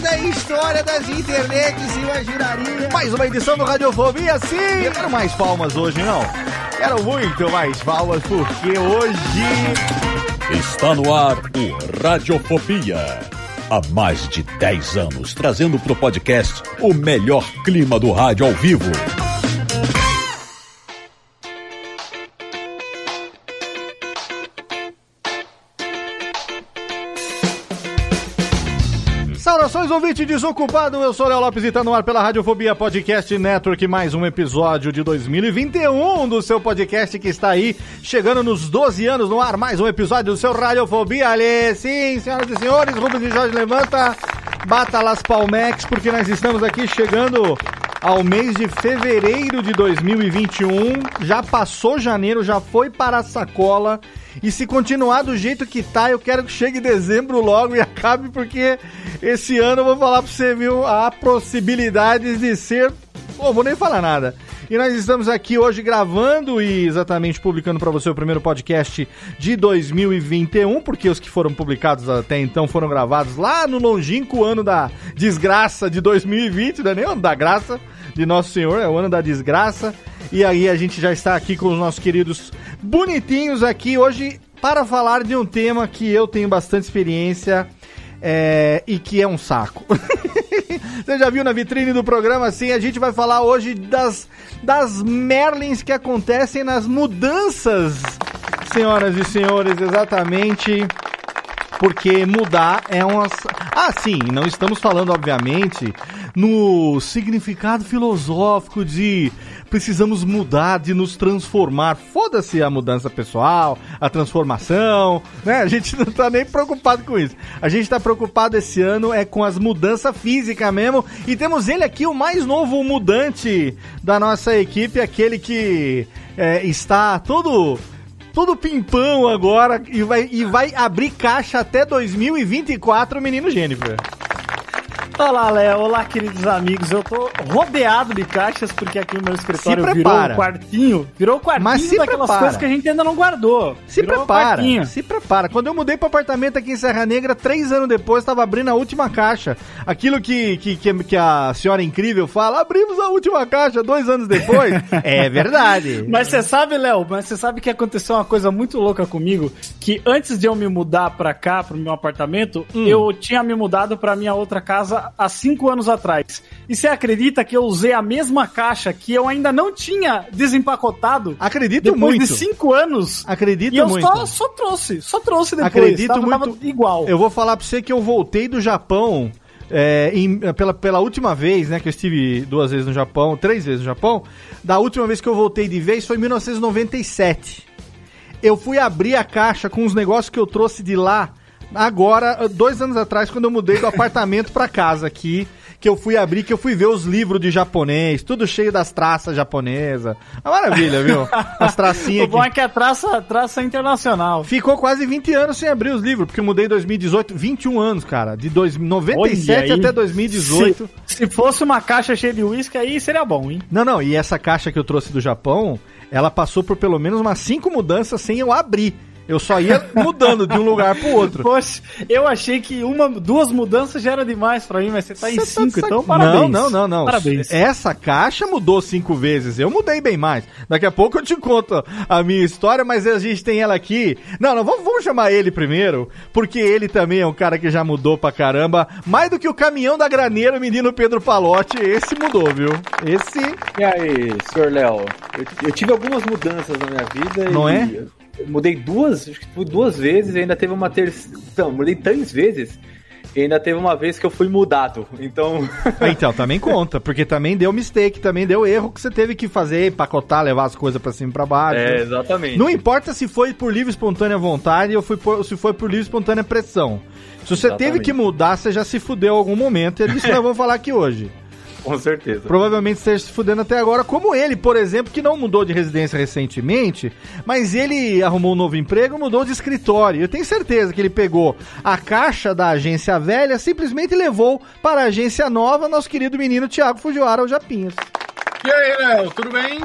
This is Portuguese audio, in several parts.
da história das internets imaginaria. Mais uma edição do Radiofobia, sim! Eu quero mais palmas hoje, não? Quero muito mais palmas, porque hoje... Está no ar o Radiofobia. Há mais de 10 anos, trazendo pro podcast o melhor clima do rádio ao vivo. Saudações, ouvinte desocupado, eu sou Léo Lopes e tá no ar pela Radiofobia Podcast Network, mais um episódio de 2021 do seu podcast que está aí, chegando nos 12 anos no ar, mais um episódio do seu Radiofobia, ali, sim, senhoras e senhores, Rubens e Jorge levanta, bata las palmex, porque nós estamos aqui chegando ao mês de fevereiro de 2021, já passou janeiro, já foi para a sacola, e se continuar do jeito que tá, eu quero que chegue dezembro logo e acabe, porque esse ano eu vou falar pra você, viu? Há possibilidades de ser. Pô, vou nem falar nada. E nós estamos aqui hoje gravando e exatamente publicando para você o primeiro podcast de 2021, porque os que foram publicados até então foram gravados lá no longínquo ano da desgraça de 2020, não é nem ano da graça de Nosso Senhor, é o ano da desgraça. E aí a gente já está aqui com os nossos queridos bonitinhos aqui hoje para falar de um tema que eu tenho bastante experiência é, e que é um saco. Você já viu na vitrine do programa assim? A gente vai falar hoje das, das Merlins que acontecem nas mudanças, senhoras e senhores, exatamente. Porque mudar é umas. Ah, sim, não estamos falando, obviamente, no significado filosófico de precisamos mudar, de nos transformar. Foda-se a mudança pessoal, a transformação, né? A gente não tá nem preocupado com isso. A gente tá preocupado esse ano é com as mudanças físicas mesmo. E temos ele aqui, o mais novo mudante da nossa equipe, aquele que é, está todo todo pimpão agora e vai, e vai abrir caixa até 2024, menino Jennifer. Olá, Léo. Olá, queridos amigos. Eu tô rodeado de caixas porque aqui o meu escritório virou prepara. um quartinho. Virou um quartinho Mas se daquelas prepara. coisas que a gente ainda não guardou. Se Virou um prepara, quartinho. se prepara. Quando eu mudei pro apartamento aqui em Serra Negra, três anos depois, tava abrindo a última caixa. Aquilo que, que, que, que a senhora incrível fala, abrimos a última caixa dois anos depois. é verdade. Mas você sabe, Léo, mas você sabe que aconteceu uma coisa muito louca comigo, que antes de eu me mudar pra cá, pro meu apartamento, Hum. eu tinha me mudado pra minha outra casa há cinco anos atrás. E você acredita que eu usei a mesma caixa que eu ainda não tinha desempacotado? Acredito depois muito. de cinco anos. Acredito E eu muito. só, só trouxe, só trouxe depois. Acredito tava, muito. tava igual. Eu vou falar pra você que eu voltei do Japão é, em- pela, pela última vez, né? Que eu estive duas vezes no Japão, três vezes no Japão. Da última vez que eu voltei de vez foi em 1997. Eu fui abrir a caixa com os negócios que eu trouxe de lá agora, dois anos atrás, quando eu mudei do apartamento pra casa aqui. Que eu fui abrir, que eu fui ver os livros de japonês, tudo cheio das traças japonesas. Uma maravilha, viu? As tracinhas O bom aqui. é que a traça, traça é internacional. Ficou quase 20 anos sem abrir os livros, porque eu mudei em 2018, 21 anos, cara. De dois, 97 Olha aí. até 2018. Se, se fosse uma caixa cheia de uísque, aí seria bom, hein? Não, não, e essa caixa que eu trouxe do Japão, ela passou por pelo menos umas cinco mudanças sem eu abrir. Eu só ia mudando de um lugar pro outro. Poxa, eu achei que uma, duas mudanças já era demais pra mim, mas você tá em Cê cinco, de sac- então parabéns. Não, não, não, não. Parabéns. Essa caixa mudou cinco vezes. Eu mudei bem mais. Daqui a pouco eu te conto a minha história, mas a gente tem ela aqui. Não, não, vamos, vamos vamos chamar ele primeiro, porque ele também é um cara que já mudou pra caramba. Mais do que o caminhão da graneira, o menino Pedro Palotti, esse mudou, viu? Esse. E aí, senhor Léo? Eu, eu tive algumas mudanças na minha vida. Não e é? Eu mudei duas, acho que fui duas vezes e ainda teve uma terceira. Não, mudei três vezes. E ainda teve uma vez que eu fui mudado. Então. Então, também conta, porque também deu mistake, também deu erro que você teve que fazer, empacotar, levar as coisas pra cima e pra baixo. é, exatamente. Não importa se foi por livre e espontânea vontade ou foi por- se foi por livre e espontânea pressão. Se você teve Exatamente. que mudar, você já se fudeu em algum momento. E é disso que nós vamos falar aqui hoje. Com certeza. Provavelmente esteja se fudendo até agora, como ele, por exemplo, que não mudou de residência recentemente, mas ele arrumou um novo emprego, mudou de escritório. Eu tenho certeza que ele pegou a caixa da agência velha, simplesmente levou para a agência nova nosso querido menino Thiago Fujiwara, o Japinhas. E aí, Léo, tudo bem?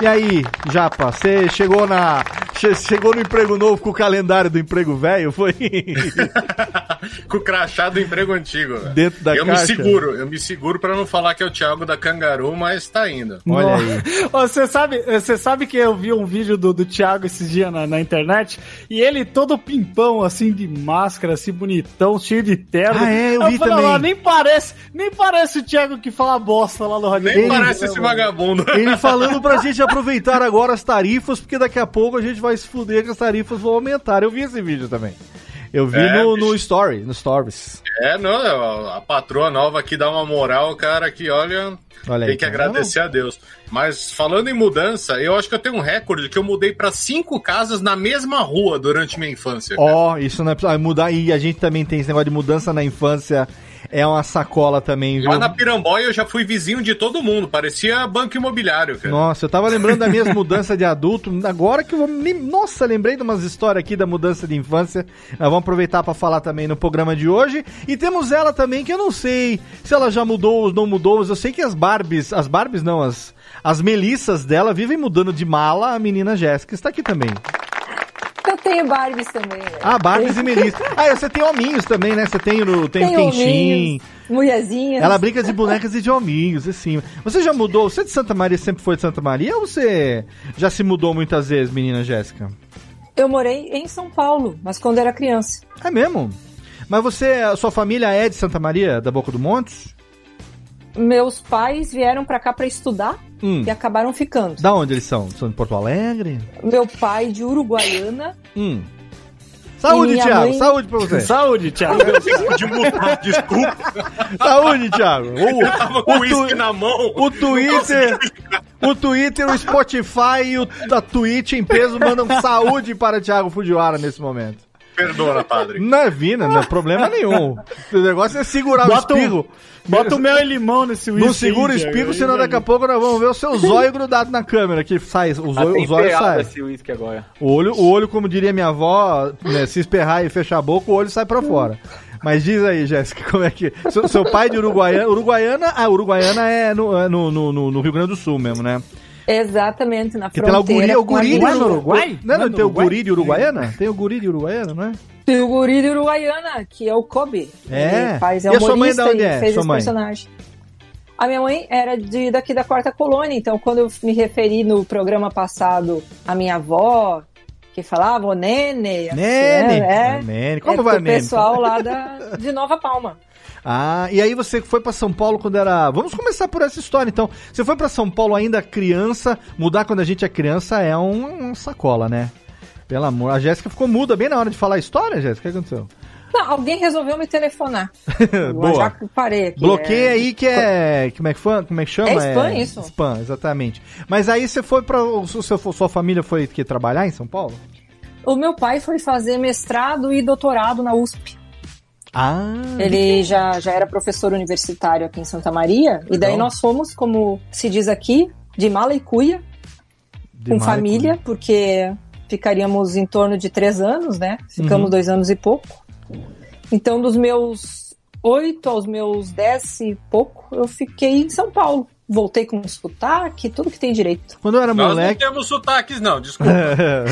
E aí, Japa, você chegou na. che- Chegou no emprego novo com o calendário do emprego velho? Foi Com o crachá do emprego antigo. velho. dentro da eu caixa? me seguro, eu me seguro pra não falar que é o Thiago da Cangaru, mas tá indo. Olha aí. Você sabe, você sabe que eu vi um vídeo do, do Thiago esses dias na, na internet e ele todo pimpão, assim, de máscara, assim, bonitão, cheio de terno. Ah, é, eu Aí vi falei, também. "Ah, nem parece, nem parece o Thiago que fala bosta lá no rádio. Nem Ele- parece esse vagabundo. Ele falando pra gente aproveitar agora as tarifas, porque daqui a pouco a gente vai se fuder que as tarifas vão aumentar. Eu vi esse vídeo também. Eu vi É, no, no. Story, no Stories. É, não, a patroa nova aqui dá uma moral, cara, que olha, Olha aí, tem que cara. agradecer a Deus. Mas falando em mudança, eu acho que eu tenho um recorde que eu mudei pra cinco casas na mesma rua durante minha infância. Ó, isso não é pra mudar. E a gente também tem esse negócio de mudança na infância. É uma sacola também, viu? Lá na Piramboia eu já fui vizinho de todo mundo, parecia banco imobiliário, cara. Nossa, eu tava lembrando das minhas mudanças de adulto. Agora que eu vou. me- Nossa, lembrei de umas histórias aqui da mudança de infância. Nós vamos aproveitar pra falar também no programa de hoje. E temos ela também, que eu não sei se ela já mudou ou não mudou, mas eu sei que as Barbies. As Barbies não, as, as Melissas dela vivem mudando de mala. A menina Jéssica está aqui também. Eu tenho Barbies também. né? Ah, Barbies e Tenho- Melissa. Ah, você tem hominhos também, né? Você tem o, tem Kenshin. mulherzinhas. Ela brinca de bonecas e de hominhos, assim. Você já mudou? Você é de Santa Maria sempre foi de Santa Maria ou você já se mudou muitas vezes, menina Jéssica? Eu morei em São Paulo, mas quando era criança. É mesmo? Mas você, a sua família é de Santa Maria, da Boca do Monte? Meus pais vieram pra cá pra estudar Hum. e acabaram ficando. Da onde eles são? São de Porto Alegre? Meu pai de Uruguaiana. Hum. Saúde, Thiago. mãe- Saúde pra você. Saúde, Thiago. De mudar, desculpa, Saúde, Thiago. O, tava com o o uísque tu- na mão. o Twitter, o Twitter, o Spotify e o da Twitch em peso mandam saúde para Thiago Fujiwara nesse momento. Perdona, padre. Não é vina, não é problema nenhum. O negócio é segurar Bota o um- espirro. Bota o mel e limão nesse whisky. Não segura o espirro, senão daqui a pouco nós vamos ver o seu zóio grudado na câmera, que sai, o Tá zóio, o zóio temperado sai. esse uísque agora. O olho, o olho, como diria minha avó, né, se esperrar e fechar a boca, o olho sai pra fora. Mas diz aí, Jéssica, como é que. Seu, seu pai de Uruguaiana. Uruguaiana. Ah, Uruguaiana é no, é no, no, no- no Rio Grande do Sul mesmo, né? Exatamente, na Porque tem lá o fronteira. guri, o com a guri é no Uruguai? Não, Não é tem o guri de Uruguaiana? Tem o guri de Uruguaiana, não é? Tem o guri de Uruguaiana, que é o Kobe. É? Ele faz, é E a sua mãe humorista da onde é, fez sua esse mãe? personagem. A minha mãe era de, daqui da Quarta Colônia, então quando eu me referi no programa passado à minha avó, que falava o nene, assim, Nene! né? Ah, Nene. é, Como é vai, pro Nene? pessoal lá da, de Nova Palma. Ah, e aí você foi pra São Paulo quando era. Vamos começar por essa história, então. Você foi pra São Paulo ainda criança. Mudar quando a gente é criança é um, um sacola, né? Pelo amor. A Jéssica ficou muda bem na hora de falar a história, Jéssica. O que aconteceu? Não, alguém resolveu me telefonar. Eu Boa. já parei aqui. Bloqueia é. aí que é. Como é que, foi, como é que chama? É spam, isso? Spam, exatamente. Mas aí você foi seu- Sua família foi que, trabalhar em São Paulo? O meu pai foi fazer mestrado e doutorado na USP. Ah. Ele já, já era professor universitário aqui em Santa Maria. E daí Legal. nós fomos, como se diz aqui, de mala e cuia, de com família, porque ficaríamos em torno de três anos, né? Ficamos Uhum. dois anos e pouco. Então, dos meus oito aos meus dez e pouco, eu fiquei em São Paulo. Voltei com sotaque, tudo que tem direito. Quando eu era Nós moleque. não temos sotaques, não, desculpa.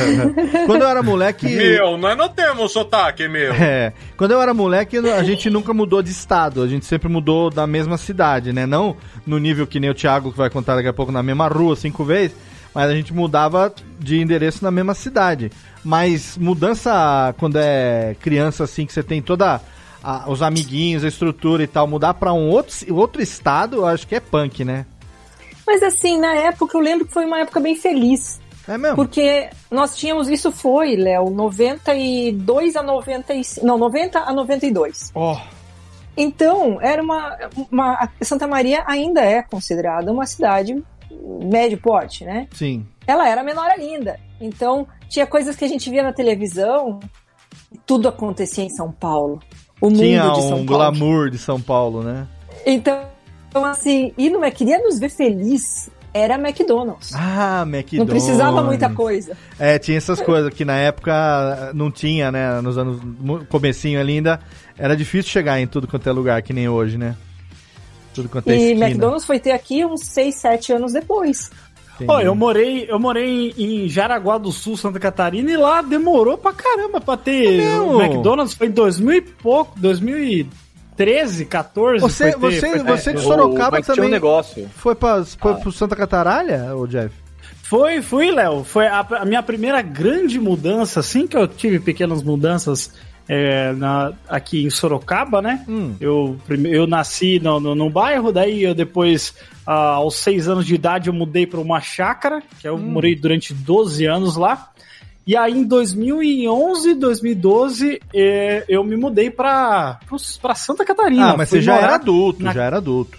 quando eu era moleque. meu, nós não temos sotaque, meu. É, quando eu era moleque, a gente nunca mudou de estado, a gente sempre mudou da mesma cidade, né? Não no nível que nem o Thiago, que vai contar daqui a pouco, na mesma rua cinco vezes, Mas a gente mudava de endereço na mesma cidade. Mas mudança quando é criança, assim, que você tem toda. A- os amiguinhos, a estrutura e tal, mudar pra um outro, outro estado, eu acho que é punk, né? Mas assim, na época eu lembro que foi uma época bem feliz. É mesmo? Porque nós tínhamos, isso foi, Léo, 92 a 95. Não, 90 a 92. Ó. Então, era uma, uma. Santa Maria ainda é considerada uma cidade médio porte, né? Sim. Ela era menor ainda. Então, tinha coisas que a gente via na televisão, tudo acontecia em São Paulo. O Tinha mundo de São um Paulo. glamour de São Paulo, né? Então, então, assim, e no queria nos ver feliz, era McDonald's. Ah, McDonald's. Não precisava muita coisa. É, tinha essas coisas que na época não tinha, né? Nos anos comecinho ali ainda era difícil chegar em tudo quanto é lugar, que nem hoje, né? Tudo quanto é E esquina. McDonald's foi ter aqui uns 6, 7 anos depois. Entendi. Pô, eu morei, eu morei em Jaraguá do Sul, Santa Catarina, e lá demorou pra caramba pra ter Meu! o McDonald's. Foi em 2000 e pouco, 2013, 14. Você, foi ter- você, foi ter- você de O- Sorocaba mas tinha também um negócio. foi, pra, foi pro Santa Cataralha, ô Jeff? Foi, fui, Léo. Foi a, a minha primeira grande mudança, assim que eu tive pequenas mudanças é, na- aqui em Sorocaba, né? Hum. Eu, eu nasci no, no, no bairro, daí eu depois, ah, aos seis anos de idade, eu mudei para uma chácara, que eu Hum. morei durante 12 anos lá. E aí, em 2011, 2012, eh, eu me mudei para Santa Catarina. Ah, mas Fui você já era adulto, na- já era adulto.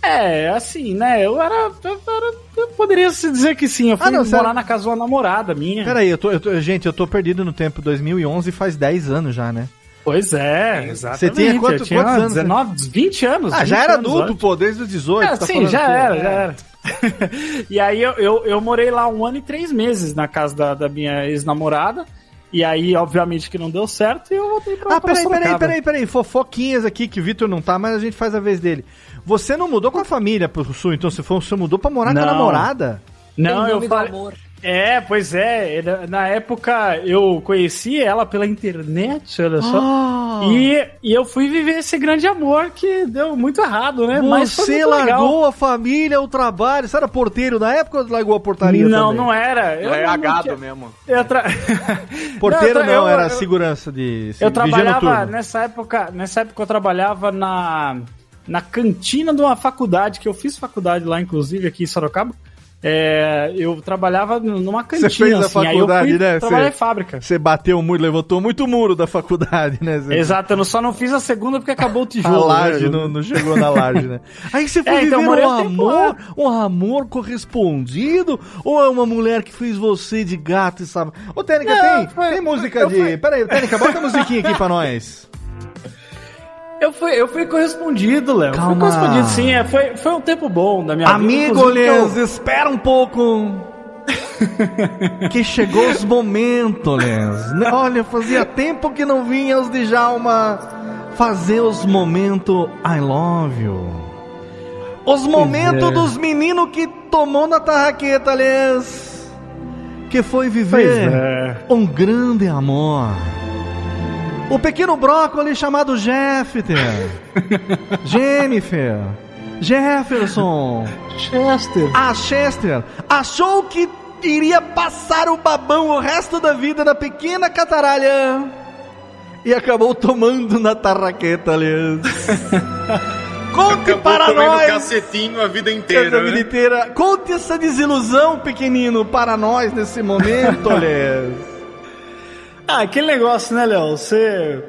É, assim, né? Eu era. Eu, era- eu poderia se dizer que sim. Eu fui Ah, não, morar sério? na casa de uma namorada minha. Peraí, eu tô, eu tô- gente, eu tô perdido no tempo 2011 faz 10 anos já, né? Pois é, exatamente. Você tinha quanto- eu tinha quantos anos, 19, 20 anos. Ah, 20 já era anos, adulto, pô, desde os 18. É, tá sim, já era, já era. e aí eu, eu, eu morei lá um ano e três meses na casa da, da minha ex-namorada. E aí, obviamente, que não deu certo e eu voltei pra Ah, pra peraí, peraí, peraí, peraí. Fofoquinhas aqui que o Vitor não tá, mas a gente faz a vez dele. Você não mudou com a família pro sul, então você, foi, você mudou pra morar com a Não. namorada? Não, eu falei. É, pois é. Na época eu conheci ela pela internet, olha só. Ah, E, e eu fui viver esse grande amor que deu muito errado, né? Mas foi você muito legal. largou a família, o trabalho. Você era porteiro na época ou largou a portaria Não, também? não era. Eu é não agado mesmo. Eu tra... Porteiro eu não, eu- era eu- segurança de Eu trabalhava nessa época, nessa época eu trabalhava na, na cantina de uma faculdade, que eu fiz faculdade lá, inclusive, aqui em Sorocaba. É, eu trabalhava numa cantina. Você fez a assim, faculdade, fui né? Trabalhei em fábrica. Você bateu muito, levantou muito muro da faculdade, né? Você... Exato, eu só não fiz a segunda porque acabou o A tijolo. laje né? não, não chegou na laje, né? Aí você foi É, então, viver um amor, um amor correspondido? Ou é uma mulher que fez você de gato e sabe? Ô, Tênica, tem, foi- tem música eu de. fui- Peraí, Tênica, bota a musiquinha aqui pra nós. Eu fui, eu fui correspondido, Léo. Fui Calma. correspondido, sim. É, foi, foi um tempo bom da minha Amigo, inclusive, Lens, espera um pouco. que chegou os momentos, Lens. Olha, fazia tempo que não vinha os Djalma fazer os momentos I love you. Os momentos é. dos meninos que tomou na tarraqueta, Lens. Que foi viver é. um grande amor. O pequeno brócolis chamado Jeffter. Jennifer. Jefferson. Chester. A Chester achou que iria passar o babão o resto da vida na pequena cataralha. E acabou tomando na tarraqueta, aliás. Conte Acabou para nós. cacetinho a vida inteira, vida né? inteira. Conte essa desilusão, pequenino, para nós nesse momento, aliás. Ah, aquele negócio, né, Léo? Você.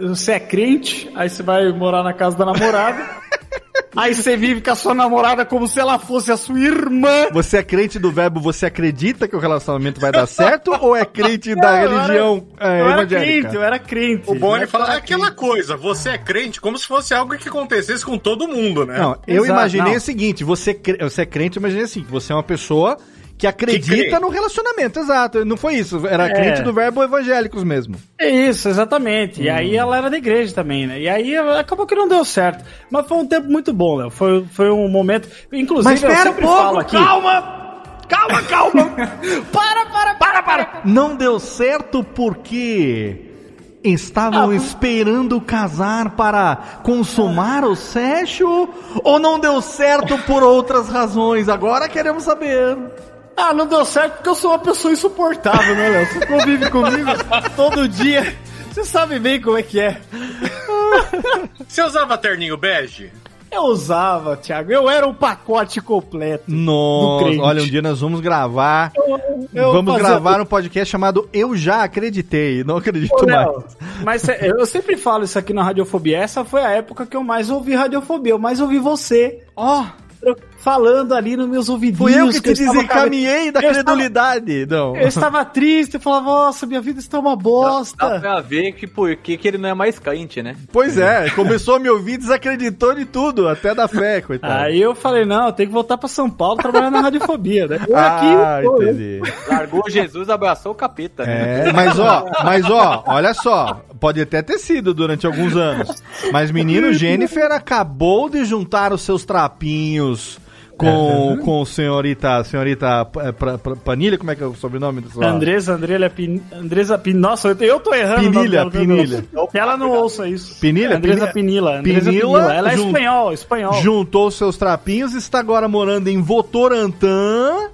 Você é crente, aí você vai morar na casa da namorada. aí você vive com a sua namorada como se ela fosse a sua irmã. Você é crente do verbo você acredita que o relacionamento vai dar certo ou é crente da Eu era- religião é, eu era evangélica? crente, eu era crente. O bom é era é aquela coisa, você é crente como se fosse algo que acontecesse com todo mundo, né? Não, eu Exato, imaginei não. o seguinte: você, cre- você é crente, eu imaginei assim, que você é uma pessoa que acredita crê. no relacionamento, exato. Não foi isso, era É. crente do verbo evangélicos mesmo. É isso, exatamente. E Hum. aí ela era da igreja também, né? E aí acabou que não deu certo. Mas foi um tempo muito bom, Léo. Foi, foi um momento. Inclusive, Mas eu espera um sempre falo pouco, aqui. calma! Calma, calma! Para, para, para, para! Não deu certo porque estavam Ah, esperando casar para consumar o sexo ou não deu certo por outras razões? Agora queremos saber. Ah, não deu certo porque eu sou uma pessoa insuportável, né, Léo? Você convive comigo todo dia. Você sabe bem como é que é. Você usava terninho bege? Eu usava, Thiago. Eu era um pacote completo. Nossa, olha, um dia nós vamos gravar. Eu vamos fazia- gravar um podcast chamado Eu Já Acreditei. Não acredito Ô, mais. Léo, mas eu sempre falo isso aqui na Radiofobia. Essa foi a época que eu mais ouvi Radiofobia. Eu mais ouvi você. Ó, falando ali nos meus ouvidinhos. Fui eu que te estava desencaminhei da eu estava- credulidade. Não. Eu estava triste, eu falava, nossa, minha vida está uma Dá bosta. pra ver que por que que ele não é mais crente, né? Pois é, começou a me ouvir, desacreditou de tudo, até da fé, coitado. Aí eu falei, não, eu tenho que voltar pra São Paulo trabalhar na Radiofobia, né? Eu ah, pô, eu- entendi. Largou Jesus, abraçou o capeta. né? É, mas ó, mas ó, olha só, pode até ter sido durante alguns anos, mas menino Jennifer acabou de juntar os seus trapinhos com, com senhorita, senhorita é, pra- pra- Panilha, como é que é o sobrenome do seu? Andresa, Andresa, Pin... Andresa Pin... Nossa, eu- tô errando. Pinilha, Pinilha. Que ela não ouça isso. Pinilha? Andresa Pinila. Andresa Pinila Pinila. Ela é jun- espanhol, espanhol. Juntou seus trapinhos, está agora morando em Votorantã.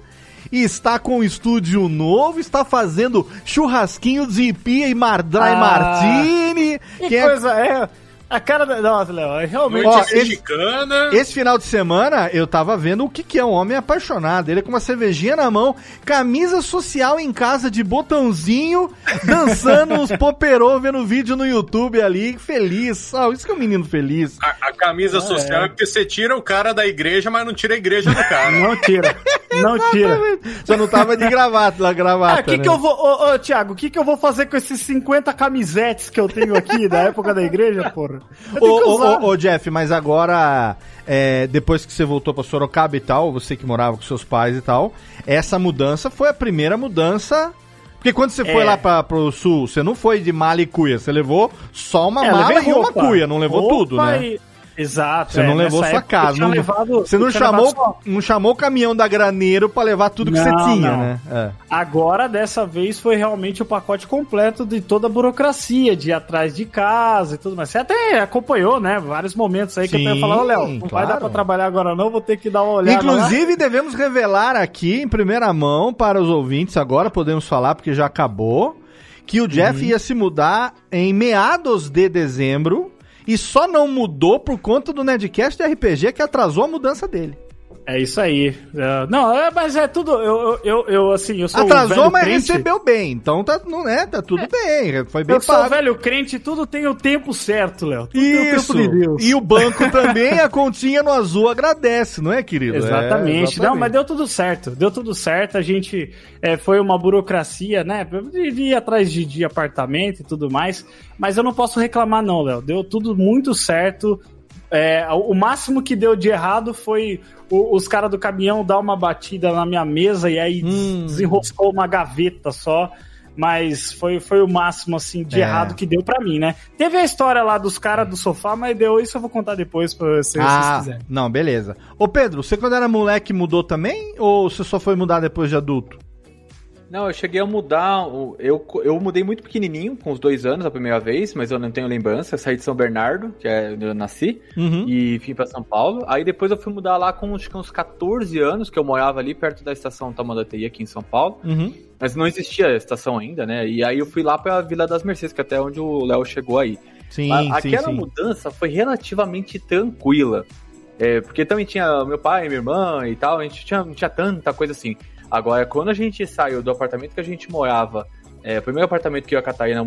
E está com um estúdio novo, está fazendo churrasquinho de pia e Mardrai Ah, Martini. Que é- coisa, é... A cara da... Nossa, Léo, é realmente... Ó, esse- mexicana. Esse final de semana eu tava vendo o que, que é um homem apaixonado. Ele com uma cervejinha na mão, camisa social em casa de botãozinho, dançando uns poperô, vendo vídeo no YouTube ali, feliz. Ah, isso que é um menino feliz. A, a camisa social é. porque você tira o cara da igreja, mas não tira a igreja do cara. Não tira. Não tira. Só não tava de gravata, lá, gravata. Ah, o que, né? que eu vou. Ô, ô Thiago, o que, que eu vou fazer com esses 50 camisetes que eu tenho aqui da época da igreja, porra? Que Ô, ô, ô, Jeff, mas agora, é, depois que você voltou pra Sorocaba e tal, você que morava com seus pais e tal, essa mudança foi a primeira mudança. Porque quando você foi É. lá pra, pro sul, você não foi de mala e cuia, você levou só uma É, mala e uma cuia, não levou Roupa tudo, né? e- Exato. Você é, não levou sua casa. Não, levado- você não chamou, só- não chamou o caminhão da Graneiro pra levar tudo que Não, você tinha, não. né? É. Agora, dessa vez, foi realmente o pacote completo de toda a burocracia, de ir atrás de casa e tudo mais. Você até acompanhou, né? Vários momentos aí que eu Sim, tenho falado, Léo, não vai claro. dar pra trabalhar agora não, vou ter que dar uma olhada lá. Inclusive, devemos revelar aqui em primeira mão para os ouvintes, agora podemos falar porque já acabou, que o Jeff Uhum. ia se mudar em meados de dezembro e só não mudou por conta do Nedcast de RPG que atrasou a mudança dele. É isso aí. É, não, é, mas é tudo. Eu, eu, eu, assim, eu sou um Atrasou, velho mas crente. recebeu bem. Então tá, não é, tá tudo bem. Foi bem Eu sou pago. velho crente, tudo tem o tempo certo, Léo. Tudo tem o Isso. tempo de Deus. E o banco também, a continha no azul agradece, não é, querido? Exatamente. É, Não, mas deu tudo certo. Deu tudo certo. A gente é, foi uma burocracia, né? De, de ir atrás de, de apartamento e tudo mais. Mas eu não posso reclamar, não, Léo. Deu tudo muito certo. É, o máximo que deu de errado foi o- os caras do caminhão dar uma batida na minha mesa e aí Hum. desenroscou uma gaveta só. Mas foi, foi o máximo, assim, de É. errado que deu pra mim, né? Teve a história lá dos caras do sofá, mas deu isso eu vou contar depois pra vocês, se vocês Ah, quiserem. não, beleza. Ô Pedro, você quando era moleque mudou também? Ou você só foi mudar depois de adulto? Não, eu cheguei a mudar. Eu, eu mudei muito pequenininho, com uns dois anos a primeira vez, mas eu não tenho lembrança. Eu saí de São Bernardo, que é onde eu nasci, Uhum. e vim pra São Paulo. Aí depois eu fui mudar lá com acho que uns 14 anos, que eu morava ali perto da estação Tamandatei, aqui em São Paulo. Uhum. Mas não existia a estação ainda, né? E aí eu fui lá pra Vila das Mercedes, que é até onde o Léo chegou aí. Sim, Mas sim, Aquela sim. mudança foi relativamente tranquila. É, porque também tinha meu pai, minha irmã e tal, a gente tinha, não tinha tanta coisa assim. Agora, quando a gente saiu do apartamento que a gente morava, é, o primeiro apartamento que eu e a Catarina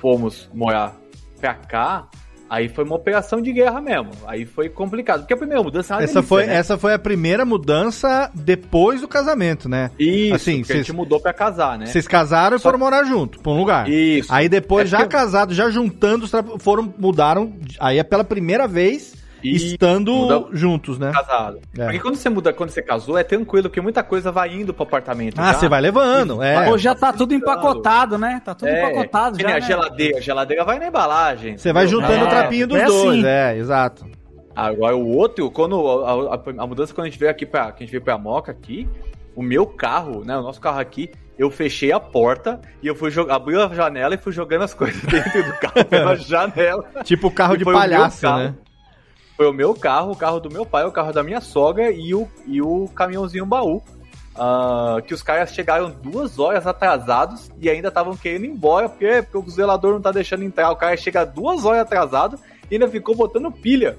fomos morar pra cá, aí foi uma operação de guerra mesmo. Aí foi complicado. Porque a primeira mudança é uma Essa delícia, foi, né? essa foi a primeira mudança depois do casamento, né? Isso, assim, porque a cês- gente mudou pra casar, né? Vocês casaram e Só- foram morar junto, pra um lugar. Isso. Aí depois, É já porque- casado, já juntando, foram, mudaram, aí é pela primeira vez, E estando muda- juntos, né? Casado. É. Porque quando você muda, quando você casou, é tranquilo, porque muita coisa vai indo pro apartamento. Ah, já. você vai levando, é. Pô, já tá tudo empacotado, né? Tá tudo É, empacotado já, nem a né? geladeira. A geladeira vai na embalagem. Você vai juntando É, o trapinho dos é dois, assim. é, exato. Agora o outro, quando a, a- a mudança quando a gente veio aqui pra, que a gente veio pra Moca aqui, o meu carro, né, o nosso carro aqui, eu fechei a porta e eu fui jogar, abri a janela e fui jogando as coisas dentro do carro pela janela. Tipo carro de palhaço, carro. né? Foi o meu carro, o carro do meu pai, o carro da minha sogra e o, e o caminhãozinho baú. ah, que os caras chegaram duas horas atrasados e ainda estavam querendo ir embora, porque, porque o zelador não tá deixando entrar. O cara chega duas horas atrasado e ainda ficou botando pilha.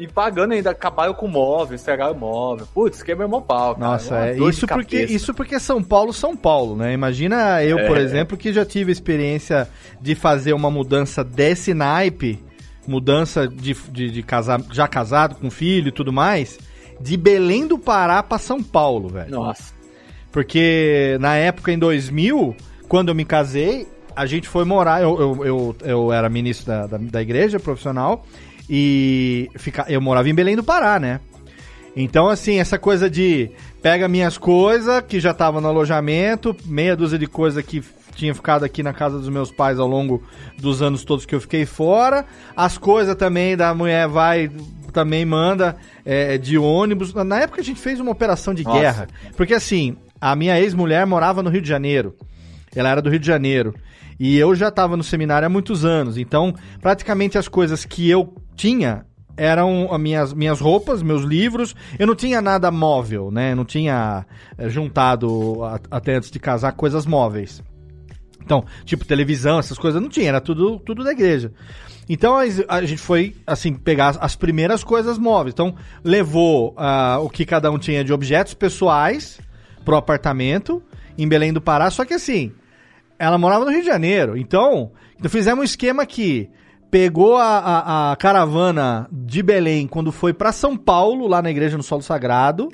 E pagando ainda, acabaram com o móvel, estragaram o móvel. Putz, quebrou meu pau, cara. Nossa, é, isso, porque, cabeça. isso porque São Paulo, São Paulo, né? Imagina eu, por É. exemplo, que já tive experiência de fazer uma mudança desse naipe, mudança de, de, de casar, já casado com filho e tudo mais, de Belém do Pará pra São Paulo, velho. Nossa. Porque na época, em 2000, quando eu me casei, a gente foi morar. Eu, eu, eu, eu era ministro da, da, da igreja profissional e fica, eu morava em Belém do Pará, né? Então, assim, essa coisa de pega minhas coisas, que já estavam no alojamento, meia dúzia de coisa que tinha ficado aqui na casa dos meus pais ao longo dos anos todos que eu fiquei fora. As coisas também da mulher vai, também manda é, de ônibus. Na época a gente fez uma operação de Nossa. guerra. Porque assim, a minha ex-mulher morava no Rio de Janeiro. Ela era do Rio de Janeiro. E eu já estava no seminário há muitos anos. Então, praticamente as coisas que eu tinha eram as minhas, minhas roupas, meus livros. Eu não tinha nada móvel, né? Eu não tinha eh, juntado, até antes de casar, coisas móveis. Então, tipo, televisão, essas coisas não tinha, era tudo, tudo da igreja. Então a, gente foi, assim, pegar as, as primeiras coisas móveis. Então, levou ah, o que cada um tinha de objetos pessoais pro apartamento em Belém do Pará. Só que assim, ela morava no Rio de Janeiro. Então, então fizemos um esquema que pegou a, a- a caravana de Belém quando foi pra São Paulo, lá na igreja no Solo Sagrado.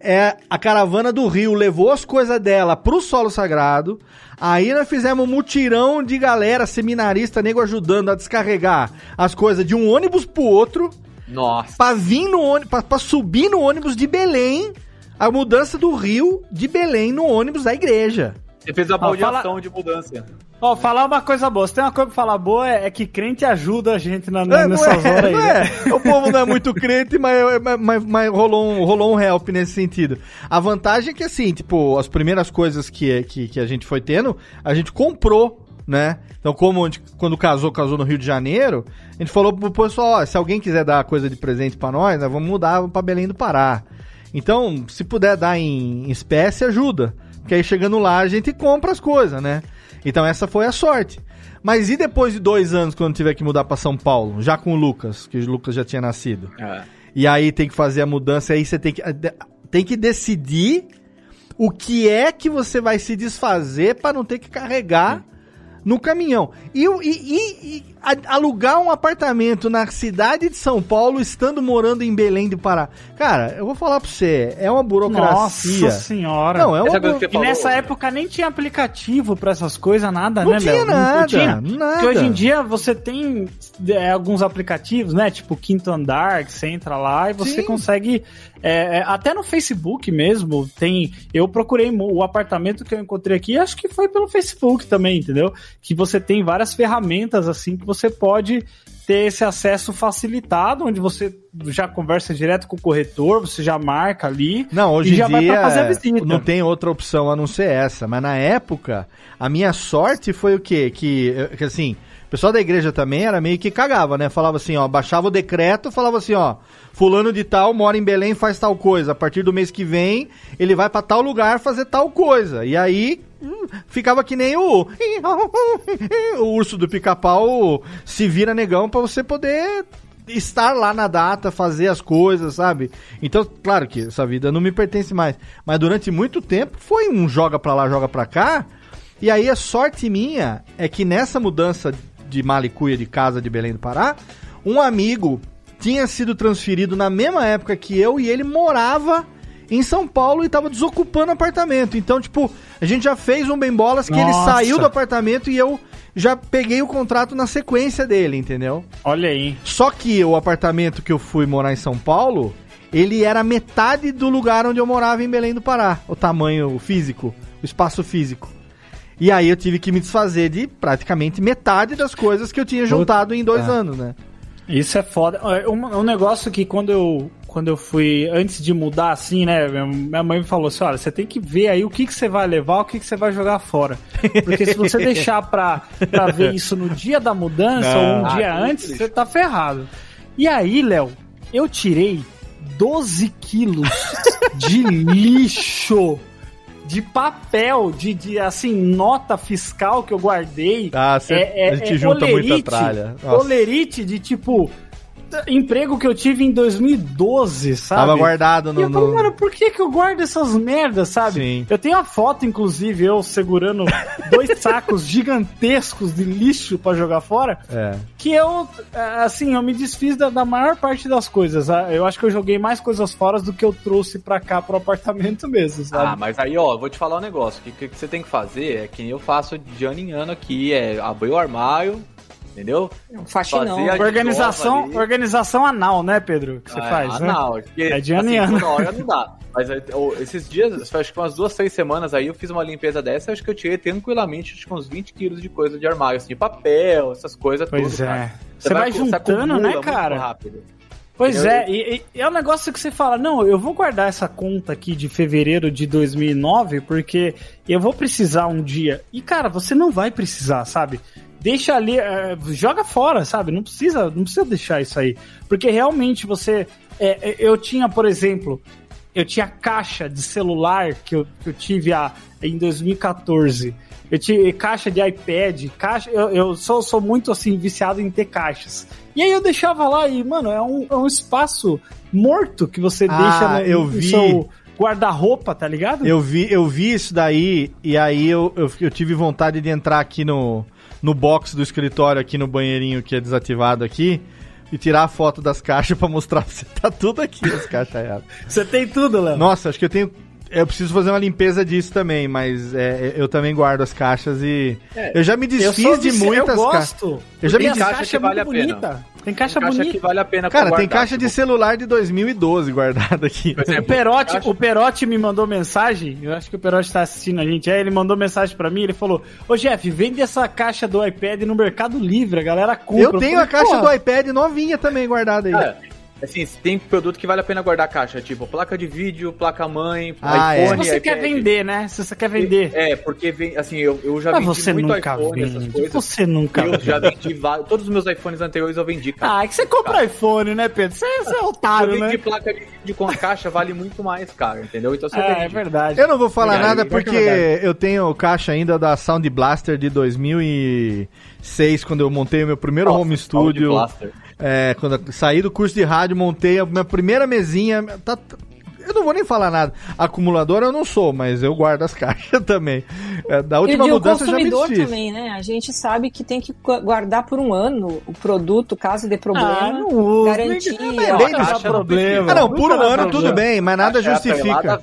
É, a caravana do Rio levou as coisas dela pro solo sagrado. Aí nós fizemos um mutirão de galera, seminarista, nego ajudando a descarregar as coisas de um ônibus pro outro. Nossa. Pra vir no ônibus, pra, pra subir no ônibus de Belém. A mudança do Rio de Belém no ônibus da igreja. Você fez a Ó, fala- baldeação de mudança. Ó, falar uma coisa boa. Se tem uma coisa pra falar boa, é, é que crente ajuda a gente na, na- É, nessas é, horas aí. né? é. O povo não é muito crente, mas, mas, mas- mas rolou, um, rolou um help nesse sentido. A vantagem é que, assim, tipo, as primeiras coisas que, que, que a gente foi tendo, a gente comprou, né? Então, como gente, quando casou, casou no Rio de Janeiro, a gente falou pro pessoal, ó, se alguém quiser dar coisa de presente pra nós, nós vamos mudar pra Belém do Pará. Então, se puder dar em espécie, ajuda. Porque aí chegando lá, a gente compra as coisas, né? Então essa foi a sorte. Mas e depois de dois anos, quando tiver que mudar pra São Paulo? Já com o Lucas, que o Lucas já tinha nascido. É. E aí tem que fazer a mudança, aí você tem que, tem que decidir o que é que você vai se desfazer pra não ter que carregar no caminhão. E, e- e- alugar um apartamento na cidade de São Paulo, estando morando em Belém do Pará. Cara, eu vou falar pra você, é uma burocracia. Nossa senhora. Não, é uma bu- que E nessa época nem tinha aplicativo pra essas coisas, nada, Não né, tinha Léo? nada, nada. Porque hoje em dia você tem é, alguns aplicativos, né? Tipo Quinto Andar, que você entra lá e você Sim. consegue. é, é, até no Facebook mesmo, tem. Eu procurei o apartamento que eu encontrei aqui, acho que foi pelo Facebook também, entendeu? Que você tem várias ferramentas assim que você pode ter esse acesso facilitado, onde você já conversa direto com o corretor, você já marca ali. Não, hoje e já em vai dia pra fazer a visita. não tem outra opção a não ser essa. Mas na época, a minha sorte foi o quê? Que, que assim, pessoal da igreja também era meio que cagava, né? Falava assim, ó, baixava o decreto, falava assim, ó, fulano de tal mora em Belém faz tal coisa. A partir do mês que vem, ele vai pra tal lugar fazer tal coisa. E aí hum, ficava que nem o o urso do pica-pau se vira negão pra você poder estar lá na data, fazer as coisas, sabe? Então, claro que essa vida não me pertence mais, mas durante muito tempo foi um joga pra lá, joga pra cá. E aí a sorte minha é que nessa mudança de Malicuia de casa de Belém do Pará, um amigo tinha sido transferido na mesma época que eu e ele morava em São Paulo e tava desocupando apartamento. Então, tipo, a gente já fez um bem bolas que ele Nossa. saiu do apartamento e eu já peguei o contrato na sequência dele, entendeu? Olha aí. Só que o apartamento que eu fui morar em São Paulo, ele era metade do lugar onde eu morava em Belém do Pará, o tamanho físico, o espaço físico. E aí eu tive que me desfazer de praticamente metade das coisas que eu tinha juntado em dois anos, né? Isso é foda. É, Um, um negócio que quando eu, quando eu fui, antes de mudar assim, né, minha- mãe me falou assim, olha, você tem que ver aí o que, que você vai levar, o que, que você vai jogar fora. Porque se você deixar pra, pra ver isso no dia da mudança ou um Ah, dia que antes, você tá ferrado. E aí, Léo, eu tirei 12 quilos de lixo de papel, de, de assim, nota fiscal que eu guardei. Ah, cê- a gente junta muita tralha. Nossa. Olerite de tipo. Emprego que eu tive em 2012, sabe? Tava guardado E no. eu falo, no- mano, por que que eu guardo essas merdas, sabe? Sim. Eu tenho a foto, inclusive, eu segurando dois sacos gigantescos de lixo pra jogar fora, É. que eu, assim, eu me desfiz da, da maior parte das coisas. ah, Eu acho que eu joguei mais coisas fora do que eu trouxe pra cá, pro apartamento mesmo, Ah, sabe? mas aí, ó, eu vou te falar um negócio. O que, que, que você tem que fazer é que eu faço de ano em ano aqui, é abrir o armário, entendeu? Um faxinão. Organização, organização anal, né, Pedro? Que você Ah, faz, né? Não, porque, É de ano assim, em ano. hora não dá. Mas aí, ô, esses dias, acho que umas duas, três semanas aí, eu fiz uma limpeza dessa, acho que eu tirei tranquilamente acho que uns 20 quilos de coisa de armário, assim, de papel, essas coisas Pois tudo, é. cara. Você vai você juntando, né, muito cara? rápido. Pois Eu- é, e, e é um negócio que você fala, não, eu vou guardar essa conta aqui de fevereiro de 2009, porque eu vou precisar um dia. E, cara, você não vai precisar, sabe? Deixa ali, é, joga fora, sabe? Não precisa, não precisa deixar isso aí. Porque realmente você. é, é, eu tinha, por exemplo, eu tinha caixa de celular que eu, que eu tive a, em 2014. Eu tinha caixa de iPad, caixa. Eu, eu sou, sou muito assim, viciado em ter caixas. E aí eu deixava lá e, mano, é um, é um espaço morto que você Ah, deixa no, eu vi. seu guarda-roupa, tá ligado? Eu vi, eu vi isso daí e aí eu, eu, eu tive vontade de entrar aqui no, no box do escritório, aqui no banheirinho que é desativado aqui, e tirar a foto das caixas pra mostrar pra você. Tá tudo aqui as caixas aí. Você tem tudo, Léo. Nossa, acho que eu tenho. Eu preciso fazer uma limpeza disso também, mas é, eu também guardo as caixas e. eu já me É, Eu desfiz de muitas Eu caixas. gosto. Eu já me as caixa que vale muito a pena. bonita. Tem caixa Caixa bonita. que vale a pena Cara, tem caixa de tipo, celular de 2012 guardada aqui. por O exemplo, Perotti, caixa- o Perotti me mandou mensagem, eu acho que o Perotti tá assistindo a gente, aí ele mandou mensagem pra mim, ele falou, ô Jeff, vende essa caixa do iPad no Mercado Livre, a galera compra. Eu tenho a falei, caixa "Porra, do iPad novinha também guardada aí. Cara, assim, tem produto que vale a pena guardar caixa, tipo placa de vídeo, placa-mãe, Ah, é. Se iPhone, você quer iPad. vender, né? Se você quer vender. É, porque vem, assim, eu, eu já Mas vendi você muito nunca iPhone, essas vende. coisas. Você nunca Eu vende. já vendi vários, todos os meus iPhones anteriores eu vendi, cara. Ah, é que você compra iPhone, né, Pedro? Você, você é eu otário, vendi né? placa de vídeo com a caixa, vale muito mais, cara, entendeu? Então você É, é vende. verdade. Eu não vou falar Verdade, nada verdade, porque verdade. eu tenho caixa ainda da Sound Blaster de 2006, quando eu montei o meu primeiro Nossa, home Sound studio. Blaster. É, quando eu saí do curso de rádio, montei a minha primeira mesinha. Tá, eu não vou nem falar nada. Acumulador eu não sou, mas eu guardo as caixas também. É, da E última um mudança eu já me consumidor desfiz. também, né? A gente sabe que tem que gu- guardar por um ano o produto, caso dê Ah, problema. não usa. garantia. Mas ó, bem a não problema. Ah, não, por um ano tudo bem, mas nada justifica.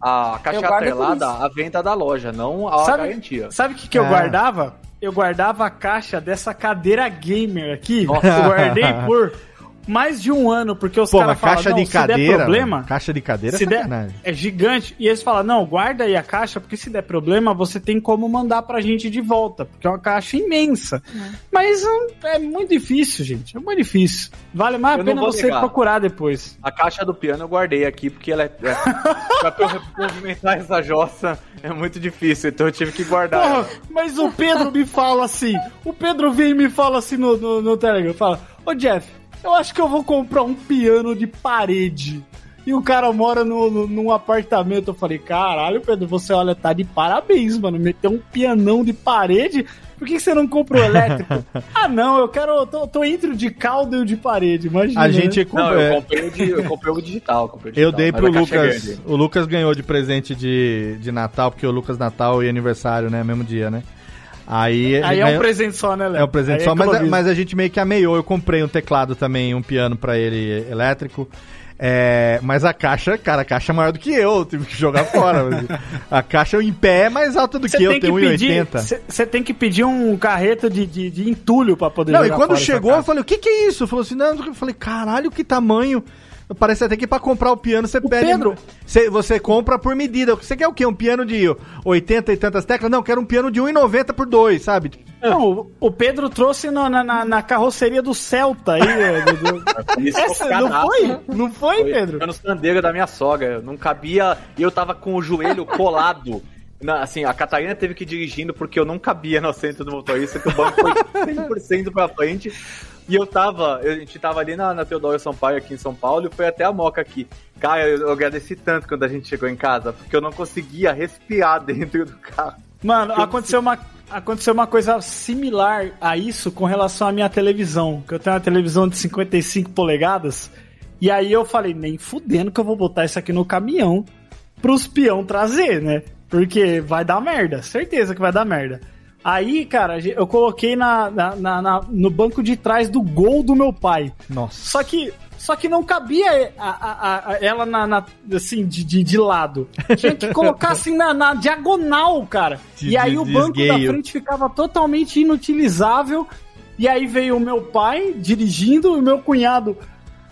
A, a caixa Eu atrelada à venda da loja, não a Sabe- garantia. Sabe o que, que eu Ah. guardava? Eu guardava a caixa dessa cadeira gamer aqui. Nossa. Eu guardei por mais de um ano, porque os caras falam, caixa de se der cadeira. problema, mano, Caixa de cadeira é se der, é gigante. E eles falam, não, guarda aí a caixa, porque se der problema, você tem como mandar pra gente de volta, porque é uma caixa imensa. Mas hum, é muito difícil, gente. É muito difícil. Vale mais a Eu não pena você negar. procurar depois. A caixa do piano eu guardei aqui, porque ela é. é pra eu movimentar essa jossa é muito difícil, então eu tive que guardar. Porra, ela. mas o Pedro me fala assim. O Pedro vem e me fala assim no, no, no Telegram. Fala, ô Jeff, eu acho que eu vou comprar um piano de parede. E o cara mora no, no- num apartamento. Eu falei, caralho, Pedro, você olha, tá de parabéns, mano. Meteu um pianão de parede. Por que que você não comprou elétrico? ah, não, eu quero. Eu tô, tô entre o de caldo e o de parede, imagina. A gente né? Não, é, eu comprei o, de, eu comprei o digital. comprei o Eu digital, dei mas pro é Lucas. o Lucas ganhou de presente de, de Natal, porque o Lucas Natal e aniversário, né? Mesmo dia, né? Aí, Aí é um presente só, né, Léo? É um presente Aí só, mas, economiza. mas a gente meio que ameiou. Eu comprei um teclado também, um piano pra ele elétrico. É, mas a caixa, cara, a caixa é maior do que eu, eu tive que jogar fora. a caixa em pé é mais alta do Você que eu, tem tenho que pedir, 1,80. você tem que pedir um carreto de, de, de entulho pra poder Não, e jogar quando fora essa chegou, eu falei, o que que é isso? Falou assim, não, eu falei, caralho, que tamanho. Parece até que pra comprar o piano você pede. Pedro- Você, você compra por medida. Você quer o quê? Um piano de 80 e tantas teclas? Não, quero um piano de 1,90 por 2, sabe? Não, o- o Pedro trouxe no- na, na, na carroceria do Celta aí. é, do- do- Isso Essa, foi não foi? Não foi, Foi Pedro? no sandeiro da minha sogra. Não cabia. E eu tava com o joelho colado. Na- assim, a Catarina teve que ir dirigindo porque eu não cabia no assento do motorista, que o banco foi 100% pra frente. E eu tava, a gente tava ali na, na Teodoro Sampaio, aqui em São Paulo, e foi até a Moca aqui. Cara, eu, eu agradeci tanto quando a gente chegou em casa, porque eu não conseguia respirar dentro do carro. Mano, Eu- aconteceu uma, aconteceu uma coisa similar a isso com relação à minha televisão. Que eu tenho uma televisão de 55 polegadas. E aí eu falei, nem fudendo que eu vou botar isso aqui no caminhão pros peão trazer, né? Porque vai dar merda, certeza que vai dar merda. Aí, cara, eu coloquei na, na- na- na- no banco de trás do gol do meu pai. Nossa. Só que, só que não cabia a- a- a- ela na, na- assim, de, de, de lado. Tinha que colocar assim na, na diagonal, cara. De- e aí o banco da desgueio. frente ficava totalmente inutilizável. E aí veio o meu pai dirigindo e o meu cunhado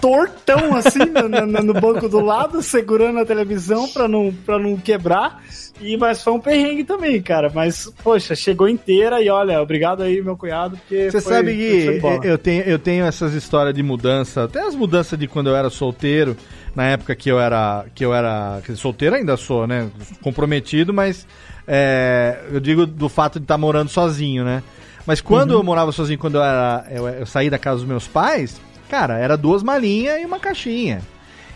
tortão assim no, no- no banco do lado, segurando a televisão pra não, pra não quebrar. E, mas foi um perrengue também, cara. Mas, poxa, chegou inteira e olha, obrigado aí, meu cunhado, porque. Você foi- sabe que eu tenho, eu tenho essas histórias de mudança, até as mudanças de quando eu era solteiro, na época que eu era. que eu era. solteiro ainda sou, né? Comprometido, mas é, eu digo do fato de estar morando sozinho, né? Mas quando Uhum. eu morava sozinho, quando eu era. Eu, eu saí da casa dos meus pais, cara, era duas malinhas e uma caixinha.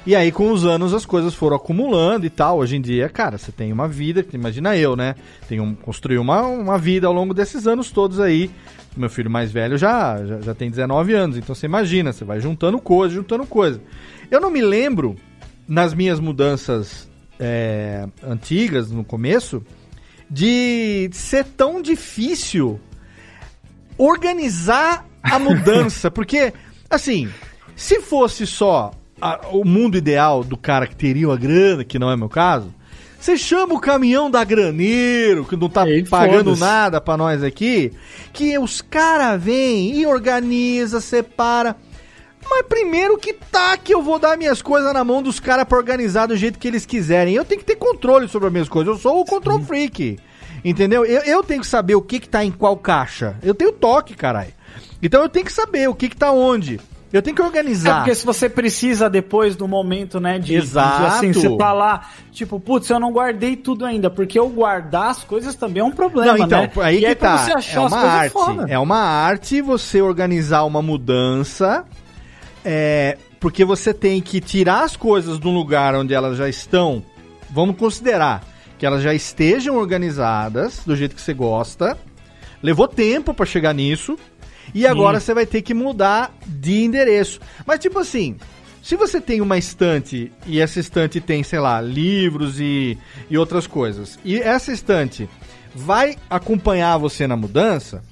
E aí, com os anos, as coisas foram acumulando e tal. Hoje em dia, cara, você tem uma vida, imagina eu, né? Tenho um, construí uma, uma vida ao longo desses anos todos aí. Meu filho mais velho já, já, já tem 19 anos, então você imagina, você vai juntando coisa, juntando coisa. Eu não me lembro, nas minhas mudanças é, antigas, no começo, de ser tão difícil organizar a mudança. porque, assim, se fosse só a- o mundo ideal do cara que teria uma grana, que não é meu caso, você chama o caminhão da Graneiro, que não tá Ei, pagando nada pra nós aqui, que os caras vêm e organiza, separa. Mas primeiro que tá que eu vou dar minhas coisas na mão dos caras pra organizar do jeito que eles quiserem. Eu tenho que ter controle sobre as minhas coisas. Eu sou o control freak. Entendeu? Eu, eu tenho que saber o que que tá em qual caixa. Eu tenho toque, caralho. Então eu tenho que saber o que que tá onde. Eu tenho que É organizar. porque se você precisa depois do momento, né, de, Exato. de, assim, você tá lá, tipo, putz, eu não guardei tudo ainda, porque eu guardar as coisas também é um problema, Não, então, né? aí e que aí tá. você achar É uma arte. foda. É uma arte você organizar uma mudança. É, porque você tem que tirar as coisas de um lugar onde elas já estão. Vamos considerar que elas já estejam organizadas do jeito que você gosta. Levou tempo pra chegar nisso. E agora você vai ter que mudar de endereço. Mas tipo assim, se você tem uma estante e essa estante tem, sei lá, livros e, e outras coisas, e essa estante vai acompanhar você na mudança,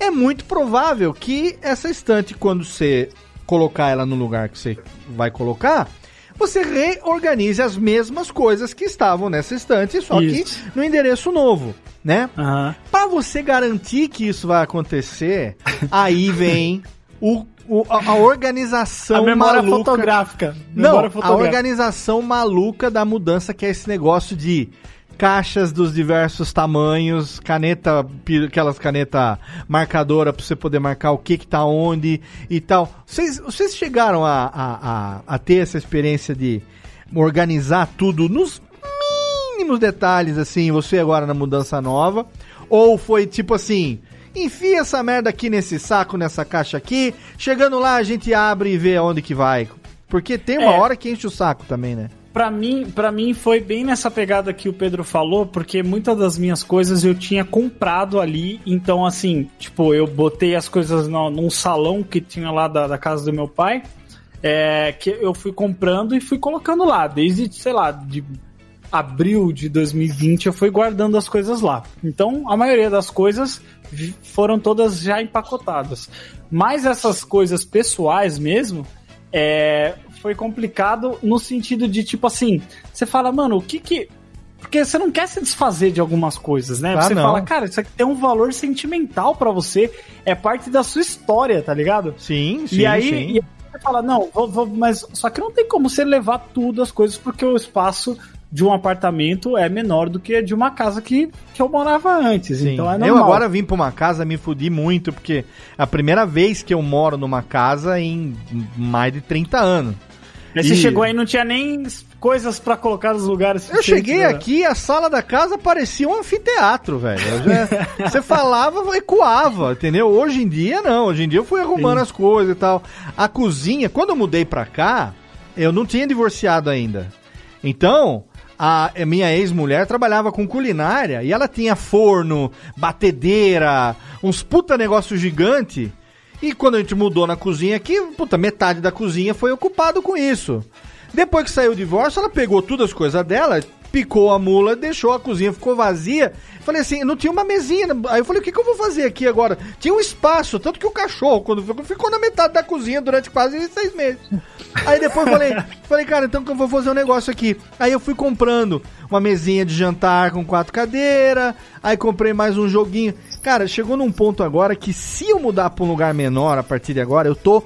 é muito provável que essa estante, quando você colocar ela no lugar que você vai colocar, você reorganize as mesmas coisas que estavam nessa estante, só Isso. que no endereço novo, né? Aham. Pra você garantir que isso vai acontecer, aí vem o, o- a, a organização A memória maluca. fotográfica. Não, Memória a fotográfica. organização maluca da mudança, que é esse negócio de caixas dos diversos tamanhos, caneta, aquelas caneta marcadora pra você poder marcar o que que tá onde e tal. Vocês, vocês chegaram a, a, a, a ter essa experiência de organizar tudo nos mínimos detalhes, assim, você agora na mudança nova? Ou foi tipo assim, enfia essa merda aqui nesse saco, nessa caixa aqui, chegando lá a gente abre e vê aonde que vai? Porque tem uma É. hora que enche o saco também, né? Pra mim, pra mim foi bem nessa pegada que o Pedro falou, porque muitas das minhas coisas eu tinha comprado ali, então assim, tipo, eu botei as coisas no, num salão que tinha lá da, da casa do meu pai, é, que eu fui comprando e fui colocando lá, desde, sei lá, de abril de 2020 eu fui guardando as coisas lá. Então, a maioria das coisas foram todas já empacotadas. Mas essas coisas pessoais mesmo, é, foi complicado no sentido de, tipo assim, você fala, mano, o que que. Porque você não quer se desfazer de algumas coisas, né? Ah, você não. fala, cara, isso aqui tem um valor sentimental pra você, é parte da sua história, tá ligado? Sim, sim, e aí, sim. e aí você fala, não, vou, vou- mas só que não tem como você levar tudo as coisas, porque o espaço de um apartamento é menor do que de uma casa que, que eu morava antes. Sim. Então é normal. eu agora vim pra uma casa, me fudi muito, porque é a primeira vez que eu moro numa casa em mais de 30 anos. Você E- chegou aí e não tinha nem coisas pra colocar nos lugares. Eu cheguei né? aqui, a sala da casa parecia um anfiteatro, velho. Já- Você falava, ecoava, entendeu? Hoje em dia, não. Hoje em dia eu fui arrumando as coisas e tal. A cozinha, quando eu mudei pra cá, eu não tinha divorciado ainda. Então, a a minha ex-mulher trabalhava com culinária e ela tinha forno, batedeira, uns puta negócio gigante. E quando a gente mudou na cozinha aqui, puta, metade da cozinha foi ocupado com isso. Depois que saiu o divórcio, ela pegou todas as coisas dela, picou a mula, deixou a cozinha, ficou vazia. Falei assim, não tinha uma mesinha. Aí eu falei, o que, que eu vou fazer aqui agora? Tinha um espaço, tanto que o cachorro, quando ficou, ficou na metade da cozinha durante quase seis meses. Aí depois eu falei, falei, cara, então que eu vou fazer um negócio aqui. Aí eu fui comprando uma mesinha de jantar com quatro cadeiras, aí comprei mais um joguinho. Cara, chegou num ponto agora que se eu mudar pra um lugar menor a partir de agora, eu tô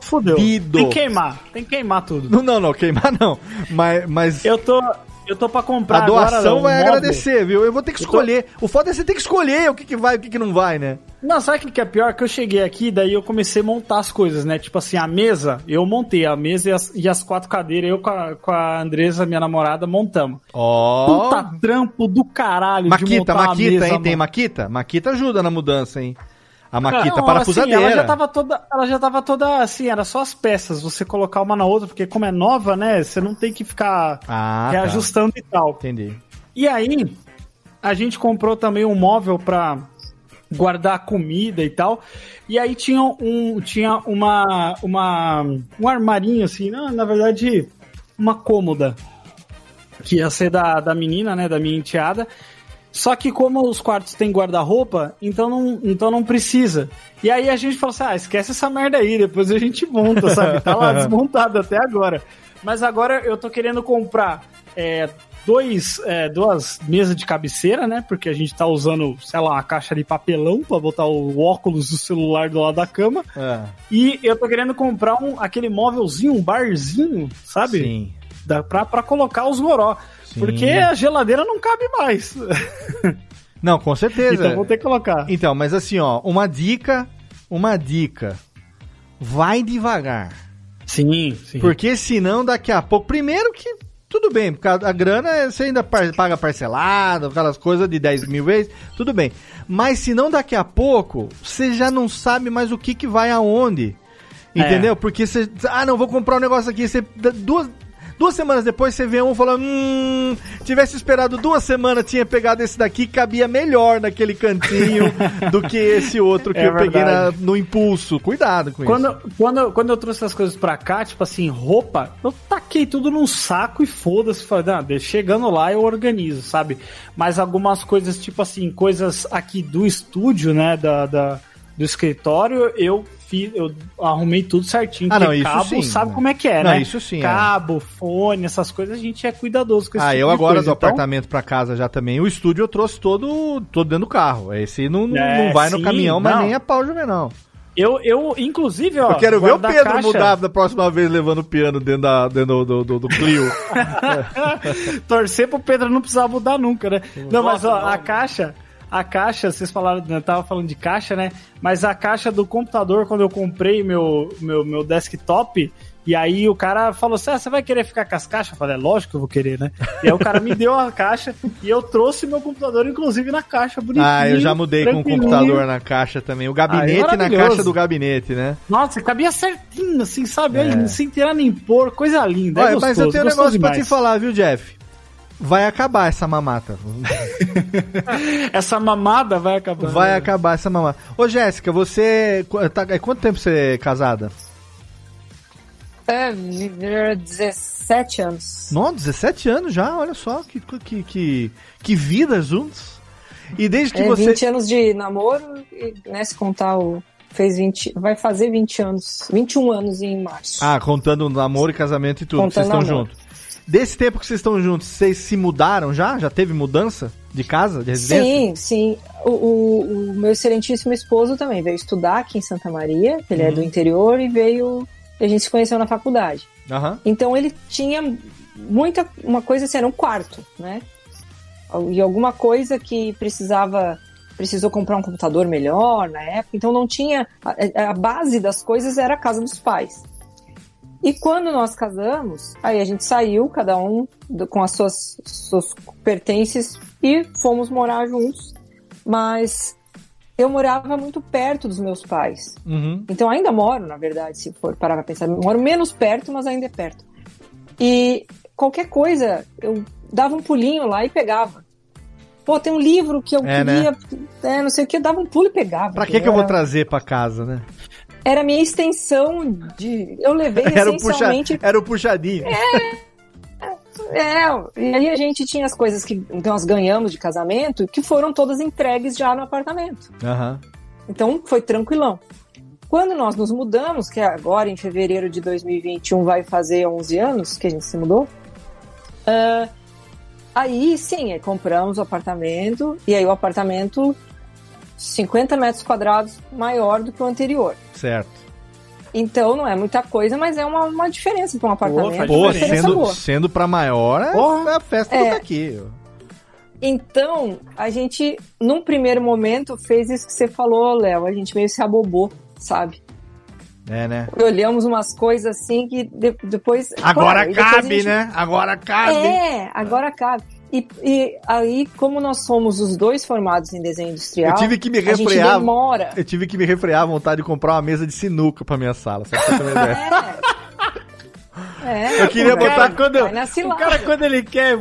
fodido. Tem que queimar. Tem que queimar tudo. Não, não, não, queimar não. Mas, mas Eu tô, eu tô pra comprar a doação agora, um vai móvel. agradecer, viu? Eu vou ter que Eu tô- escolher. O foda é você ter que escolher o que, que vai e o que, que não vai, né? Não, sabe o que é pior? Que eu cheguei aqui, daí eu comecei a montar as coisas, né? Tipo assim, a mesa, eu montei a mesa e as, e as quatro cadeiras, eu com a, com a Andresa, minha namorada, montamos. Ó. Puta trampo do caralho de Maquita, montar uma Maquita, hein? Tem mano. Maquita? Maquita ajuda na mudança, hein? A Maquita Não, parafusadeira. Assim, ela já tava toda, ela já tava toda assim, era só as peças, você colocar uma na outra, porque como é nova, né, você não tem que ficar Ah, tá. reajustando e tal. Entendi. E aí, a gente comprou também um móvel pra guardar comida e tal. E aí tinha um tinha uma uma um armarinho assim, não, na verdade, uma cômoda que ia ser da, da menina, né, da minha enteada. Só que como os quartos têm guarda-roupa, então não, então não precisa. E aí a gente falou assim, ah, esquece essa merda aí, depois a gente monta, sabe? Tá lá desmontado até agora. Mas agora eu tô querendo comprar é, dois, é, duas mesas de cabeceira, né? Porque a gente tá usando, sei lá, uma caixa de papelão pra botar o óculos do celular do lado da cama. É, E eu tô querendo comprar um, aquele móvelzinho, um barzinho, sabe? sim. Dá pra, pra colocar os goró. Sim. Porque a geladeira não cabe mais. Não, com certeza. então vou ter que colocar. Então, mas assim, ó, uma dica, uma dica. Vai devagar. Sim, sim. Porque senão daqui a pouco. Primeiro que. Tudo bem, porque a grana é- você ainda paga parcelado, aquelas coisas de 10 mil vezes, tudo bem. Mas se não daqui a pouco, você já não sabe mais o que, que vai aonde. Entendeu? Porque você. Ah, não, vou comprar um negócio aqui. Você. Duas, duas semanas depois você vê um falando. Hum. Tivesse esperado duas semanas, tinha pegado esse daqui, cabia melhor naquele cantinho do que esse outro que É eu peguei na- verdade. no impulso. Cuidado com isso. Quando, quando, quando eu trouxe as coisas pra cá, tipo assim, roupa, eu taquei tudo num saco e foda-se. Falei, deixa- chegando lá eu organizo, sabe? Mas algumas coisas, tipo assim, coisas aqui do estúdio, né, da, da- do escritório, eu fiz, eu arrumei tudo certinho. Ah, não, isso cabo sim, sabe né? como é que é, Não, né? isso sim, é. Cabo, fone, essas coisas, a gente é cuidadoso com esse Ah, tipo eu de agora coisa. do Então, apartamento pra casa já também. O estúdio eu trouxe todo, todo dentro do carro. Esse não, não, É, não vai no sim, caminhão, mas não. nem a pau não. Eu, eu, inclusive, ó. Eu quero ver o Pedro caixa- mudar da próxima vez levando o piano dentro, da, dentro do, do, do Clio. Torcer pro Pedro não precisar mudar nunca, né? Não, mas ó, Nossa, não. a caixa, a caixa, vocês falaram, né, tava falando de caixa, né? Mas a caixa do computador, quando eu comprei meu, meu, meu desktop, e aí o cara falou assim: ah, você vai querer ficar com as caixas? Eu falei, é lógico que eu vou querer, né? E aí o cara me deu a caixa e eu trouxe meu computador, inclusive, na caixa, bonitinho. ah, eu já mudei com o computador na caixa também. O gabinete Ah, é na caixa do gabinete, né? Nossa, cabia certinho, assim, sabe? É. Aí, Sem tirar nem pôr, coisa linda. é Olha, mas eu gostoso, tenho um gostoso negócio pra te demais. falar, viu, Jeff? Vai acabar essa mamata. Essa mamada vai acabar. Vai acabar essa mamata. Ô, Jéssica, você. Tá, é quanto tempo você é casada? É, viver 17 anos. Não, 17 anos já, olha só, que, que, que, que vida juntos. E desde que É, você. 20 anos de namoro, e, né, se contar o... Fez 20, vai fazer 20 anos, 21 anos em março. Ah, contando namoro e casamento e tudo, Contando vocês estão namoro. juntos. Desse tempo que vocês estão juntos, vocês se mudaram já? Já teve mudança de casa, de residência? Sim, sim. O, o- o meu excelentíssimo esposo também veio estudar aqui em Santa Maria, ele é do interior, e veio. A gente se conheceu na faculdade. Aham. Então ele tinha muita. Uma coisa assim, era um quarto, né? E alguma coisa que precisava. Precisou comprar um computador melhor na época, então não tinha. A, a base das coisas era a casa dos pais. E quando nós casamos, aí a gente saiu, cada um com as suas, seus pertences e fomos morar juntos. Mas eu morava muito perto dos meus pais. Uhum. Então ainda moro, na verdade, se for parar pra pensar. Moro menos perto, mas ainda é perto. E qualquer coisa, eu dava um pulinho lá e pegava. Pô, tem um livro que eu É, queria, é, não sei o que, eu dava um pulo e pegava. Pra que, que eu vou trazer pra casa, né? Era a minha extensão de. Eu levei Era o, puxa... essencialmente. Era o puxadinho. É, e aí a gente tinha as coisas que nós ganhamos de casamento que foram todas entregues já no apartamento. Aham. Então foi tranquilão. Quando nós nos mudamos, que é agora em fevereiro de 2021 vai fazer 11 anos que a gente se mudou, ah, aí sim, compramos o apartamento, e aí o apartamento 50 metros quadrados maior do que o anterior. Certo. Então não é muita coisa, mas é uma, uma diferença para um apartamento. Pô, sendo, sendo pra maior, é Porra. a festa É. do daqui. Então, a gente, num primeiro momento, fez isso que você falou, Léo. A gente meio se abobou, sabe? É, né? Olhamos umas coisas assim que de- depois. Agora Claro, e depois cabe, gente- né? Agora cabe. É, agora cabe. E, e aí, como nós somos os dois formados em desenho industrial, Eu tive que me a gente refrear. demora. Eu tive que me refrear a vontade de comprar uma mesa de sinuca pra minha sala. Só pra ter uma ideia. É, Eu queria botar vai quando- na O cara, quando ele quer,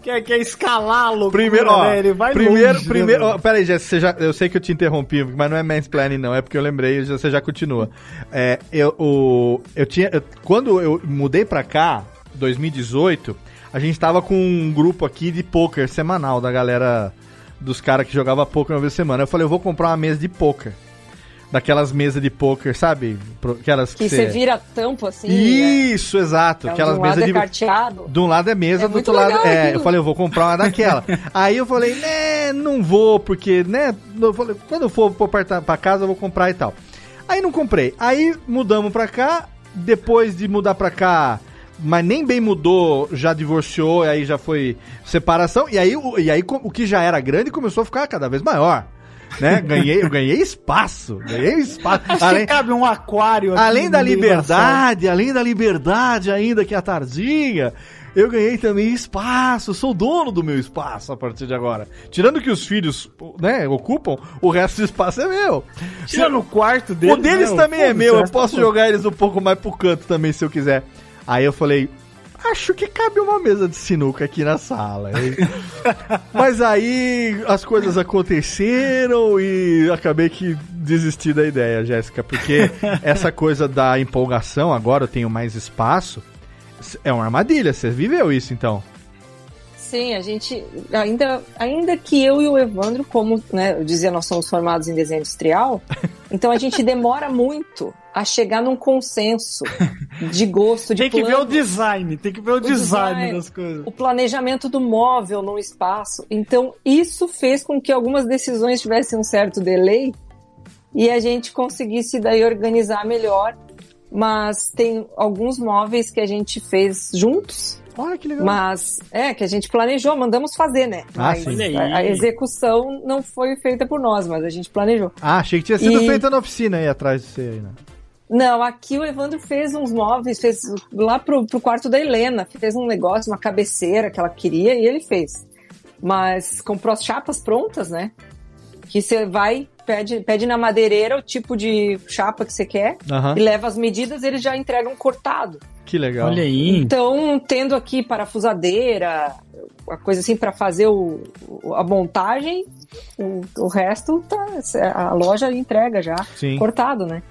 quer, quer escalar a loucura, Primeiro, ó, né? Ele vai primeiro, longe, né, primeiro, ó, peraí, Jéssica, você já, eu sei que eu te interrompi, mas não é mansplaining não, é porque eu lembrei, você já continua. É, eu, o, eu tinha, eu- quando eu mudei pra cá, 2018, a gente tava com um grupo aqui de poker semanal da galera, dos caras que jogava poker uma vez por semana. Eu falei, eu vou comprar uma mesa de poker. Daquelas mesas de poker, sabe? Aquelas Que cê- você vira a tampa assim. né? Isso, exato. Então, Aquelas de um lado mesas é de. carteado. De um lado é mesa, É do outro lado. É, aquilo. eu falei, eu vou comprar uma daquela. Aí eu falei, né, não vou, porque, né, eu falei, quando eu for pra casa eu vou comprar e tal. Aí não comprei. Aí mudamos pra cá, depois de mudar pra cá, mas nem bem mudou, já divorciou, e aí já foi separação, e aí, o- e aí o que já era grande começou a ficar cada vez maior. Né? Ganhei, eu ganhei espaço. Ganhei espaço. Acho Além, que cabe um aquário aqui Além da liberdade, além da liberdade ainda que é a Tarzinha, eu ganhei também espaço, sou dono do meu espaço a partir de agora. Tirando que os filhos, né, ocupam, o resto do espaço é meu. Tira no quarto dele. o deles né? também é Foda-se, meu, eu essa posso jogar eles um pouco mais pro canto também se eu quiser. Aí eu falei, acho que cabe uma mesa de sinuca aqui na sala. Mas aí as coisas aconteceram e acabei que desisti da ideia, Jéssica, porque essa coisa da empolgação, agora eu tenho mais espaço, é uma armadilha. Você viveu isso então? Sim, a gente ainda, ainda que eu e o Evandro, como né, eu dizia, nós somos formados em desenho industrial, então a gente demora muito a chegar num consenso de gosto, de Tem que ver plano, o design, tem que ver o, design, design. das coisas. o planejamento do móvel no espaço. Então isso fez com que algumas decisões tivessem um certo delay e a gente conseguisse daí organizar melhor. Mas tem alguns móveis que a gente fez juntos Olha que legal. mas é que a gente planejou, mandamos fazer, né? Ah, Mas sim. A, a execução não foi feita por nós, mas a gente planejou. Ah, achei que tinha sido E- feita na oficina aí atrás de você aí, né? Não, aqui o Evandro fez uns móveis, fez lá pro, pro quarto da Helena, fez um negócio, uma cabeceira que ela queria e ele fez. Mas comprou as chapas prontas, né? Que você vai, pede, pede na madeireira o tipo de chapa que você quer Aham. e leva as medidas, eles já entregam cortado. Que legal. Olha aí. Então, tendo aqui parafusadeira, a coisa assim para fazer o, o- a montagem, o, o resto tá, a loja entrega já Sim. cortado, né?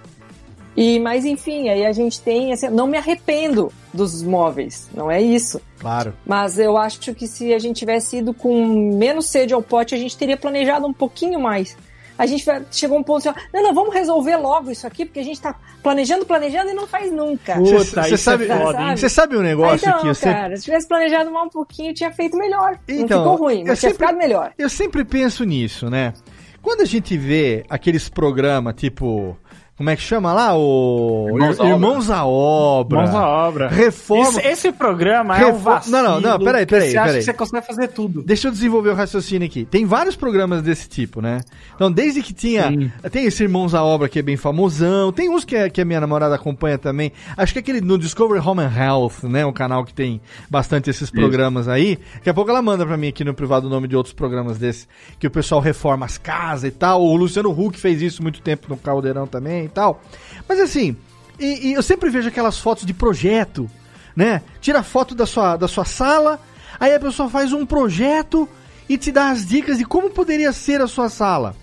E mas enfim, aí a gente tem assim, não me arrependo dos móveis, não é isso. Claro. Mas eu acho que se a gente tivesse ido com menos sede ao pote, a gente teria planejado um pouquinho mais. A gente chegou a um ponto assim, ó, não, não, vamos resolver logo isso aqui, porque a gente tá planejando, planejando e não faz nunca. Puta, Você isso sabe, é foda, hein? você sabe um negócio então, que eu sempre, cara, se tivesse planejado mal um pouquinho, tinha feito melhor. Então, não ficou ruim, eu mas tinha sempre- ficado melhor. eu sempre penso nisso, né? Quando a gente vê aqueles programas tipo Como é que chama lá? O. Irmãos à Irmãos à Obra. Mãos à obra. Reforma. Esse, esse programa é um vacilo. Não, não, não, peraí, peraí, Você acha peraí. que você consegue fazer tudo. Deixa eu desenvolver o raciocínio aqui. Tem vários programas desse tipo, né? Então, desde que tinha. Sim. Tem esse Irmãos à Obra que é bem famosão. Tem uns que, a- que a minha namorada acompanha também. Acho que aquele no Discovery Home and Health, né? Um canal que tem bastante esses programas aí. Daqui a pouco ela manda pra mim aqui no privado o nome de outros programas desses. Que o pessoal reforma as casas e tal. O Luciano Huck fez isso muito tempo no Caldeirão também e tal. Mas assim. E, e eu sempre vejo aquelas fotos de projeto, né? Tira foto da sua, da sua sala, aí a pessoa faz um projeto e te dá as dicas de como poderia ser a sua sala.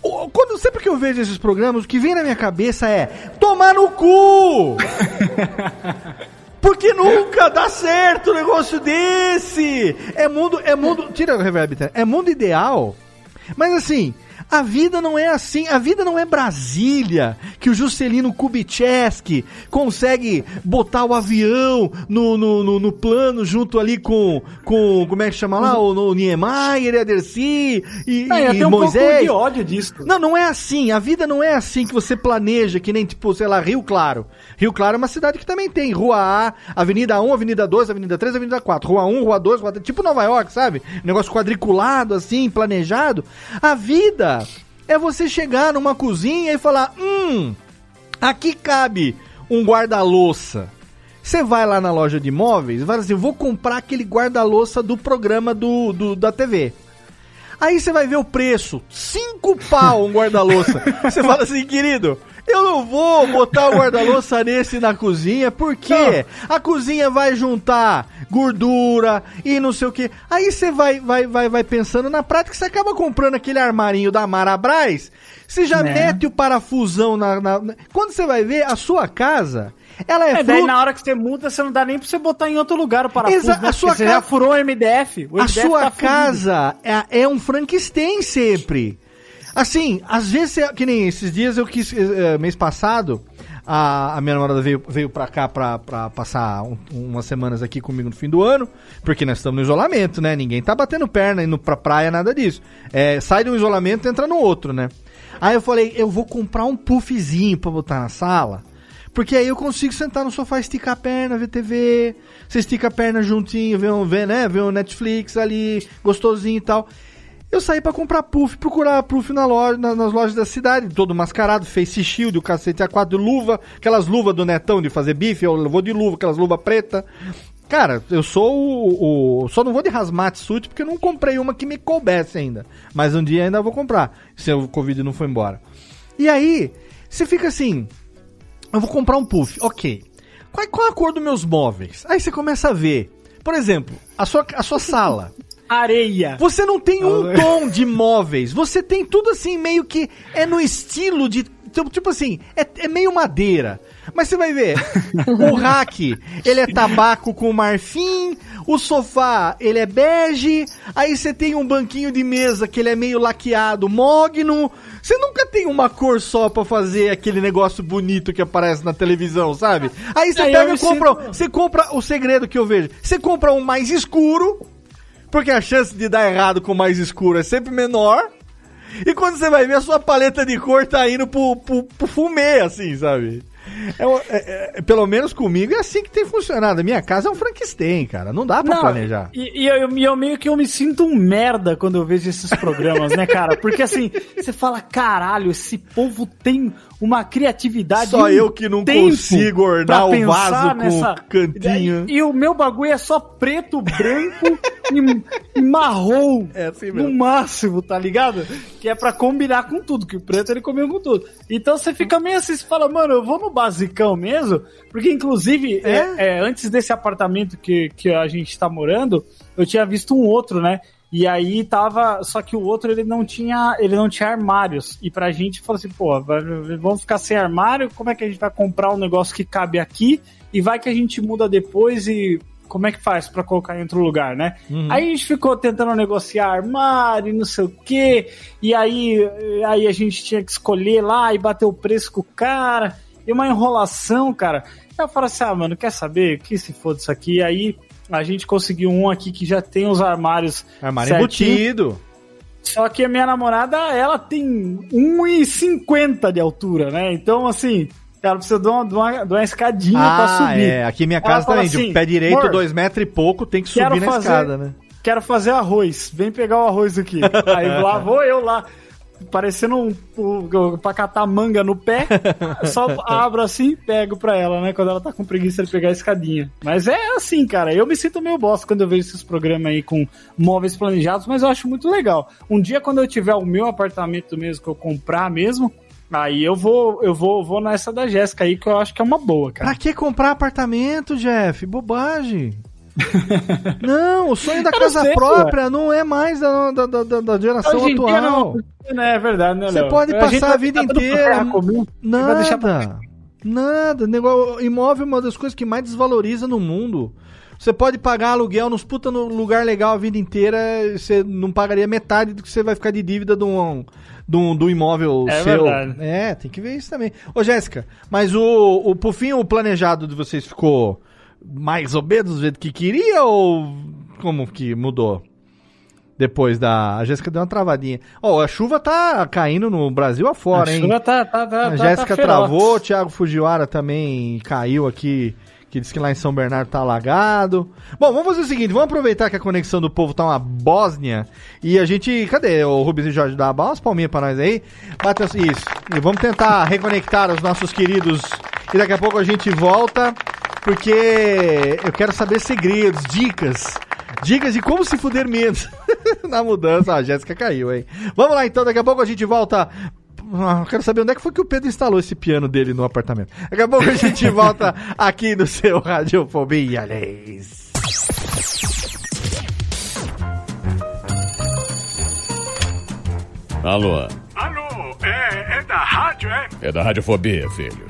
Quando, sempre que eu vejo esses programas, o que vem na minha cabeça é tomar no cu! Porque nunca dá certo um negócio desse! É mundo, é mundo, tira o reverb, tá? é mundo ideal. Mas assim, a vida não é assim, a vida não é Brasília, que o Juscelino Kubitschek consegue botar o avião no, no, no, no plano junto ali com, com, como é que chama lá, o no Niemeyer e a Dercy e, Não, e tenho um pouco Moisés. de ódio disso. Não, não é assim. A vida não é assim que você planeja, que nem, tipo, sei lá, Rio Claro. Rio Claro é uma cidade que também tem Rua A, Avenida 1, Avenida 2, Avenida 3, Avenida 4. Rua 1, Rua 2, Rua 3. Tipo Nova York, sabe? Negócio quadriculado, assim, planejado. A vida é você chegar numa cozinha e falar: hum, aqui cabe um guarda-louça. Você vai lá na loja de imóveis e fala assim: vou comprar aquele guarda-louça do programa do, do- da TV. Aí você vai ver o preço, cinco pau um guarda-louça. Você fala assim, querido, eu não vou botar o guarda-louça nesse na cozinha, porque a cozinha vai juntar gordura e não sei o que. Aí você vai, vai, vai, vai pensando na prática, você acaba comprando aquele armarinho da Marabras, você já Né? mete o parafusão na, na- Quando você vai ver, a sua casa, ela é, É, daí fruto- na hora que você muda, você não dá nem pra você botar em outro lugar o parafuso, Exa- né? a sua você ca- já furou o MDF. O a MDF sua tá casa é, é um Frankenstein sempre. Assim, às vezes, você- que nem esses dias eu quis, eh, mês passado, a, a minha namorada veio, veio pra cá pra, pra passar um- umas semanas aqui comigo no fim do ano, porque nós estamos no isolamento, né? Ninguém tá batendo perna, indo pra praia, nada disso. É, sai de um isolamento e entra no outro, né? Aí eu falei, eu vou comprar um puffzinho pra botar na sala, porque aí eu consigo sentar no sofá, esticar a perna, ver TV. Você estica a perna juntinho, vê um, né, um Netflix ali, gostosinho e tal. Eu saí pra comprar puff, procurar puff na loja, na- nas lojas da cidade, todo mascarado, face shield, o cacete A4, luva, aquelas luvas do netão de fazer bife, eu vou de luva, aquelas luvas preta. Cara, eu sou o, o- Só não vou de hazmat suit porque eu não comprei uma que me coubesse ainda. Mas um dia ainda vou comprar, se o Covid não for embora. E aí, você fica assim, eu vou comprar um puff, ok. Qual, qual a cor dos meus móveis? Aí você começa a ver. Por exemplo, a sua, a sua sala. Areia. Você não tem um tom de móveis. Você tem tudo assim, meio que é no estilo de. Tipo tipo assim, é, é meio madeira. Mas você vai ver, o rack, ele é tabaco com marfim, o sofá, ele é bege, aí você tem um banquinho de mesa que ele é meio laqueado, mogno. Você nunca tem uma cor só pra fazer aquele negócio bonito que aparece na televisão, sabe? Aí você Aí pega e compra, você compra o segredo que eu vejo. Você compra um mais escuro, porque a chance de dar errado com mais escuro é sempre menor. E quando você vai ver, a sua paleta de cor tá indo pro, pro, pro fumê, assim, sabe? É, um- é- é- pelo menos comigo é assim que tem funcionado. A minha casa é um Frankenstein, cara. Não dá pra Não, planejar. E, e eu, e eu meio que eu me sinto um merda quando eu vejo esses programas, né, cara? Porque assim, você fala, caralho, esse povo tem uma criatividade. Só um eu que não consigo ornar o vaso com cantinho. E, e o meu bagulho é só preto, branco e, marrom. É assim No mesmo. máximo, tá ligado? Que é pra combinar com tudo, que o preto ele comeu com tudo. Então você fica meio assim, você fala, mano, eu vou no basicão mesmo, porque inclusive, É? é, é, antes desse apartamento que, que a gente tá morando, eu tinha visto um outro, né? E aí tava, só que o outro ele não tinha, ele não tinha armários. E pra gente falou assim, pô, vamos ficar sem armário, como é que a gente vai comprar um negócio que cabe aqui e vai que a gente muda depois e como é que faz pra colocar em outro lugar, né? Aí a gente ficou tentando negociar armário, e não sei o quê, e aí, aí a gente tinha que escolher lá e bater o preço com o cara, e uma enrolação, cara. Eu falo assim, ah, mano, quer saber? Que se for disso aqui, aí a gente conseguiu um aqui que já tem os armários Armário certinho. embutido. Só que a minha namorada, ela tem 1,50 de altura, né? Então, assim, ela precisa de uma, de uma, de uma escadinha pra Ah, subir. é. Aqui minha casa também, de assim, pé direito, "Amor, dois metros e pouco, tem que subir na fazer- escada, né? Quero fazer arroz. Vem pegar o arroz aqui. Aí lá vou eu lá, parecendo um, um pra catar manga no pé. Só abro assim e pego pra ela, né? Quando ela tá com preguiça de pegar a escadinha. Mas é assim, cara. Eu me sinto meio bosta quando eu vejo esses programas aí com móveis planejados, mas eu acho muito legal. Um dia, quando eu tiver o meu apartamento mesmo, que eu comprar mesmo. Aí eu vou, eu vou, vou nessa da Jéssica aí, que eu acho que é uma boa, cara. Pra que comprar apartamento, Jeff? Bobagem. não, o sonho da casa sei, própria não é mais da, da, da, da- geração Hoje atual. não, não é verdade, né, Você pode A passar a vida ficar tudo pro inteira. comum, vai deixar pra- Nada. Nada. Negócio, imóvel é uma das coisas que mais desvaloriza no mundo. Você pode pagar aluguel nos puta no lugar legal a vida inteira, você não pagaria metade do que você vai ficar de dívida de um, de um, de um imóvel É seu. verdade. É, tem que ver isso também. Ô, Jéssica, mas o, o por fim, o planejado de vocês ficou mais ou menos do jeito que queria ou como que mudou? Depois da. A Jéssica deu uma travadinha. Ó, a chuva tá caindo no Brasil afora, a hein? chuva tá, tá, tá, A tá- Jéssica tá travou, o Thiago Fujiwara também caiu aqui, que disse que lá em São Bernardo tá alagado. Bom, vamos fazer o seguinte, vamos aproveitar que a conexão do povo tá uma Bósnia e a gente... Cadê o Rubens e Jorge? Dá umas palminhas pra nós aí. Bate as- isso. E vamos tentar reconectar os nossos queridos e daqui a pouco a gente volta, porque eu quero saber segredos, dicas... Dicas de como se fuder menos na mudança. Ah, a Jéssica caiu, hein? Vamos lá então, daqui a pouco a gente volta. Ah, eu quero saber onde é que foi que o Pedro instalou esse piano dele no apartamento. Daqui a pouco a gente volta aqui no seu Radiofobia, Leis. Alô, Alô, é, é da rádio, é? é da Radiofobia, filho.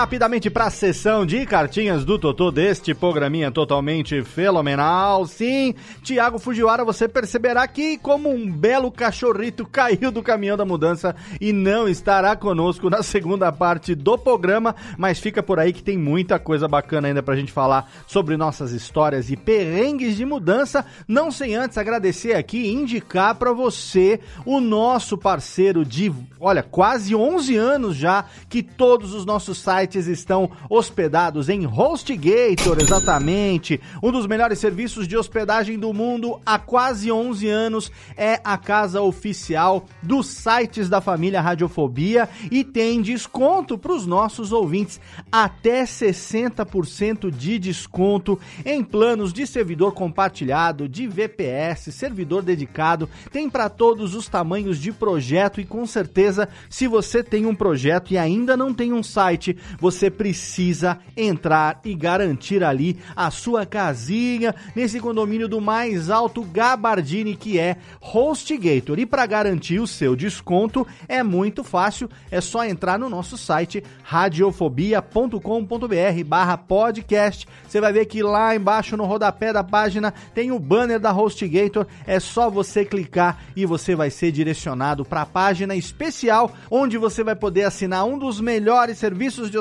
Rapidamente para a sessão de cartinhas do Totô deste programinha totalmente fenomenal. Sim, Tiago Fujiwara, você perceberá que como um belo cachorrito caiu do caminhão da mudança e não estará conosco na segunda parte do programa, mas fica por aí que tem muita coisa bacana ainda pra gente falar sobre nossas histórias e perrengues de mudança, não sem antes agradecer aqui e indicar para você o nosso parceiro de, olha, quase 11 anos já que todos os nossos sites estão hospedados em HostGator, exatamente. Um dos melhores serviços de hospedagem do mundo há quase 11 anos é a casa oficial dos sites da família Radiofobia e tem desconto para os nossos ouvintes, até 60% de desconto em planos de servidor compartilhado, de VPS, servidor dedicado, tem para todos os tamanhos de projeto e com certeza, se você tem um projeto e ainda não tem um site, você precisa entrar e garantir ali a sua casinha nesse condomínio do mais alto gabardine que é HostGator. E para garantir o seu desconto é muito fácil, é só entrar no nosso site radiofobia.com.br barra podcast. Você vai ver que lá embaixo no rodapé da página tem o banner da HostGator. É só você clicar e você vai ser direcionado para a página especial onde você vai poder assinar um dos melhores serviços de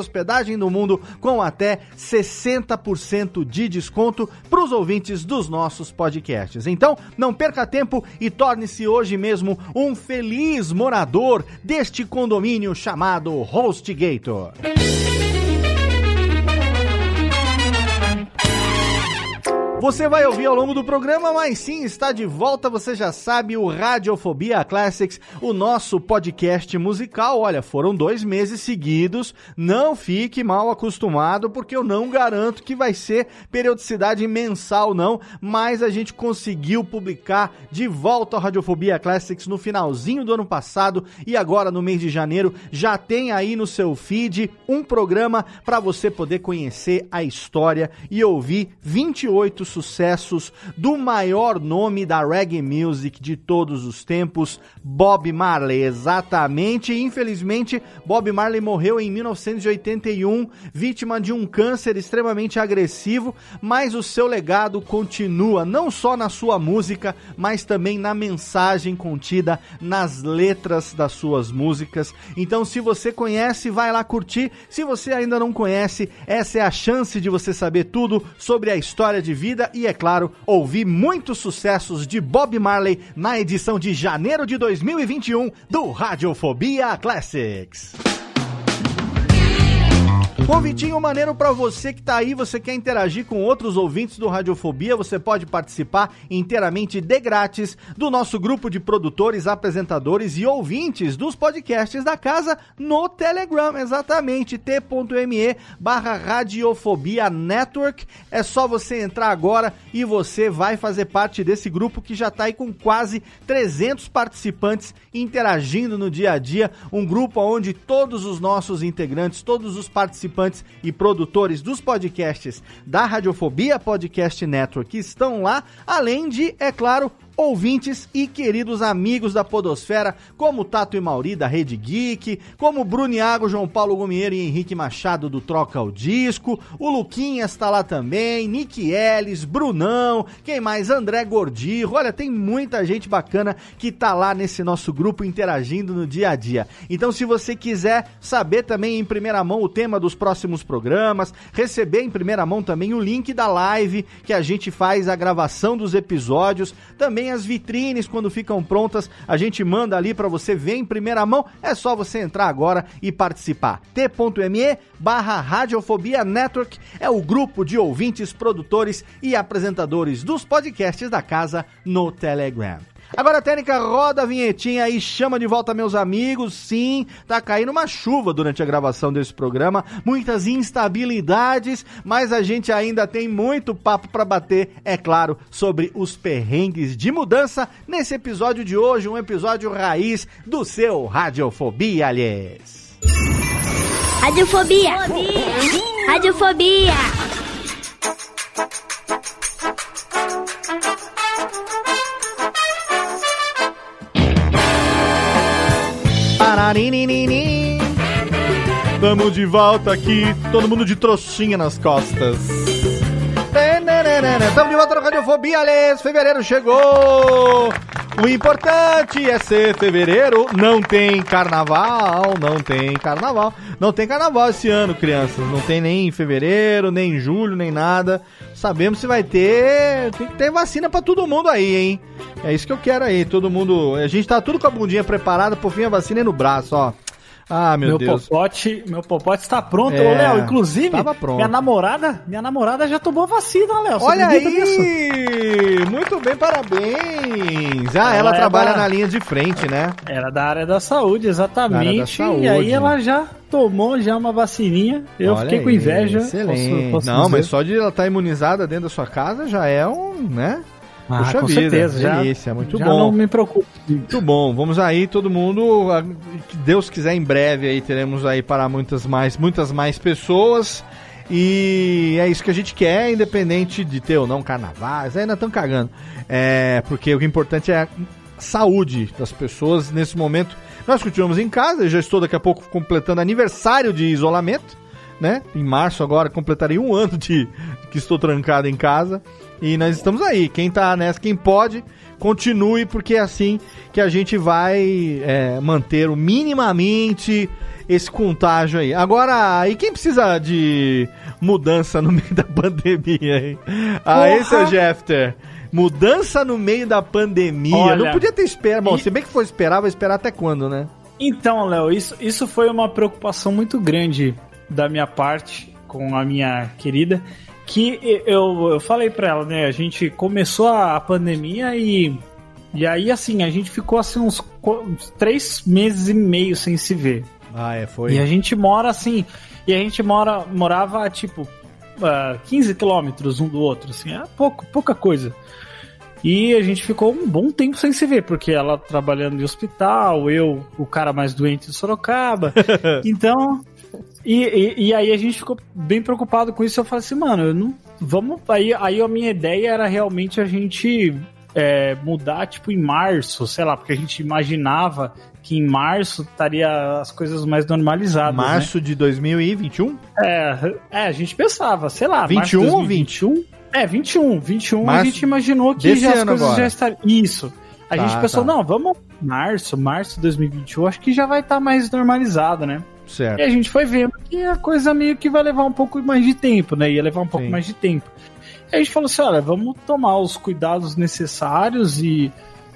do mundo com até 60% de desconto para os ouvintes dos nossos podcasts. Então, não perca tempo e torne-se hoje mesmo um feliz morador deste condomínio chamado HostGator. Você vai ouvir ao longo do programa, mas sim, está de volta, você já sabe, o Radiofobia Classics, o nosso podcast musical. Olha, foram dois meses seguidos, não fique mal acostumado, porque eu não garanto que vai ser periodicidade mensal, não, mas a gente conseguiu publicar de volta o Radiofobia Classics no finalzinho do ano passado e agora no mês de janeiro já tem aí no seu feed um programa para você poder conhecer a história e ouvir 28 sucessos do maior nome da reggae music de todos os tempos, Bob Marley. Exatamente, infelizmente, Bob Marley morreu em 1981, vítima de um câncer extremamente agressivo, mas o seu legado continua não só na sua música, mas também na mensagem contida nas letras das suas músicas. Então, se você conhece, vai lá curtir. Se você ainda não conhece, essa é a chance de você saber tudo sobre a história de vida e, é claro, ouvir muitos sucessos de Bob Marley na edição de janeiro de 2021 do Radiofobia Classics. Convitinho maneiro para você que tá aí, você quer interagir com outros ouvintes do Radiofobia, você pode participar inteiramente de grátis do nosso grupo de produtores, apresentadores e ouvintes dos podcasts da casa no Telegram, exatamente, t.me barra Radiofobia Network. É só você entrar agora e você vai fazer parte desse grupo que já tá aí com quase 300 participantes interagindo no dia a dia, um grupo onde todos os nossos integrantes, todos os participantes e produtores dos podcasts da Radiofobia Podcast Network estão lá, além de, é claro, ouvintes e queridos amigos da Podosfera, como Tato e Mauri da Rede Geek, como Bruno Iago, João Paulo Gomieiro e Henrique Machado do Troca o Disco, o Luquinhas tá lá também, Nick Ellis, Brunão, quem mais? André Gordirro, olha, tem muita gente bacana que tá lá nesse nosso grupo interagindo no dia a dia. Então, se você quiser saber também em primeira mão o tema dos próximos programas, receber em primeira mão também o link da live que a gente faz a gravação dos episódios, também as vitrines quando ficam prontas, a gente manda ali para você ver em primeira mão. É só você entrar agora e participar. t.me barra Radiofobia Network é o grupo de ouvintes, produtores e apresentadores dos podcasts da casa no Telegram. Agora, Técnica, roda a vinhetinha e chama de volta meus amigos. Sim, tá caindo uma chuva durante a gravação desse programa, muitas instabilidades, mas a gente ainda tem muito papo para bater, é claro, sobre os perrengues de mudança nesse episódio de hoje, um episódio raiz do seu Radiofobia, aliás. Radiofobia. Radiofobia. Tamo de volta aqui, todo mundo de trouxinha nas costas. Tamo de volta no Radiofobia, aliás, fevereiro chegou! O importante é ser fevereiro, não tem carnaval, não tem carnaval. Não tem carnaval esse ano, crianças. Não tem nem em fevereiro, nem em julho, nem nada. Sabemos se vai ter. Tem que ter vacina pra todo mundo aí, hein? É isso que eu quero aí. Todo mundo. A gente tá tudo com a bundinha preparada, por fim a vacina é no braço, ó. Ah, meu, Meu Deus. popote, meu popote está pronto, É, ô Léo. Inclusive, minha namorada, minha namorada já tomou vacina, Léo. Você Olha nisso? aí! Muito bem, parabéns! Ah, ela, Ela é trabalha da- na linha de frente, né? Era da área da saúde, exatamente. Da da saúde. E aí ela já tomou já uma vacininha. Eu Olha fiquei com aí, inveja. Excelente. posso- posso Não, dizer. mas só de ela estar imunizada dentro da sua casa já é um, né? Ah, com vida, certeza, já- delícia, muito já bom. não me preocupo. Muito bom, vamos aí, todo mundo. Que Deus quiser, em breve aí teremos aí para muitas mais, muitas mais pessoas. E é isso que a gente quer, independente de ter ou não carnavais, ainda estão cagando. É, porque o importante é a saúde das pessoas nesse momento. Nós continuamos em casa, eu já estou daqui a pouco completando aniversário de isolamento, né? Em março agora completarei um ano de que estou trancado em casa. E nós estamos aí. Quem tá nessa, quem pode, continue, porque é assim que a gente vai é, manter o minimamente esse contágio aí. Agora, e quem precisa de mudança no meio da pandemia, hein? Ah, esse é o Jeffter. Mudança no meio da pandemia. Olha, Não podia ter esperado. Bom, e- se bem que for esperar, vai esperar até quando, né? Então, Léo, isso, isso foi uma preocupação muito grande da minha parte com a minha querida, que eu, eu falei pra ela, né? A gente começou a, pandemia e. E aí, assim, a gente ficou assim uns, uns três meses e meio sem se ver. Ah, é, foi. E a gente mora assim. E a gente mora, morava, tipo, ah, 15 quilômetros um do outro, assim, é pouco, pouca coisa. E a gente ficou um bom tempo sem se ver, porque ela trabalhando em hospital, eu, o cara mais doente de Sorocaba. então. E, e, e aí a gente ficou bem preocupado com isso. Eu falei assim, mano, não. Vamos. Aí, aí a minha ideia era realmente a gente é, mudar, tipo, em março, sei lá, porque a gente imaginava que em março estaria as coisas mais normalizadas. né? Março de 2021? É, é, a gente pensava, sei lá, 21 março ou de 2021? É, 21. 21 Março a gente imaginou que já as coisas agora. já estariam. Isso. A Tá, gente pensou, tá. não, vamos março, março de 2021, acho que já vai estar mais normalizado, né? Certo. E a gente foi vendo que a coisa meio que vai levar um pouco mais de tempo, né? Ia levar um pouco Sim. mais de tempo. E a gente falou assim, olha, vamos tomar os cuidados necessários e,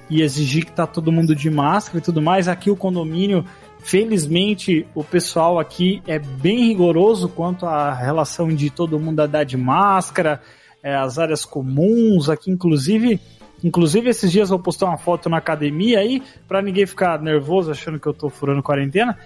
e exigir que tá todo mundo de máscara e tudo mais. Aqui o condomínio, felizmente, o pessoal aqui é bem rigoroso quanto à relação de todo mundo andar de máscara, é, as áreas comuns, aqui inclusive... Inclusive, esses dias eu vou postar uma foto na academia aí, pra ninguém ficar nervoso achando que eu tô furando quarentena.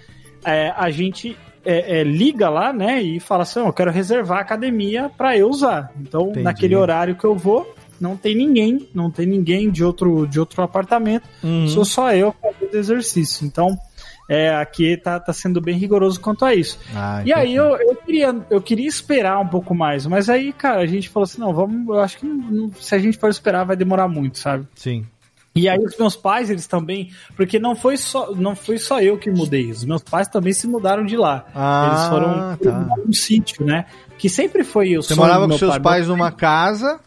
É, a gente é, é, liga lá, né, e fala assim: "Ó, eu quero reservar a academia pra eu usar. Então, Entendi. naquele horário que eu vou, não tem ninguém, não tem ninguém de outro, de outro apartamento, Uhum. sou só eu fazendo exercício. Então, é, aqui tá, tá sendo bem rigoroso quanto a isso. Ah, E aí eu, eu, queria, eu queria esperar um pouco mais, mas aí, cara, a gente falou assim, não, vamos, eu acho que não- não- se a gente for esperar vai demorar muito, sabe? Sim. E aí os meus pais, eles também, porque não foi só, não foi só eu que mudei, os meus pais também se mudaram de lá. Ah, eles foram tá. para um sítio, né? Que sempre foi o Você morava com seus pai. pais numa casa,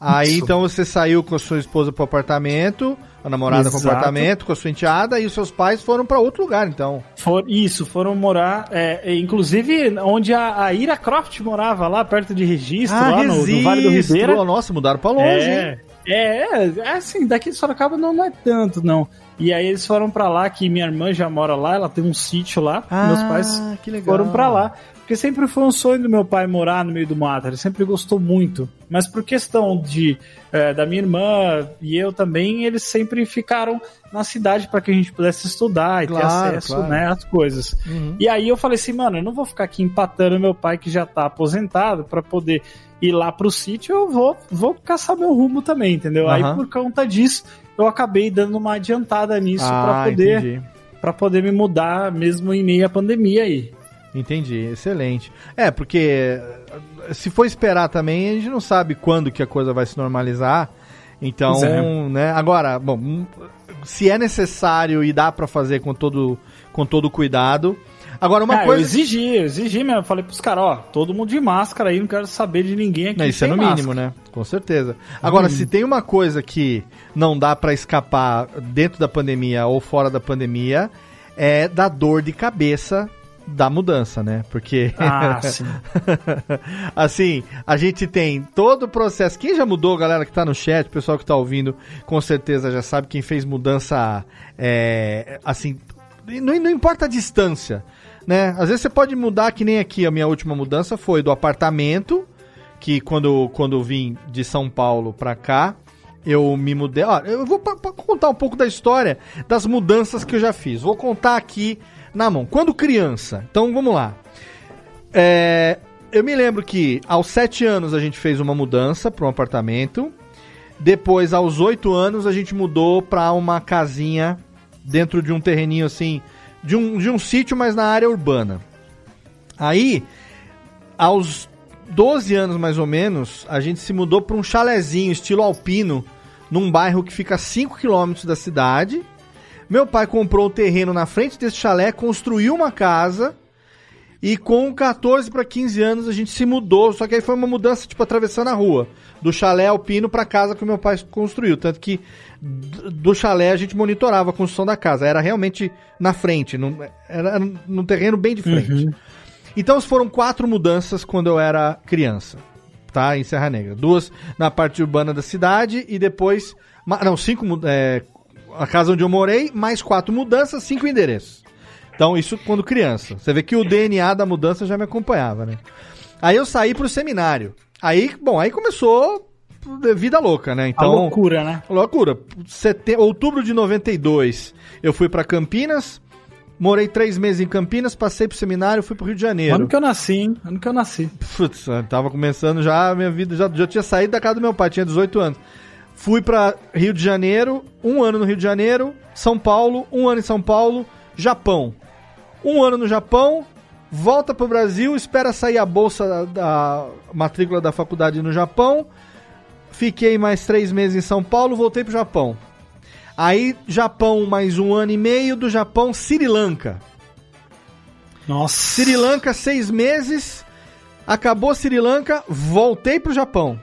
aí Isso. então você saiu com a sua esposa pro apartamento, a namorada com o Exato. apartamento, com a sua enteada, e os seus pais foram pra outro lugar, então. For, isso, foram morar, é, é, inclusive onde a, a Ira Croft morava, lá perto de Registro, Ah, lá no, no Vale do. Ribeira. Nossa, mudaram pra longe, É, hein? É, é, assim, daqui de Sorocaba não, não é tanto, não. E aí eles foram pra lá, que minha irmã já mora lá, ela tem um sítio lá, Ah, meus pais que legal. foram pra lá. Porque sempre foi um sonho do meu pai morar no meio do mato, ele sempre gostou muito. Mas por questão de é, da minha irmã e eu também, eles sempre ficaram na cidade para que a gente pudesse estudar e ter Claro, acesso claro. né, às coisas. Uhum. E aí eu falei assim, mano, eu não vou ficar aqui empatando meu pai que já tá aposentado para poder ir lá pro sítio, eu vou, vou caçar meu rumo também, entendeu? Aí Aham. por conta disso, eu acabei dando uma adiantada nisso Ah, para poder para poder me mudar mesmo em meio à pandemia aí. Entendi, excelente. É, porque eh, se for esperar também, a gente não sabe quando que a coisa vai se normalizar. Então, é. né? Agora, bom, hum, se é necessário e dá pra fazer com todo com todo cuidado. Agora uma Ah, coisa Eu exigi, eu exigi mesmo. Eu falei pros caras, ó, todo mundo de máscara aí, não quero saber de ninguém aqui. Não, isso é no máscara. mínimo, né? Com certeza. Agora, se tem uma coisa que não dá pra escapar dentro da pandemia ou fora da pandemia, é da dor de cabeça da mudança, né? Porque Ah, sim. assim, a gente tem todo o processo. Quem já mudou, galera que tá no chat, o pessoal que tá ouvindo, com certeza já sabe quem fez mudança é, assim, não, não importa a distância, né? Às vezes você pode mudar que nem aqui a minha última mudança foi do apartamento que quando, quando eu vim de São Paulo pra cá, eu me mudei. Ó, eu vou pa- pa- contar um pouco da história das mudanças que eu já fiz. Vou contar aqui na mão. Quando criança, então vamos lá. É, eu me lembro que aos sete anos a gente fez uma mudança para um apartamento. Depois, aos oito anos, a gente mudou para uma casinha dentro de um terreninho assim, de um, de um sítio, mas na área urbana. Aí, aos 12 anos mais ou menos, a gente se mudou para um chalezinho estilo alpino, num bairro que fica a 5 km da cidade. Meu pai comprou o terreno na frente desse chalé, construiu uma casa e com 14 para 15 anos a gente se mudou, só que aí foi uma mudança tipo atravessando a rua, do chalé alpino para casa que o meu pai construiu, tanto que do chalé a gente monitorava a construção da casa, era realmente na frente, num, era num terreno bem de frente. Então foram quatro mudanças quando eu era criança, tá? Em Serra Negra. Duas na parte urbana da cidade e depois. Não, cinco. É, a casa onde eu morei, mais quatro mudanças, cinco endereços. Então, isso quando criança. Você vê que o DNA da mudança já me acompanhava, né? Aí eu saí pro seminário. Aí, bom, aí começou vida louca, né? A Então, loucura, né? loucura. Sete... Outubro de 92, eu fui pra Campinas, morei três meses em Campinas, passei pro seminário, fui pro Rio de Janeiro. Ano que eu nasci, hein? Ano que eu nasci. Putz, eu tava começando já a minha vida, já, já tinha saído da casa do meu pai, tinha 18 anos. Fui pra Rio de Janeiro, um ano no Rio de Janeiro, São Paulo, um ano em São Paulo, Japão. Um ano no Japão, volta pro Brasil, espera sair a bolsa da, da matrícula da faculdade no Japão. Fiquei mais três meses em São Paulo, voltei pro Japão. Aí, Japão, mais um ano e meio, do Japão, Sri Lanka. Nossa. Sri Lanka, seis meses. Acabou Sri Lanka, voltei pro Japão.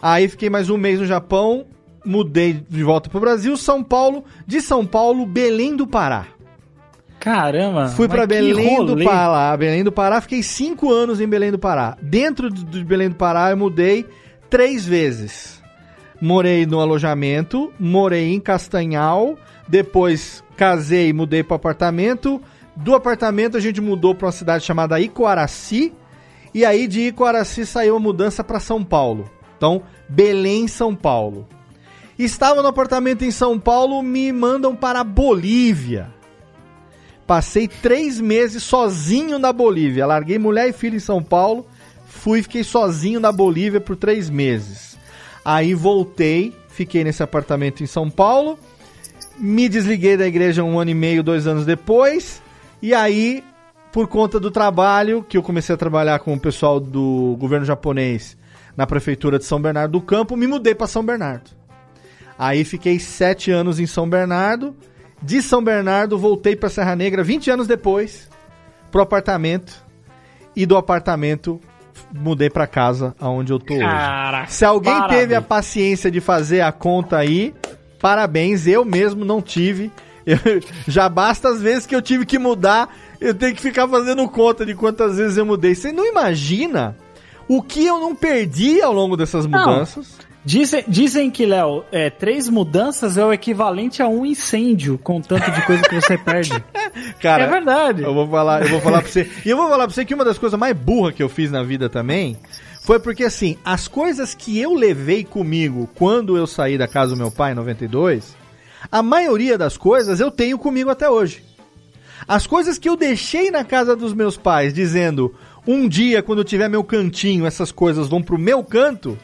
Aí fiquei mais um mês no Japão, mudei de volta pro Brasil, São Paulo, de São Paulo, Belém do Pará. Caramba. Fui que Belém do. Pará, Belém do Pará, fiquei cinco anos em Belém do Pará. Dentro de Belém do Pará eu mudei três vezes. Morei no alojamento, morei em Castanhal, depois casei e mudei para apartamento. Do apartamento a gente mudou para uma cidade chamada Icoaraci, e aí de Icoaraci saiu a mudança para São Paulo. Então, Belém, São Paulo. Estava no apartamento em São Paulo, me mandam para Bolívia. Passei três meses sozinho na Bolívia. Larguei mulher e filho em São Paulo. Fui e fiquei sozinho na Bolívia por três meses. Aí voltei, fiquei nesse apartamento em São Paulo. Me desliguei da igreja um ano e meio, dois anos depois. E aí, por conta do trabalho, que eu comecei a trabalhar com o pessoal do governo japonês na prefeitura de São Bernardo do Campo, me mudei para São Bernardo. Aí fiquei sete anos em São Bernardo. De São Bernardo voltei para Serra Negra 20 anos depois pro apartamento e do apartamento mudei para casa aonde eu tô hoje. Caraca, Se alguém parabéns. teve a paciência de fazer a conta aí, parabéns. Eu mesmo não tive. Eu- já basta as vezes que eu tive que mudar, eu tenho que ficar fazendo conta de quantas vezes eu mudei. Você não imagina o que eu não perdi ao longo dessas mudanças? Dizem, dizem que, Léo, é, três mudanças é o equivalente a um incêndio com o tanto de coisa que você perde. Cara, é verdade. Eu vou falar, eu vou falar pra você. E eu vou falar pra você que uma das coisas mais burras que eu fiz na vida também foi porque assim, as coisas que eu levei comigo quando eu saí da casa do meu pai em 92, a maioria das coisas eu tenho comigo até hoje. As coisas que eu deixei na casa dos meus pais, dizendo um dia quando eu tiver meu cantinho, essas coisas vão pro meu canto.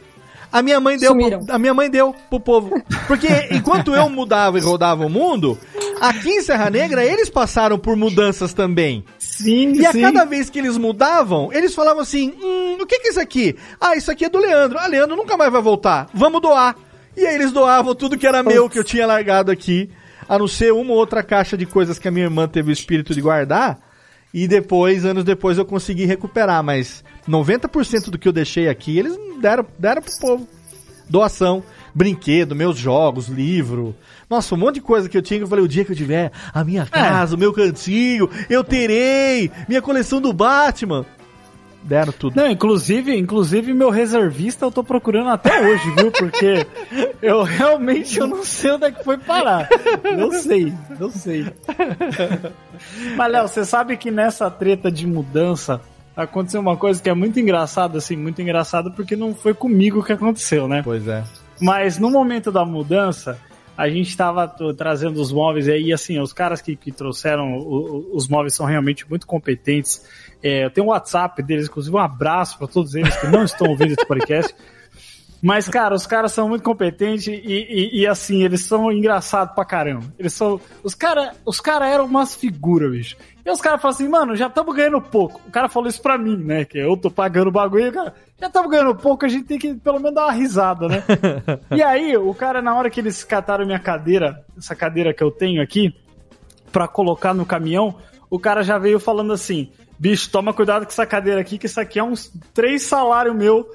A minha mãe deu, Sumiram. a minha mãe deu pro povo. Porque enquanto eu mudava e rodava o mundo, aqui em Serra Negra eles passaram por mudanças também. Sim, E a sim. cada vez que eles mudavam, eles falavam assim: hum, o que, que é isso aqui? Ah, isso aqui é do Leandro. Ah, Leandro nunca mais vai voltar. Vamos doar. E aí eles doavam tudo que era meu, que eu tinha largado aqui, a não ser uma ou outra caixa de coisas que a minha irmã teve o espírito de guardar. E depois, anos depois, eu consegui recuperar. Mas 90% do que eu deixei aqui, eles deram, deram pro povo. Doação, brinquedo, meus jogos, livro. Nossa, um monte de coisa que eu tinha que eu falei, o dia que eu tiver a minha casa, o meu cantinho, eu terei minha coleção do Batman. Deram tudo. Não, inclusive, inclusive meu reservista eu tô procurando até hoje, viu? Porque eu realmente eu não sei onde é que foi parar. Não sei, não sei. Mas Léo, você sabe que nessa treta de mudança aconteceu uma coisa que é muito engraçada, assim, muito engraçada porque não foi comigo que aconteceu, né? Pois é. Mas no momento da mudança, a gente tava t- trazendo os móveis aí, assim, os caras que, que trouxeram o- o- os móveis são realmente muito competentes. É, eu tenho um WhatsApp deles, inclusive um abraço para todos eles que não estão ouvindo esse podcast. Mas, cara, os caras são muito competentes e, e- e, assim, eles são engraçados pra caramba. Eles são. Os caras os cara eram umas figuras, bicho. E os caras falam assim, mano, já estamos ganhando pouco. O cara falou isso pra mim, né? Que eu tô pagando o bagulho, cara. Já estamos ganhando pouco, a gente tem que pelo menos dar uma risada, né? e aí, o cara, na hora que eles cataram minha cadeira, essa cadeira que eu tenho aqui, pra colocar no caminhão, o cara já veio falando assim: bicho, toma cuidado com essa cadeira aqui, que isso aqui é uns três salários meu.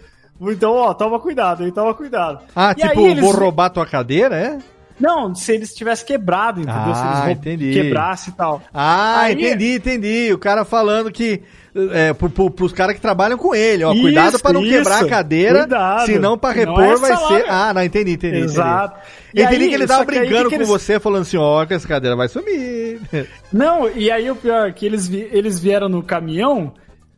Então, ó, toma cuidado aí, toma cuidado. Ah, E tipo, eles- vou roubar tua cadeira, é? Não, se eles tivessem quebrado, entendeu? se eles Ah, entendi. quebrassem e tal. Ah, Aí- entendi, entendi. O cara falando que. É, pro, pro, pros caras que trabalham com ele, ó. Isso, cuidado pra não isso. quebrar a cadeira. Cuidado. Senão pra Senão repor é vai ser. Ah, não, entendi, entendi. entendi. Exato. Eu E entendi aí, que ele tava que aí, brincando que que com eles- você, falando assim, ó, que essa cadeira vai sumir. Não, e aí o pior é que eles, vi- eles vieram no caminhão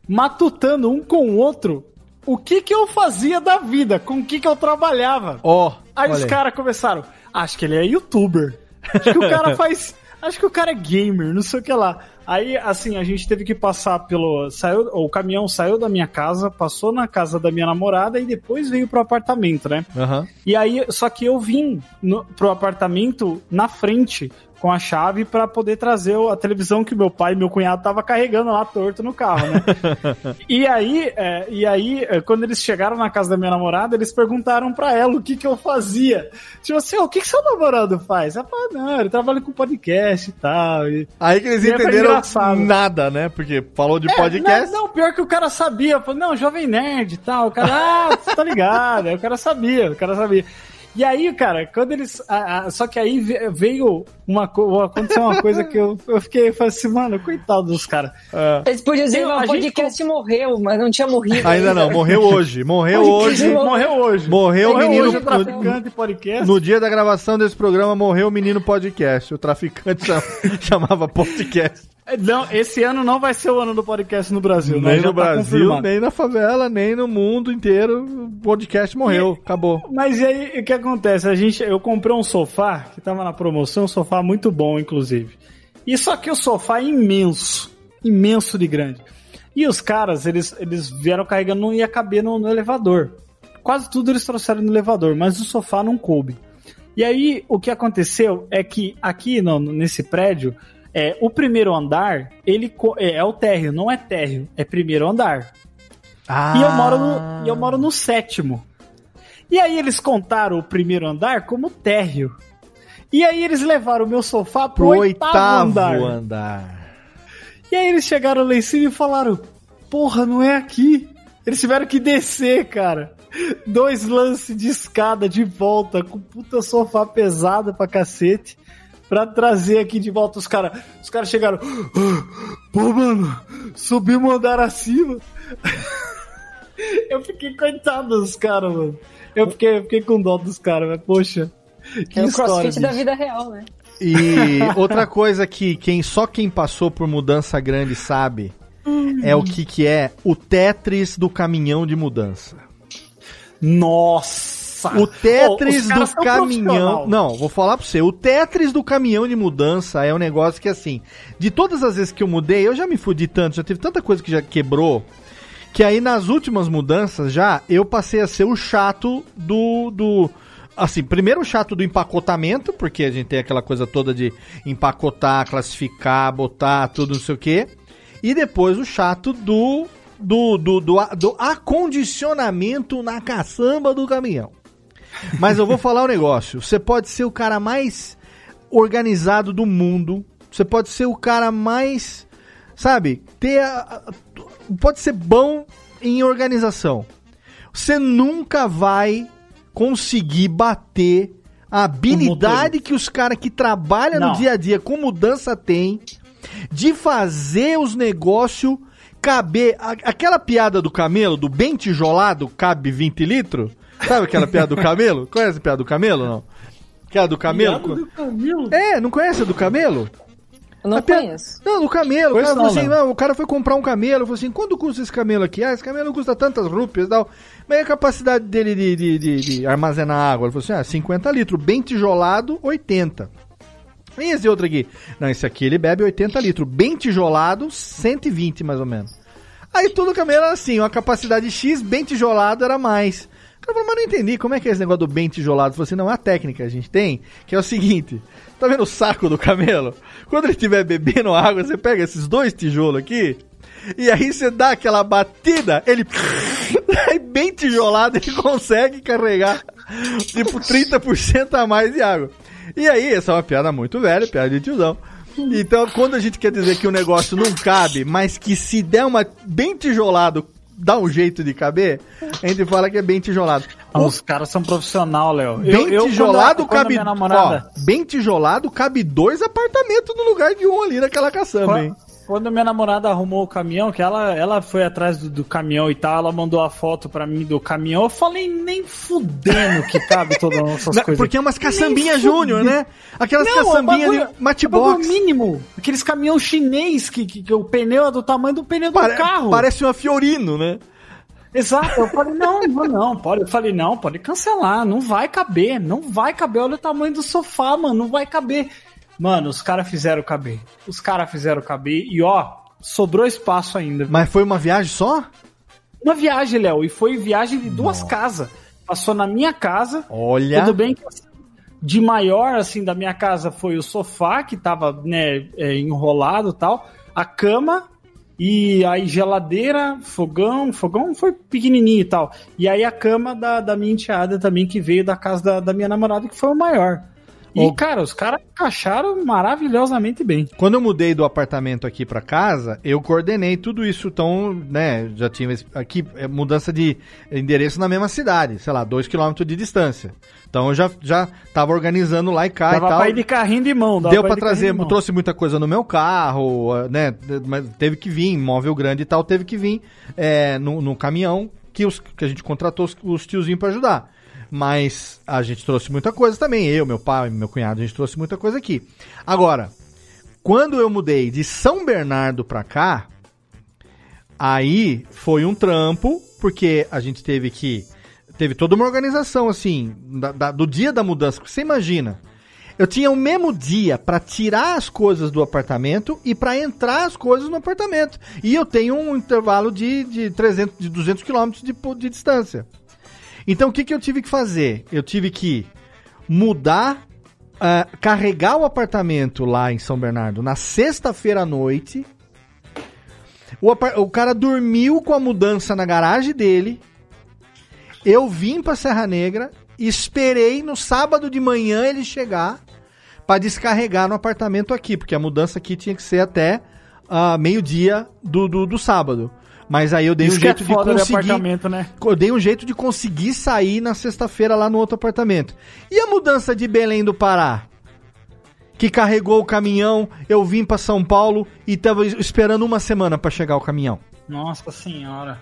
matutando um com o outro o que que eu fazia da vida, com o que que eu trabalhava. Ó, Aí olha os caras começaram, acho que ele é youtuber. Acho que o cara faz. Acho que o cara é gamer, não sei o que lá. Aí, assim, a gente teve que passar pelo. Saiu, o caminhão saiu da minha casa, passou na casa da minha namorada e depois veio pro apartamento, né? Aham. E aí, só que eu vim no, pro apartamento na frente com a chave pra poder trazer a televisão que meu pai e meu cunhado tava carregando lá torto no carro, né? E aí, é, e aí, é, quando eles chegaram na casa da minha namorada, eles perguntaram pra ela o que que eu fazia. Tipo assim, "Ô, o que que seu namorado faz? Ela falou, não, ele trabalha com podcast e tal. E... Aí que eles E foi entenderam nada, né? Porque falou de É, podcast. Não, não, pior que o cara sabia. Falou, não, jovem nerd e tal. O cara, ah, você tá ligado. Aí o cara sabia, o cara sabia. E aí, cara, quando eles. ah, ah, só que aí ve- veio uma coisa. Aconteceu uma coisa que eu, eu fiquei eu falei assim, mano, coitado dos caras. Eles podiam dizer, a o gente podcast morreu, mas não tinha morrido. Ainda não, morreu hoje. Morreu hoje. Morreu hoje. Morreu o menino. hoje o traficante podcast. No dia da gravação desse programa, morreu o menino podcast. O traficante cham- chamava podcast. Não, esse ano não vai ser o ano do podcast no Brasil, né? Nem Já no tá Brasil, nem na favela, nem no mundo inteiro. O podcast morreu. Acabou. Mas e aí, o que acontece? A gente, eu comprei um sofá que tava na promoção, um sofá muito bom, inclusive. E só que o sofá é imenso, imenso de grande. E os caras, eles, eles vieram carregando, não ia caber no, no elevador. Quase tudo eles trouxeram no elevador, mas o sofá não coube. E aí, o que aconteceu é que aqui no- nesse prédio, é, o primeiro andar, ele é, é o térreo, não é térreo, é primeiro andar. Ah. E eu moro no, eu moro no sétimo. E aí eles contaram o primeiro andar como térreo. E aí eles levaram o meu sofá pro, Pro oitavo, oitavo andar. andar. E aí eles chegaram lá em cima e falaram: Porra, não é aqui. Eles tiveram que descer, cara. Dois lances de escada de volta, com puta sofá pesado pra cacete, pra trazer aqui de volta os caras. Os caras chegaram. "Ah, Pô, mano, subimos um andar acima. Eu fiquei coitado dos caras, mano. Eu fiquei, eu fiquei com dó dos caras, mas poxa. Que É o história. crossfit da bicho. vida real, né? E outra coisa que quem, só quem passou por mudança grande sabe é o que, que é o Tetris do caminhão de mudança. Nossa! O Tetris do caminhão. Não, vou falar pra você. O Tetris do caminhão de mudança é um negócio que, assim, de todas as vezes que eu mudei, eu já me fudi tanto, já teve tanta coisa que já quebrou, que aí nas últimas mudanças já eu passei a ser o chato do. do Assim, primeiro o chato do empacotamento, porque a gente tem aquela coisa toda de empacotar, classificar, botar, tudo não sei o quê. E depois o chato do do, do, do, do acondicionamento na caçamba do caminhão. Mas eu vou falar um negócio. Você pode ser o cara mais organizado do mundo. Você pode ser o cara mais. Sabe? Ter. a- a- pode ser bom em organização. Você nunca vai conseguir bater a habilidade que os caras que trabalham no dia a dia com mudança têm de fazer os negócios caber. a- aquela piada do camelo, do bem tijolado, cabe 20 litros? Sabe aquela piada do camelo? Conhece a piada do camelo não? Aquela do camelo? Piada do camelo? É, não conhece a do camelo? Eu não piada- conheço. Não, do camelo. O cara, não, falou assim, não. não, o cara foi comprar um camelo. Falou assim: quanto custa esse camelo aqui? Ah, esse camelo custa tantas rúpias e tal. Mas a capacidade dele de, de, de- de armazenar água? Ele falou assim: ah, 50 litros. Bem tijolado, 80. E esse outro aqui? Não, esse aqui ele bebe 80 litros. Bem tijolado, 120 mais ou menos. Aí todo camelo era assim: uma capacidade X, bem tijolado era mais. Cara falou, mas não entendi, como é que é esse negócio do bem tijolado? Falou assim, não, a técnica a gente tem, que é o seguinte, tá vendo o saco do camelo? Quando ele estiver bebendo água, você pega esses dois tijolos aqui, e aí você dá aquela batida, ele aí bem tijolado, ele consegue carregar, tipo, 30% a mais de água. E aí, essa é uma piada muito velha, piada de tiozão. Então, quando a gente quer dizer que o negócio não cabe, mas que se der uma bem tijolado, dá um jeito de caber, a gente fala que é bem tijolado. Ah, Os caras são profissional, Léo. Bem Eu- eu, tijolado quando- quando a cabe. namorada- Ó, bem tijolado cabe dois apartamentos no lugar de um ali naquela caçamba, hein? Quando, minha namorada arrumou o caminhão, que ela, ela foi atrás do, do caminhão e tal, ela mandou a foto pra mim do caminhão. Eu falei, nem fudendo que cabe todas as nossas coisas. porque é umas caçambinhas júnior, né? Aquelas Não, caçambinhas de bagulho- um matchbox. mínimo. Aqueles caminhão chinês que, que, que o pneu é do tamanho do pneu do Pare- carro. Parece uma Fiorino, né? Exato, eu falei, não, não, não, pode. Eu falei, não, pode cancelar, não vai caber, não vai caber. Olha o tamanho do sofá, mano, não vai caber. Mano, os caras fizeram caber. Os caras fizeram caber e ó, sobrou espaço ainda. Mas foi uma viagem só? Uma viagem, Léo, e foi viagem de duas casas. Passou na minha casa. Olha. Tudo bem que assim, de maior, assim, da minha casa foi o sofá, que tava, né, é, enrolado e tal, a cama, e aí geladeira, fogão, fogão foi pequenininho e tal. E aí a cama da, da minha enteada também, que veio da casa da, da minha namorada, que foi o maior. E, Ô. cara, os caras encaixaram maravilhosamente bem. Quando eu mudei do apartamento aqui pra casa, eu coordenei tudo isso. Então, né, já tinha aqui é, mudança de endereço na mesma cidade, sei lá, 2 km de distância. Então eu já, já tava organizando lá e cá Dava e tal. pra ir de carrinho de mão. Deu pra trazer, trouxe muita coisa no meu carro, eh, né? Mas teve que vir, móvel grande e tal, teve que vir eh, no, no caminhão que, os, que a gente contratou os, os tiozinhos pra ajudar. Mas a gente trouxe muita coisa também. Eu, meu pai, meu cunhado, a gente trouxe muita coisa aqui. Agora, quando eu mudei de São Bernardo pra cá, aí foi um trampo, porque a gente teve que. Teve toda uma organização, assim, da- da- do dia da mudança. Você imagina, eu tinha o mesmo dia pra tirar as coisas do apartamento e pra entrar as coisas no apartamento. E eu tenho um intervalo de, de, 300, de 200 quilômetros de, de distância. Então o que, que eu tive que fazer? Eu tive que mudar, ah, carregar o apartamento lá em São Bernardo na sexta-feira à noite. O, o cara dormiu com a mudança na garagem dele. Eu vim pra Serra Negra, esperei no sábado de manhã ele chegar pra descarregar no apartamento aqui, porque a mudança aqui tinha que ser até ah, meio-dia do, do, do sábado. Mas aí eu dei Isso um é jeito de foda de conseguir. apartamento, né? Eu dei um jeito de conseguir sair na sexta-feira lá no outro apartamento. E a mudança de Belém do Pará? Que carregou o caminhão, eu vim pra São Paulo e tava esperando uma semana pra chegar o caminhão. Nossa senhora.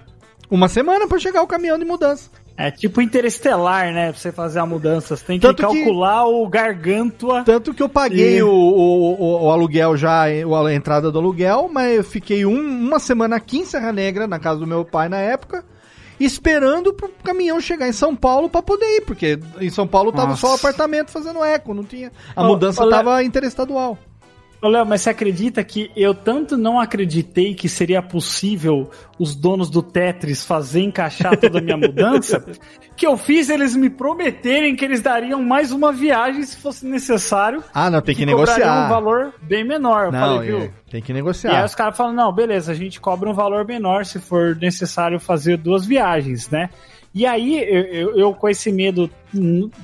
Uma semana pra chegar o caminhão de mudança. É tipo interestelar, né? Pra você fazer a mudança. Você tem que Tanto que- calcular o gargantua. Tanto que eu paguei E- o, o, o- aluguel já, a entrada do aluguel, mas eu fiquei um- uma semana aqui em Serra Negra, na casa do meu pai na época, esperando pro caminhão chegar em São Paulo pra poder ir, porque em São Paulo tava Nossa. só o apartamento fazendo eco, não tinha. A Ô, mudança tava interestadual. Ô, Léo, mas você acredita que eu tanto não acreditei que seria possível os donos do Tetris fazer encaixar toda a minha mudança, que eu fiz eles me prometerem que eles dariam mais uma viagem se fosse necessário. Ah, não, tem que cobrariam negociar. um valor bem menor. Não, falei, viu? é, tem que E aí negociar. os caras falam, não, beleza, a gente cobra um valor menor se for necessário fazer duas viagens, né? E aí, eu, eu- eu com esse medo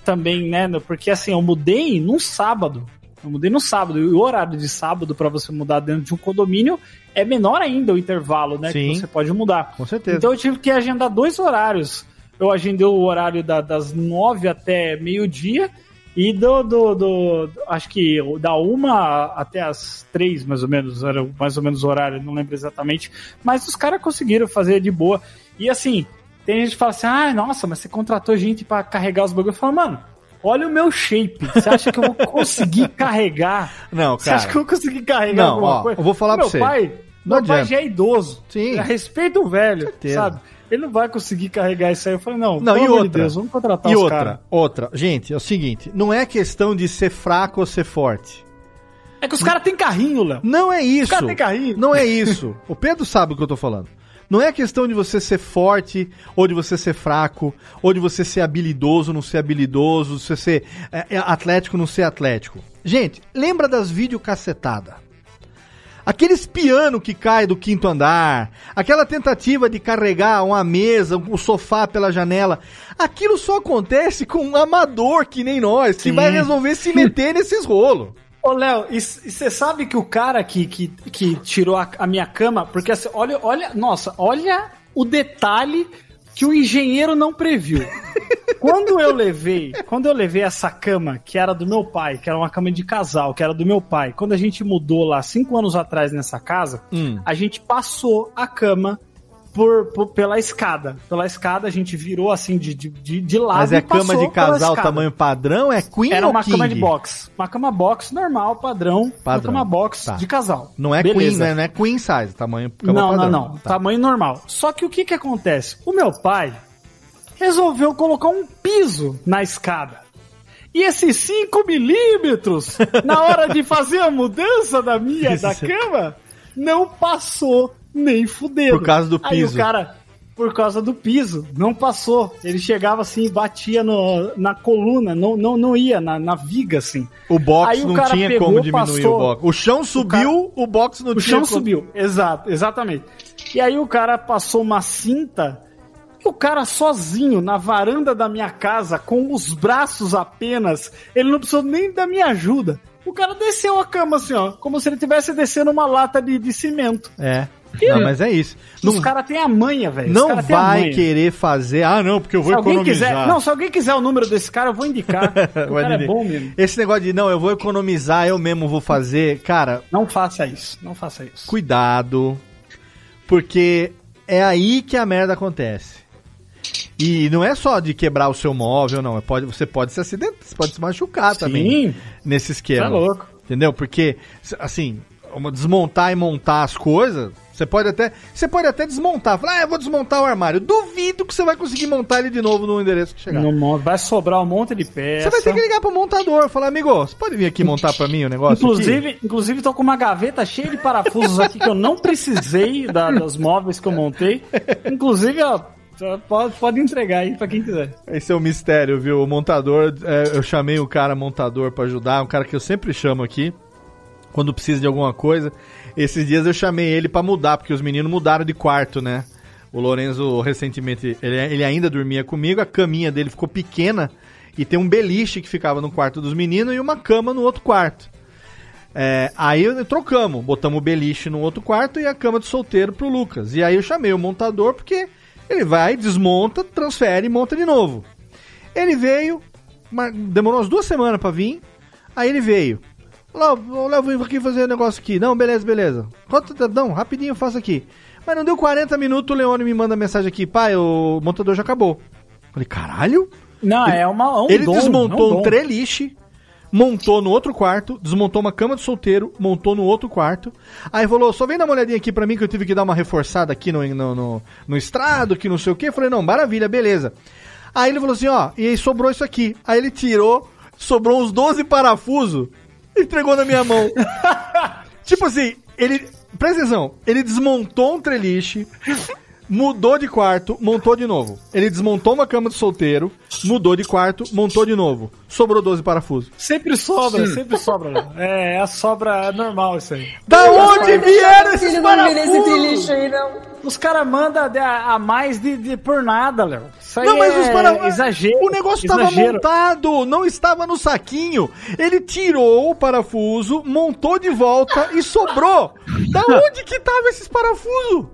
também, né? Porque assim, eu mudei num sábado. Eu mudei no sábado. E o horário de sábado para você mudar dentro de um condomínio é menor ainda o intervalo, né? Sim. Que você pode mudar. Com certeza. Então eu tive que agendar dois horários. Eu agendei o horário da- das nove até meio-dia e do, do, do- Acho que da uma até as três, mais ou menos. Era mais ou menos o horário, não lembro exatamente. Mas os caras conseguiram fazer de boa. E assim, tem gente que fala assim: ah, nossa, mas você contratou gente pra carregar os bagulhos. Eu falo, mano. Olha o meu shape. Você acha que eu vou conseguir carregar? Não, Você cara. acha que eu vou conseguir carregar Não, alguma ó, coisa? eu vou falar meu pra você. Pai, Não meu pai adianta. já é idoso. Sim. Já respeita o velho, sabe? Ele não vai conseguir carregar isso aí. Eu falei, não, Não, pelo e outra? de Deus, vamos contratar E os outra, caras. outra. Gente, é o seguinte, não é questão de ser fraco ou ser forte. É que os caras têm carrinho, Léo. Não é isso. cara tem carrinho. Não é isso. O Pedro sabe o que eu tô falando. Não é questão de você ser forte, ou de você ser fraco, ou de você ser habilidoso, não ser habilidoso, de você ser é, é, atlético, não ser atlético. Gente, lembra das videocassetadas? Aqueles piano que cai do quinto andar, aquela tentativa de carregar uma mesa, o sofá pela janela, aquilo só acontece com um amador que nem nós, que Sim. vai resolver se meter nesses rolos. Ô, Léo, e você sabe que o cara que, que, que tirou a, a minha cama, porque assim, olha, olha, nossa, olha o detalhe que o engenheiro não previu. quando eu levei, quando eu levei essa cama, que era do meu pai, que era uma cama de casal, que era do meu pai, quando a gente mudou lá cinco anos atrás nessa casa, Hum. a gente passou a cama por, por- pela escada. Pela escada a gente virou assim de, de, de, lado Mas é cama de casal tamanho padrão? É queen Era uma king? cama de box. Uma cama box normal, padrão. Uma Padrão. cama box Tá. de casal. Não é Beleza. queen, né? Não é queen size, tamanho cama Não, padrão. não, não. Tá. Tamanho normal. Só que o que que acontece? O meu pai resolveu colocar um piso na escada. E esses 5 milímetros, na hora de fazer a mudança da minha, da cama, não passou nem fudendo. Por causa do Aí piso. o cara, por causa do piso, não passou. Ele chegava assim, e batia no, na coluna, não, não, não ia, na, na viga, assim. O box Aí o não cara tinha pegou, como diminuir passou- o box. O chão subiu, o, box não o tinha chão como- subiu, exato, exatamente. E aí o cara passou uma cinta e o cara sozinho na varanda da minha casa, com os braços apenas, ele não precisou nem da minha ajuda. O cara desceu a cama assim, ó, como se ele tivesse descendo uma lata de, de cimento. É. Não, mas é isso. Os Não, caras têm a manha, velho. Não vai manha. querer fazer. Ah, não, porque eu vou Se alguém economizar. quiser, não, se alguém quiser o número desse cara, eu vou indicar. é bom mesmo. Esse negócio de não, eu vou economizar, eu mesmo vou fazer. Cara, Não faça isso, não faça isso. cuidado. Porque é aí que a merda acontece. E não é só de quebrar o seu móvel, não. É Pode, você pode se acidentar, você pode se machucar também Sim, nesse esquema. tá louco. Entendeu? Porque, assim, desmontar e montar as coisas, você pode até. Você pode até desmontar. Falar, ah, eu vou desmontar o armário. Duvido que você vai conseguir montar ele de novo no endereço que chegar. Vai sobrar um monte de peça. Você vai ter que ligar pro montador, falar, amigo, você pode vir aqui montar pra mim o negócio? Inclusive, aqui? inclusive, tô com uma gaveta cheia de parafusos aqui que eu não precisei da- dos móveis que eu montei. Inclusive, ó, pode, pode entregar aí pra quem quiser. Esse é o mistério, viu? O montador, é, eu chamei o cara montador pra ajudar, um cara que eu sempre chamo aqui, quando precisa de alguma coisa. Esses dias eu chamei ele pra mudar, porque os meninos mudaram de quarto, né? O Lorenzo, recentemente, ele, ele ainda dormia comigo, a caminha dele ficou pequena e tem um beliche que ficava no quarto dos meninos e uma cama no outro quarto. É, aí trocamos, botamos o beliche no outro quarto e a cama de solteiro pro Lucas. E aí eu chamei o montador porque ele vai, desmonta, transfere e monta de novo. Ele veio, demorou umas duas semanas pra vir. Aí ele veio. "Ô, Léo, vim aqui fazer um negócio aqui. Não, beleza, beleza. Quanto? Não, rapidinho eu faço aqui. Mas não deu 40 minutos, o Leone me manda mensagem aqui. Pai, o montador já acabou. Falei, caralho? Não, é, uma, é um ele dom, desmontou é um, dom. treliche, montou no outro quarto, desmontou uma cama de solteiro, montou no outro quarto. Aí falou: só vem dar uma olhadinha aqui pra mim que eu tive que dar uma reforçada aqui no, no, no, no estrado, que não sei o que. Falei: não, maravilha, beleza. Aí ele falou assim: ó, e aí sobrou isso aqui. Aí ele tirou, sobrou uns 12 parafusos entregou na minha mão. tipo assim, ele. Presta atenção, ele desmontou um treliche. Mudou de quarto, montou de novo. Ele desmontou uma cama de solteiro, mudou de quarto, montou de novo. Sobrou 12 parafusos. Sempre sobra, sempre sobra. Léo. É, é a sobra normal isso aí. Da onde vieram esses filho dormir nesse parafusos? trilixo aí, não. Os caras mandam a, a mais de, de por nada, Léo. Isso aí Não, mas é os exagero. O negócio estava montado, não estava no saquinho. Ele tirou o parafuso, montou de volta e sobrou. Da onde que tava esses parafusos?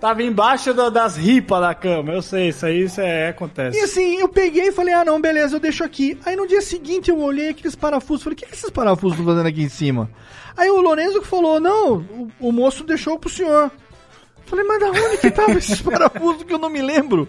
Tava embaixo da- das ripas da cama, eu sei, isso aí isso é, E acontece. assim, eu peguei e falei, ah não, beleza, eu deixo aqui. Aí no dia seguinte eu olhei aqueles parafusos, falei, o que, que esses parafusos estão fazendo aqui em cima? Aí o Lorenzo que falou, não, o, o moço deixou pro senhor. Falei, mas da onde que tava esses parafusos que eu não me lembro?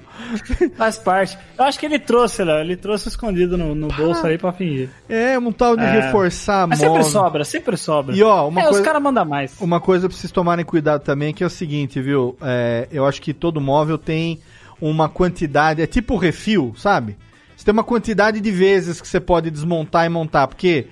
Faz parte. Eu acho que ele trouxe, Léo, ele trouxe escondido no, no bolso aí pra fingir. É, um tal de É. reforçar a Mas sempre sobra, sempre sobra. E ó, uma é, coisa- os caras mandam mais. Uma coisa pra vocês tomarem cuidado também, que é o seguinte, viu? É, eu acho que todo móvel tem uma quantidade, é tipo refil, sabe? Você tem uma quantidade de vezes que você pode desmontar e montar, porque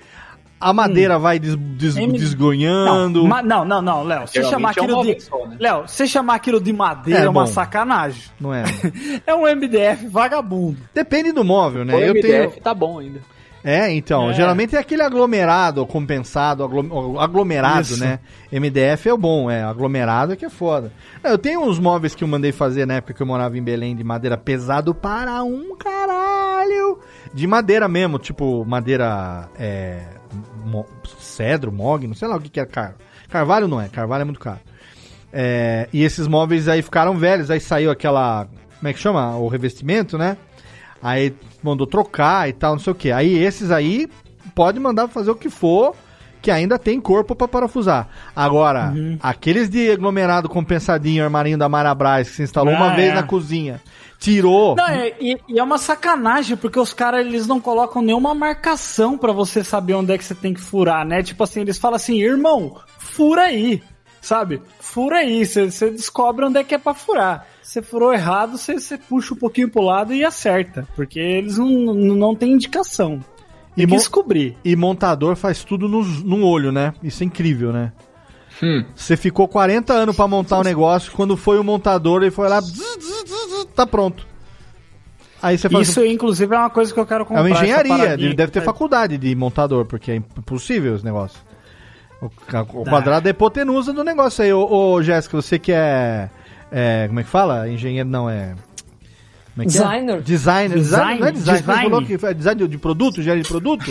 a madeira vai des, des- M- desgonhando. Não, ma- não, não, não, Léo. Você chamar é um aquilo móvel de. só, né? Léo, você chamar aquilo de madeira É, é, uma bom. sacanagem. Não é? É um MDF vagabundo. Depende do móvel, né? O Eu MDF tenho. tá bom ainda. É, então, É. geralmente é aquele aglomerado, ou compensado, aglo- aglomerado, Isso. né? MDF é o bom, é, aglomerado é que é foda. Eu tenho uns móveis que eu mandei fazer na época que eu morava em Belém de madeira pesado para um caralho. De madeira mesmo, tipo madeira é, mo- cedro, mogno, sei lá o que que é car carvalho não é, carvalho é muito caro. É, e esses móveis aí ficaram velhos, aí saiu aquela, como é que chama? O revestimento, né? Aí mandou trocar e tal, não sei o que. Aí esses aí pode mandar fazer o que for, que ainda tem corpo pra parafusar. Agora, Uhum. aqueles de aglomerado compensadinho, armarinho da Marabras, que se instalou uma Ah, vez é. na cozinha, tirou. Não, é- e, e é uma sacanagem, porque os caras eles não colocam nenhuma marcação pra você saber onde é que você tem que furar, né? Tipo assim, eles falam assim, irmão, fura aí, sabe? Fura aí, você você descobre onde é que é pra furar. Se furou errado, você você puxa um pouquinho pro lado e acerta, porque eles não, não têm indicação. E que mo- descobrir. E montador faz tudo no, no olho, né? Isso é incrível, né? Hum. Você ficou 40 anos pra montar o negócio, quando foi o montador, ele foi lá, zzz, zzz, zzz, tá pronto. Aí você Isso, inclusive, é uma coisa que eu quero É comprar. uma essa engenharia, ele deve ter faculdade de montador, porque é impossível esse negócio. O, o quadrado é hipotenusa do negócio aí. Ô, ô Jéssica, você que é, é, Como é que fala? Engenheiro não é. Como é que Designer. É? Designer. Design. Não é design. Design. Você falou que é design de- de produto, engenharia de produto?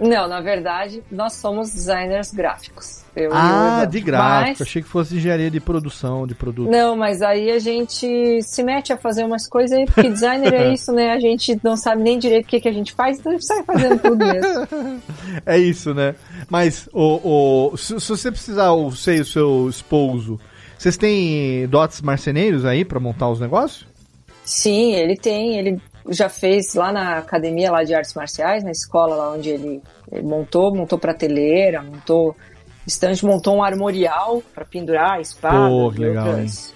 Não, na verdade, nós somos designers gráficos. Ah, de gráfico. Mas- Achei que fosse engenharia de produção, de produto. Não, mas aí a gente se mete a fazer umas coisas aí, porque designer é isso, né? A gente não sabe nem direito o que, que a gente faz, então a gente sai fazendo tudo mesmo. É isso, né? Mas, o, o, se, se você precisar, você e o seu esposo, vocês têm dotes marceneiros aí pra montar os negócios? Sim, ele tem, ele já fez lá na academia lá de artes marciais, na escola lá onde ele, ele montou, montou prateleira, montou estante, montou um armorial para pendurar a espada. Pô, que legal, outras.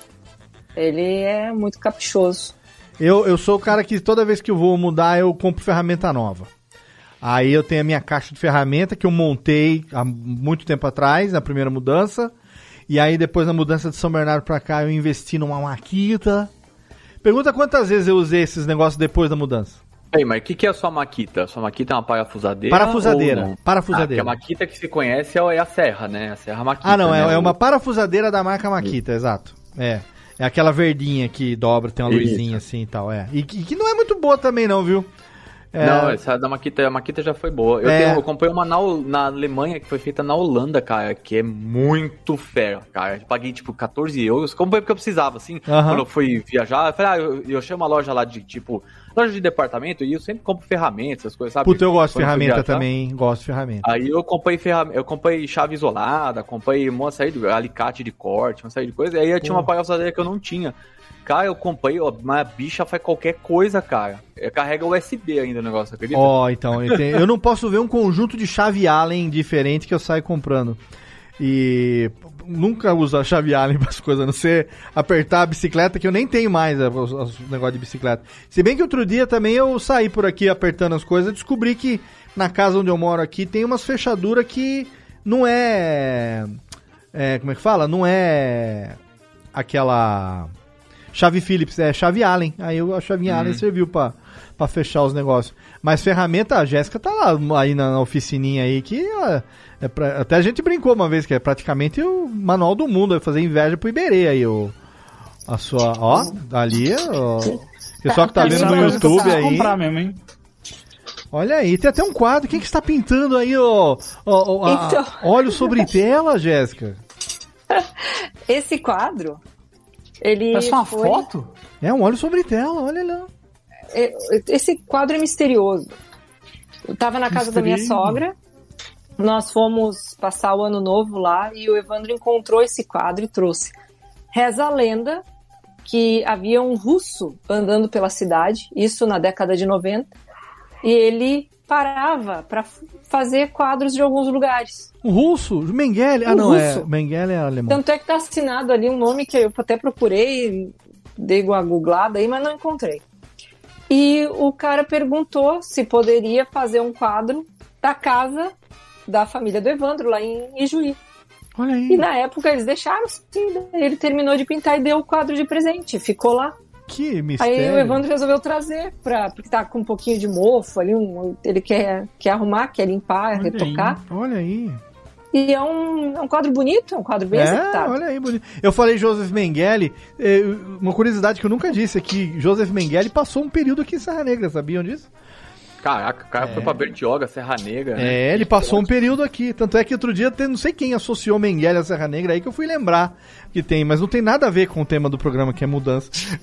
Ele é muito caprichoso. Eu, eu sou o cara que toda vez que eu vou mudar, eu compro ferramenta nova. Aí eu tenho a minha caixa de ferramenta que eu montei há muito tempo atrás, na primeira mudança. E aí depois na mudança de São Bernardo pra cá, eu investi numa maquita. Pergunta quantas vezes eu usei esses negócios depois da mudança. Ei, mas o que, que é a sua maquita? A sua maquita é uma parafusadeira? Parafusadeira, parafusadeira. Ah, porque a maquita que se conhece é a serra, né? A serra maquita. Ah, não, é, né? é O- uma parafusadeira da marca Makita, exato. É. É aquela verdinha que dobra, tem uma Isso. luzinha assim e tal, é. E que, que não é muito boa também não, viu? É, Não, essa da Maquita, a Maquita já foi boa. Eu, É. tenho, eu comprei uma na, na Alemanha que foi feita na Holanda, cara, que é muito fera, cara. Eu paguei tipo 14 euros. Comprei porque eu precisava, assim. Aham. Quando eu fui viajar, eu falei, ah, eu, eu achei uma loja lá de tipo, loja de departamento e eu sempre compro ferramentas, essas coisas, sabe? Puta, eu gosto de ferramenta viajar. também, hein? gosto de ferramenta. Aí eu comprei ferramenta, eu comprei chave isolada, comprei uma série de alicate de corte, uma série de coisas. E aí eu tinha uma Pô. parafusadeira que eu não tinha. Cara, eu comprei, ó, uma bicha faz qualquer coisa, cara. Carrega USB ainda o negócio, acredita? Ó, então, eu, tenho- eu não posso ver um conjunto de chave Allen diferente que eu saio comprando. E nunca uso a chave Allen para as coisas, a não ser apertar a bicicleta, que eu nem tenho mais é, os negócios de bicicleta. Se bem que outro dia também eu saí por aqui apertando as coisas, descobri que na casa onde eu moro aqui tem umas fechaduras que não é, é como é que fala? Não é aquela chave Phillips, é chave Allen. Aí eu- a chave Allen serviu pra, pra fechar os negócios. Mas ferramenta, a Jéssica tá lá aí na, na oficininha aí que ó, é pra- até a gente brincou uma vez que é praticamente o manual do mundo, é fazer inveja pro Iberê aí o a sua, ó, ali, ó, o pessoal que tá vendo no YouTube aí. comprar mesmo, hein? Olha aí, tem até um quadro. Quem que está pintando aí, ó? ó, ó, a- Então. Óleo sobre tela, Jéssica. Esse quadro, ele Parece uma foi- foto? É um óleo sobre tela, olha lá. é, Esse quadro é misterioso. Eu tava na casa da minha sogra, nós fomos passar o ano novo lá e o Evandro encontrou esse quadro e trouxe. Reza a lenda que havia um russo andando pela cidade, isso na década de 90, e ele parava para fazer quadros de alguns lugares. O russo, Mengele. Ah, O não, é. russo. Mengele é alemão. Tanto é que tá assinado ali um nome que eu até procurei, dei uma googlada aí, mas não encontrei. E o cara perguntou se poderia fazer um quadro da casa da família do Evandro, lá em Ijuí. Olha aí. E na época eles deixaram, sim, ele terminou de pintar e deu o quadro de presente, ficou lá. Que mistério. Aí o Evandro resolveu trazer, pra, porque tá com um pouquinho de mofo ali, um, ele quer, quer arrumar, quer limpar, Olha retocar. Olha aí. E é um, é um quadro bonito, é um quadro bem É, executado. olha aí, bonito. Eu falei Joseph Mengele, é, uma curiosidade que eu nunca disse aqui, Joseph Mengele passou um período aqui em Serra Negra, sabiam disso? Caraca, o cara foi pra Bertioga, Serra Negra. né? É, ele passou um período aqui. Tanto é que outro dia, tem, não sei quem associou Mengele à Serra Negra aí que eu fui lembrar que tem, mas não tem nada a ver com o tema do programa que é mudança.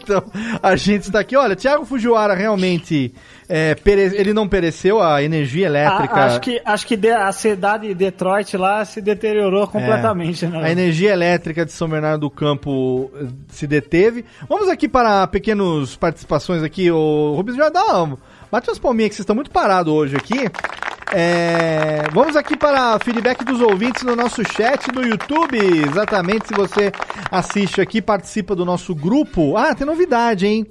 então, a gente está aqui. Olha, Thiago Fujiwara realmente é, pere- ele não pereceu a energia elétrica. A- acho que, acho que de- a cidade de Detroit lá se deteriorou completamente, né? É. A energia elétrica de São Bernardo do Campo eh, se deteve. Vamos aqui para pequenas participações aqui. O Rubens já dá uma, bate umas palminhas que vocês estão muito parados hoje aqui. É, vamos aqui para feedback dos ouvintes no nosso chat no YouTube. Exatamente, se você assiste aqui, participa do nosso grupo. Ah, tem novidade, hein?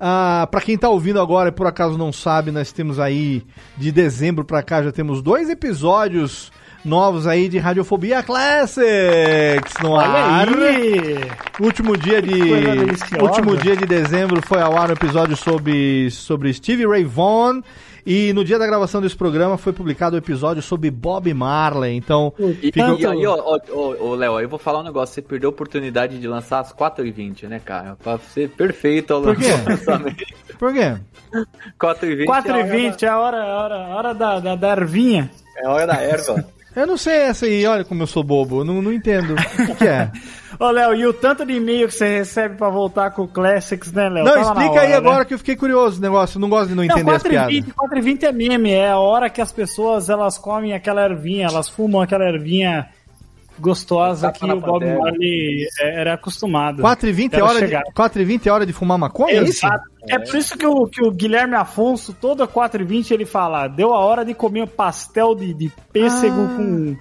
Ah, para quem tá ouvindo agora e por acaso não sabe, nós temos aí de dezembro pra cá já temos dois episódios novos aí de Radiofobia Classics no Olha ar. aí! Último dia de último dia de dezembro foi ao ar um episódio sobre sobre Stevie Ray Vaughan e no dia da gravação desse programa foi publicado o episódio sobre Bob Marley. Então, E, fica- e aí, ó, ó, ó, ó, Léo, eu vou falar um negócio. Você perdeu a oportunidade de lançar às 4h20, né, cara? Pra ser perfeito ao Por quê? lançamento. por quê? 4h20 4h20 é a hora, a hora, a hora da, da, da ervinha. é a hora da erva. Eu não sei essa aí, olha como eu sou bobo, eu não, não entendo. O que, que é? Ô, Léo, e o tanto de e-mail que você recebe pra voltar com o Classics, né, Léo? Não, Tava explica aí hora, agora né? que eu fiquei curioso do negócio. Eu não gosto de não Não, entender as piadas. 4h20, 4h20 é meme, é a hora que as pessoas elas comem aquela ervinha, elas fumam aquela ervinha gostosa que o Bob. Marley é, era acostumado. 4h20 é hora de, chegar. 4h20 é hora de fumar maconha, é isso? Exato. É por isso que o, que o Guilherme Afonso, toda 4h20, ele fala: deu a hora de comer um pastel de, de pêssego Ah. com,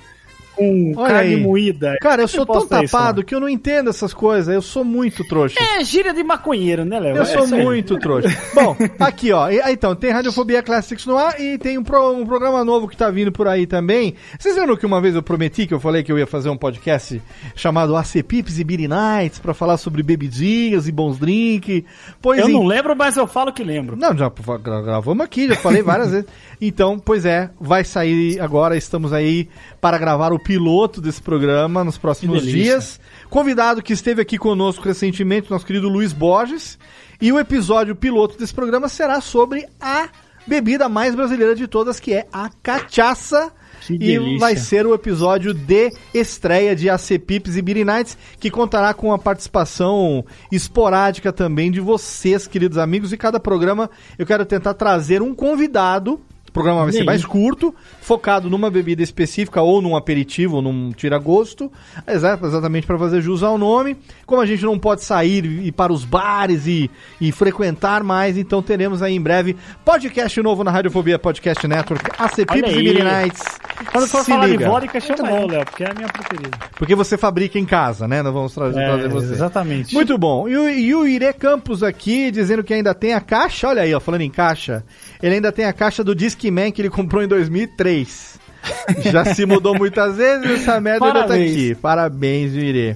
com Olha carne aí. moída. Cara, eu Sempre sou tão isso, tapado né? que eu não entendo essas coisas. Eu sou muito trouxa. É gíria de maconheiro, né, Léo? Eu É sou isso muito trouxa. Bom, aqui ó, e- então, tem Radiofobia Classics no ar e tem um, pro- um programa novo que tá vindo por aí também. Vocês lembram que uma vez eu prometi que eu falei que eu ia fazer um podcast chamado AC Pips e Beer Nights pra falar sobre bebidinhas e bons drinks? Pois Eu em- não lembro, mas eu falo que lembro. Não, já gra- gravamos aqui, já falei várias vezes. Então, pois é, vai sair agora, estamos aí para gravar o piloto desse programa nos próximos dias. Convidado que esteve aqui conosco recentemente, nosso querido Luiz Borges. E o episódio piloto desse programa será sobre a bebida mais brasileira de todas, que é a cachaça. Que E delícia. vai ser o episódio de estreia de AC Pips e Beer Nights, que contará com a participação esporádica também de vocês, queridos amigos. E cada programa eu quero tentar trazer um convidado. O programa vai ser mais curto, focado numa bebida específica, ou num aperitivo, ou num tira-gosto. Exa- Exatamente para fazer jus ao nome. Como a gente não pode sair e ir para os bares e, e frequentar mais, então teremos aí em breve podcast novo na Radiofobia Podcast Network, AC Olha Pips e Nights. Quando for Se falar liga. de vodka, chama eu, Léo, porque é a minha preferida. Porque você fabrica em casa, né? Nós vamos trazer, É, trazer você. exatamente. Muito bom. E o, e o Irê Campos aqui dizendo que ainda tem a caixa. Olha aí, ó, falando em caixa. Ele ainda tem a caixa do Discman que ele comprou em 2003. Já se mudou muitas vezes, essa merda ainda tá Parabéns. aqui. Parabéns, Irê.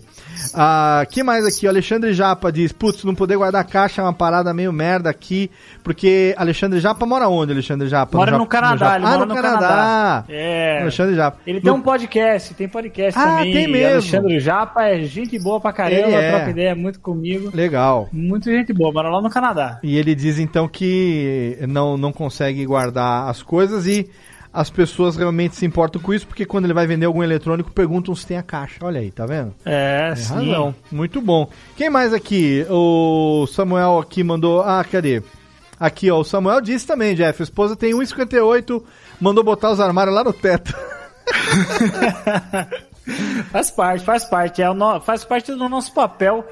Ah, que mais aqui? O Alexandre Japa diz: Putz, não poder guardar caixa é uma parada meio merda aqui. Porque Alexandre Japa mora onde, Alexandre Japa? Mora no Jap- Canadá, Japa- ele ah, mora no no Canadá. Canadá. É. Alexandre Japa. Ele tem No- um podcast, tem podcast Ah, também. tem mesmo. Alexandre Japa é gente boa pra caramba, Ele é. troca ideia muito comigo. Legal. Muito gente boa, mora lá no Canadá. E ele diz então que não, não consegue guardar as coisas e as pessoas realmente se importam com isso, porque quando ele vai vender algum eletrônico, perguntam se tem a caixa. Olha aí, tá vendo? É, Tem sim. razão. Muito bom. Quem mais aqui? O Samuel aqui mandou. Ah, cadê? Aqui, ó. O Samuel disse também, Jeff. A esposa tem 1,58, mandou botar os armários lá no teto. Faz parte, faz parte. É o no- faz parte do nosso papel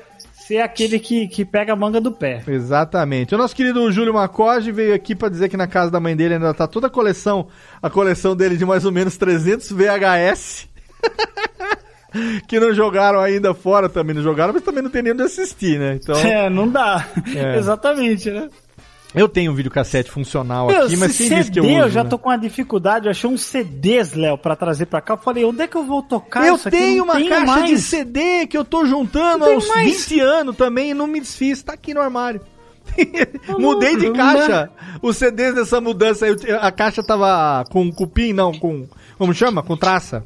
ser aquele que, que pega a manga do pé. Exatamente. O nosso querido Júlio Macoge veio aqui pra dizer que na casa da mãe dele ainda tá toda a coleção, a coleção dele de mais ou menos 300 VHS. que não jogaram ainda fora também, não jogaram, mas também não tem nem onde assistir, né? Então, É, não dá. É. Exatamente, né? Eu tenho um videocassete funcional Meu, aqui, mas quem disse que eu CD uso? eu já né? tô com uma dificuldade. Eu achei uns CDs, Léo, pra trazer pra cá. Eu falei, onde é que eu vou tocar Eu isso aqui? tenho não uma tenho caixa de mais. CD que eu tô juntando há uns mais. 20 anos também e não me desfiz, tá aqui no armário. Mudei de caixa. Os CDs dessa mudança, a caixa tava com cupim, não, com. Como chama? Com traça.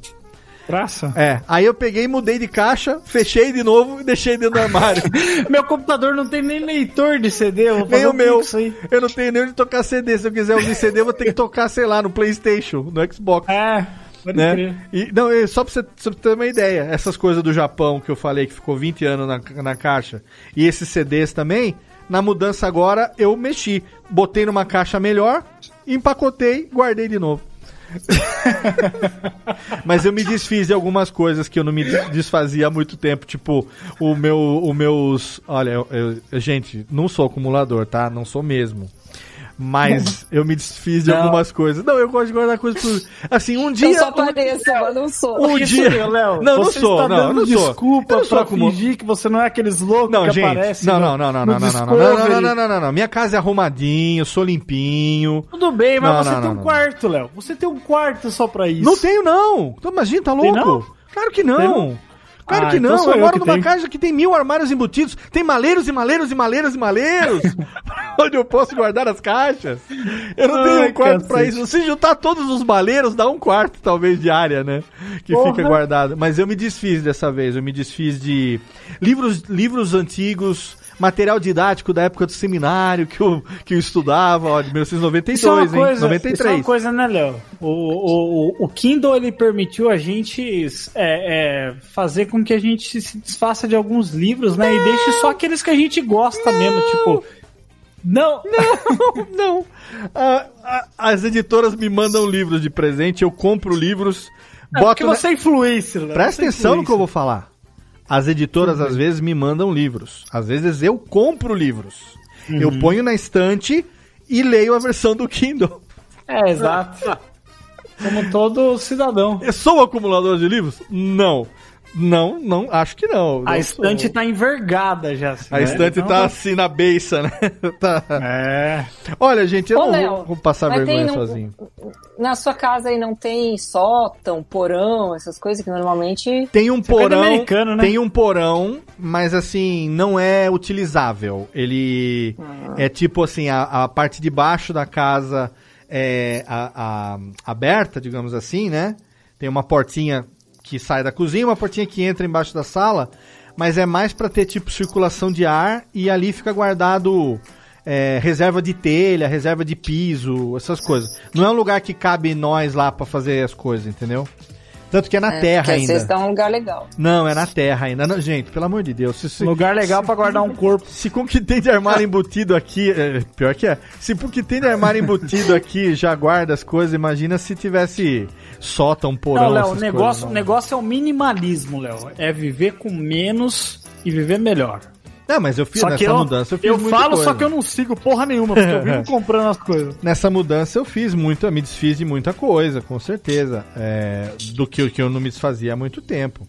Praça? É, aí eu peguei, mudei de caixa, fechei de novo e deixei dentro do armário. Meu computador não tem nem leitor de CD, eu vou nem o um meu. Eu não tenho nem onde tocar CD. Se eu quiser ouvir CD, eu vou ter que tocar, sei lá, no Playstation, no Xbox. É, pode né? E, não, só pra, você, só pra ter uma ideia, essas coisas do Japão que eu falei que ficou 20 anos na, na caixa, e esses CDs também, na mudança agora eu mexi. Botei numa caixa melhor, empacotei, guardei de novo. Mas eu me desfiz de algumas coisas que eu não me desfazia há muito tempo, tipo o meu, o meus, olha, eu- eu- gente, não sou acumulador, tá? Não sou mesmo. Mas eu me desfiz de Não. algumas coisas. Não, eu gosto de guardar coisas por. Assim, um dia. Eu só pareço, mas não sou. Um Isso, dia. Léo. Não, não você sou, não, dando não sou. desculpa Eu não sou pra fingir que você não é aqueles loucos Não, que gente. aparecem Não, não, não, não, no não, não, não, não, não, não, não, não, não, não. Minha casa é arrumadinha, eu sou limpinho. Tudo bem, mas Não, você não, tem um quarto, Léo. Você tem um quarto só pra isso. Não tenho, não. Então, Imagina, tá Tem, louco? não? Claro que não. Claro Ah, que então não. sou Eu moro numa tenho. casa que tem mil armários embutidos. Tem maleiros e maleiros e maleiros e maleiros. onde eu posso guardar as caixas. Eu não tenho Ai, um quarto pra cacete. isso. Se juntar todos os maleiros, dá um quarto, talvez, de área, né? Que Porra. fica guardado. Mas eu me desfiz dessa vez. Eu me desfiz de livros, livros antigos. Material didático da época do seminário que eu, que eu estudava, ó, de 1992, Isso é uma hein? coisa, 93. Isso é uma coisa, né, Léo? O, o, o, Kindle ele permitiu a gente é, é, fazer com que a gente se desfaça de alguns livros, né? E deixe só aqueles que a gente gosta mesmo, tipo. Não, Não, não. Ah, ah, as editoras me mandam livros de presente, eu compro livros, é porque boto. na- você é influencer, Léo. Presta é atenção no que eu vou falar. As editoras às vezes me mandam livros. Às vezes eu compro livros. Eu Uhum. ponho na estante e leio a versão do Kindle. É, exato. Como todo cidadão. Eu sou um acumulador de livros? Não. Não, não, acho que não. A Não estante sou. tá envergada já. assim, A né? estante Então tá assim na beiça, né? Tá. É. Olha, gente, eu Ô, não Léo, vou, vou passar vergonha tem sozinho. Na sua casa aí não tem sótão, porão, essas coisas que normalmente. Tem um Você pega porão, americano, né? tem um porão, mas assim, não é utilizável. Ele é tipo assim, a, a parte de baixo da casa é a- a- aberta, digamos assim, né? Tem uma portinha que sai da cozinha, uma portinha que entra embaixo da sala, mas é mais pra ter tipo circulação de ar e ali fica guardado é, reserva de telha, reserva de piso, essas coisas. Não é um lugar que cabe nós lá pra fazer as coisas, entendeu? Tanto que é na É, terra ainda. Vocês estão num lugar legal. Não, é na terra ainda. Não, gente, pelo amor de Deus. Se, se, Lugar legal pra guardar um corpo. se com o que tem de armário embutido aqui. é, pior que é. Se com o que tem de armário embutido aqui já guarda as coisas, imagina se tivesse sótão, porão. Não, Léo, o negócio, coisas, negócio é o minimalismo, Léo. É viver com menos e viver melhor. Não, mas eu fiz Só nessa eu, mudança. Eu, fiz eu falo, coisa. só que eu não sigo porra nenhuma, porque eu vivo comprando as coisas. Nessa mudança eu fiz muito, eu me desfiz de muita coisa, com certeza. é, do que, que eu não me desfazia há muito tempo.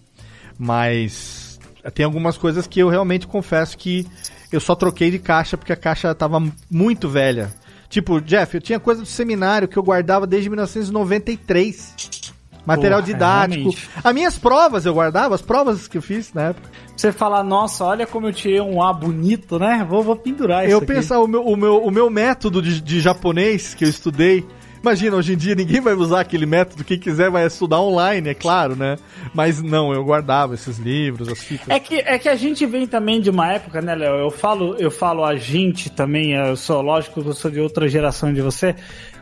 Mas tem algumas coisas que eu realmente confesso que eu só troquei de caixa porque a caixa tava muito velha. Tipo, Jeff, eu tinha coisa do seminário que eu guardava desde 1993. Material Porra, didático. realmente. As minhas provas eu guardava, as provas que eu fiz na época. Você falar, nossa, olha como eu tirei um A bonito, né? Vou, vou pendurar isso Eu pensar o meu, o meu, o meu método de, de japonês que eu estudei. Imagina, hoje em dia ninguém vai usar aquele método, quem quiser vai estudar online, é claro, né? Mas não, eu guardava esses livros, as fitas. É que, é que a gente vem também de uma época, né, Léo? Eu falo, eu falo a gente também, eu sou lógico que eu sou de outra geração de você,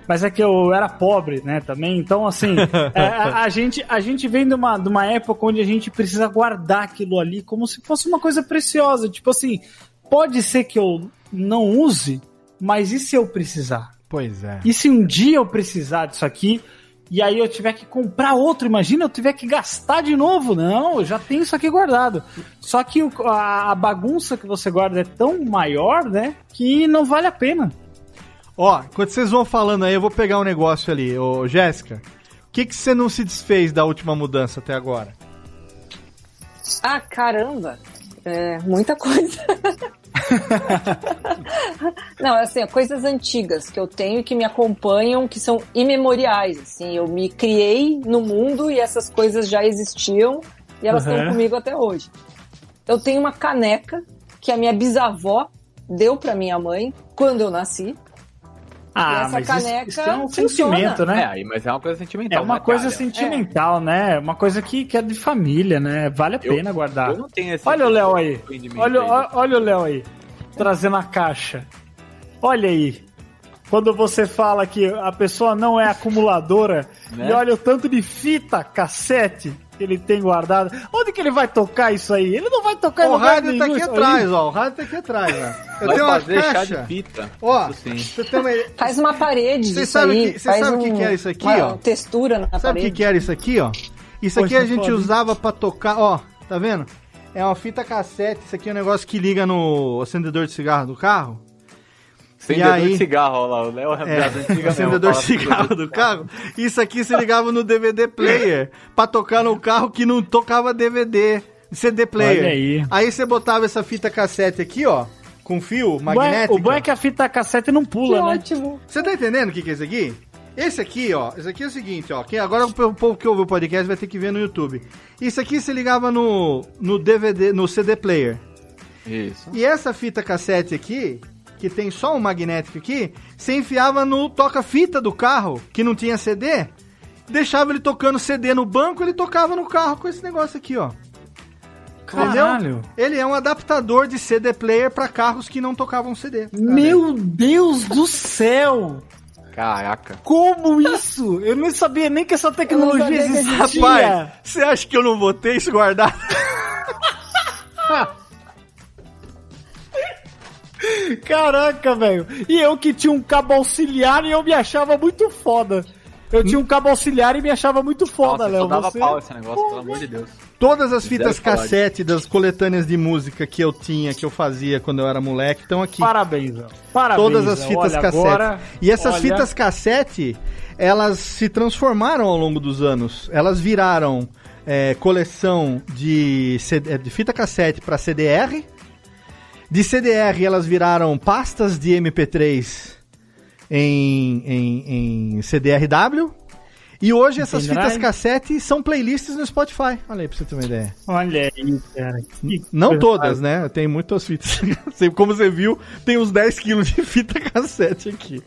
mas é que eu era pobre, né, também. Então, assim, é, a, a gente, a gente vem de uma, de uma época onde a gente precisa guardar aquilo ali como se fosse uma coisa preciosa. Tipo assim, pode ser que eu não use, mas e se eu precisar? Pois é. E se um dia eu precisar disso aqui, e aí eu tiver que comprar outro, imagina eu tiver que gastar de novo? Não, eu já tenho isso aqui guardado. Só que o- a, a bagunça que você guarda é tão maior, né, que não vale a pena. Ó, enquanto vocês vão falando aí, eu vou pegar um negócio ali. Ô, Jéssica, o que, que você não se desfez da última mudança até agora? Ah, caramba! É, muita coisa. Não, assim, coisas antigas que eu tenho e que me acompanham, que são imemoriais, assim, eu me criei no mundo e essas coisas já existiam e elas estão Uhum. comigo até hoje. Eu tenho uma caneca que a minha bisavó deu pra minha mãe quando eu nasci. Ah, essa mas isso, caneca isso é um funciona. sentimento, É, né? aí, mas é uma coisa É sentimental. uma né, coisa cara? sentimental, né? Uma coisa que, que é de família, né? Vale a Eu- pena guardar. Eu não tenho esse. Olha o Léo aí. Olha, aí. olha, olha o Léo aí. Trazendo a caixa. Olha aí. Quando você fala que a pessoa não é acumuladora Né? e olha o tanto de fita cassete que ele tem guardado. Onde que ele vai tocar isso aí? Ele não vai tocar em O lugar rádio tá nenhum aqui atrás, ó. O rádio tá aqui atrás, ó. Eu Vai tenho uma fazer chá caixa. de fita. Ó, Isso sim. você tem uma... Faz uma parede Você sabe aí. que- você sabe o que um- que era isso aqui, uma ó? textura na Sabe o parede. que, que era isso aqui, ó? Isso aqui Poxa, a gente foda. usava pra tocar, ó, tá vendo? É uma fita cassete, isso aqui é um negócio que liga no acendedor de cigarro do carro. Acendedor aí- de cigarro, olha lá. O Léo é, acendedor de fala cigarro do carro. Isso aqui se ligava no DVD player pra tocar no carro que não tocava DVD, CD player. Olha aí. Aí você botava essa fita cassete aqui, ó, com fio é- magnético. O bom é que a fita cassete não Que pula, né? ótimo. Você tá entendendo o que, que é isso aqui? Esse aqui, ó, esse aqui é o seguinte, ó, que agora o povo que ouve o podcast vai ter que ver no YouTube. Isso aqui se ligava no, no DVD, no CD player. Isso. E essa fita cassete aqui, que tem só um magnético aqui, você enfiava no toca-fita do carro, que não tinha CD, deixava ele tocando CD no banco, ele tocava no carro com esse negócio aqui, ó. Caralho. Ele é um adaptador de CD player para carros que não tocavam CD. Meu Deus do céu! Caraca. Como isso? Eu nem sabia nem que essa tecnologia existia. Rapaz, você acha que eu não vou ter isso guardado? Caraca, velho. E eu que tinha um cabo auxiliar e eu me achava muito foda. Eu tinha um cabo auxiliar e me achava muito foda, Léo. dava Você... pau esse negócio, pelo amor de Deus. Todas as fitas cassete das coletâneas de música que eu tinha, que eu fazia quando eu era moleque, estão aqui. Parabéns, Léo. Parabéns. Todas as fitas Olha, cassete. agora, e essas olha, fitas cassete, elas se transformaram ao longo dos anos. Elas viraram é, coleção de, CD, de fita cassete para CDR. De CDR, elas viraram pastas de MP3 em, em, em CDRW. E hoje essas fitas cassete são playlists no Spotify. Olha aí pra você ter uma ideia. Olha aí, cara. Que Não todas, né? Tem muitas fitas. Como você viu, tem uns 10 quilos de fita cassete aqui.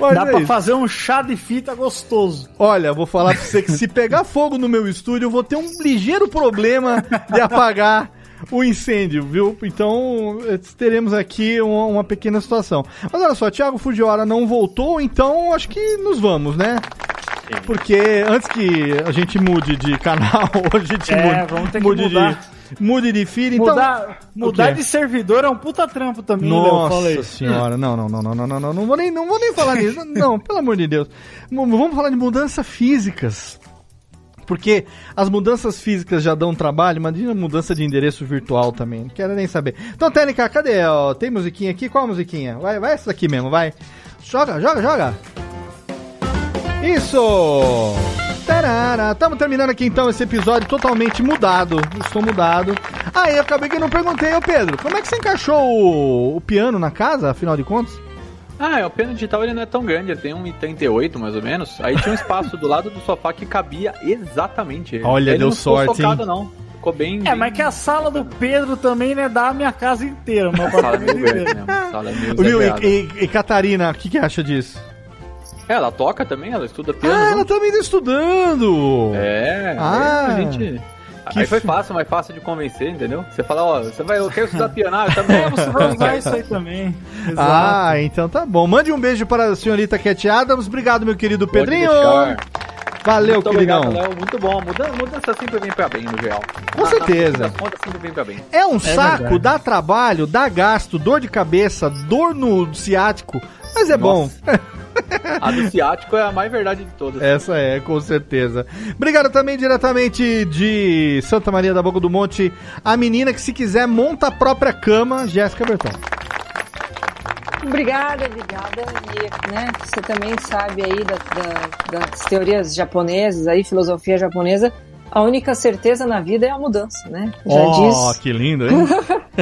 Mas Dá é pra isso. fazer um chá de fita gostoso. Olha, vou falar pra você que se pegar fogo no meu estúdio, eu vou ter um ligeiro problema de apagar o incêndio, viu? Então, eh, teremos aqui uma, uma pequena situação. Mas olha só, Thiago Fujiwara não voltou, então acho que nos vamos, né? Porque antes que a gente mude de canal, a gente É, mude, vamos ter que mude de mude de feed, então mudar mudar de servidor é um puta trampo também, Nossa senhora, não, não, não, não, não, não, não, não vou nem, não vou nem falar nisso, não, pelo amor de Deus. Vamos falar de mudanças físicas. Porque as mudanças físicas já dão trabalho, imagina mudança de endereço virtual também, não quero nem saber. Então, Técnica, cadê? ó? tem musiquinha aqui? Qual a musiquinha? Vai, vai essa daqui mesmo, vai. Joga, joga, joga. Isso! Estamos terminando aqui então esse episódio totalmente mudado. Estou mudado. Ah, e eu acabei que não perguntei, ô Pedro, como é que você encaixou o, o piano na casa, afinal de contas? Ah, é, o piano digital ele não é tão grande, ele tem 1,38 mais ou menos. Aí tinha um espaço do lado do sofá que cabia exatamente. ele. Olha, ele deu não sorte, socado, não. Ficou bem. É, mas que a sala do Pedro também, né, dá a minha casa inteira, meu sala é meio grande mesmo. A sala é meio Viu? E, e, e Catarina, o que, que acha disso? É, ela toca também, ela estuda piano. Ah, junto. ela também está estudando! É, Ah, aí a gente. Que Aí foi fácil, mais fácil de convencer, entendeu? Você fala, ó, você vai, eu quero estudar piano, eu também, você vai Usar isso aí também. Exato. Ah, então tá bom. Mande um beijo para a senhorita Cat Adams. Obrigado, meu querido Pode Pedrinho. deixar. Valeu, Muito queridão. obrigado, Léo. Muito bom. Mudança, mudança sempre vem pra bem, no geral. Com certeza. Na, conta sempre vem pra bem. É um saco, verdade. dá trabalho, dá gasto, dor de cabeça, dor no ciático, mas é bom. A do ciático é a mais verdade de todas. Essa é, com certeza. Obrigado também diretamente de Santa Maria da Boca do Monte, a menina que se quiser monta a própria cama, Jéssica Berton. Obrigada, obrigada. E, né, você também sabe aí da- da- das teorias japonesas, aí, filosofia japonesa. A única certeza na vida é a mudança, né? Já oh, diz. que lindo, hein?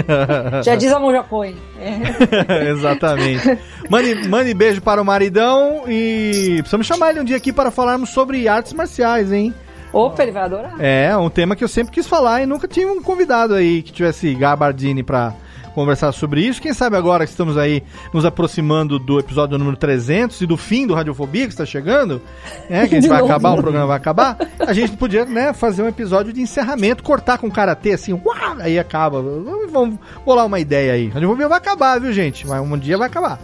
Já diz a Monjapoi. É. Exatamente. Mande, mande beijo para o maridão e precisamos chamar ele um dia aqui para falarmos sobre artes marciais, hein? Opa, ele vai adorar. É, um tema que eu sempre quis falar e nunca tinha um convidado aí que tivesse gabardine pra conversar sobre isso. Quem sabe agora que estamos aí nos aproximando do episódio número 300 e do fim do Radiofobia que está chegando, né, que a gente vai novo. acabar, o programa vai acabar, a gente podia, né, fazer um episódio de encerramento, cortar com karatê assim, uau, aí acaba. Vamos bolar uma ideia aí. Radiofobia vai acabar, viu, gente? Um dia vai acabar.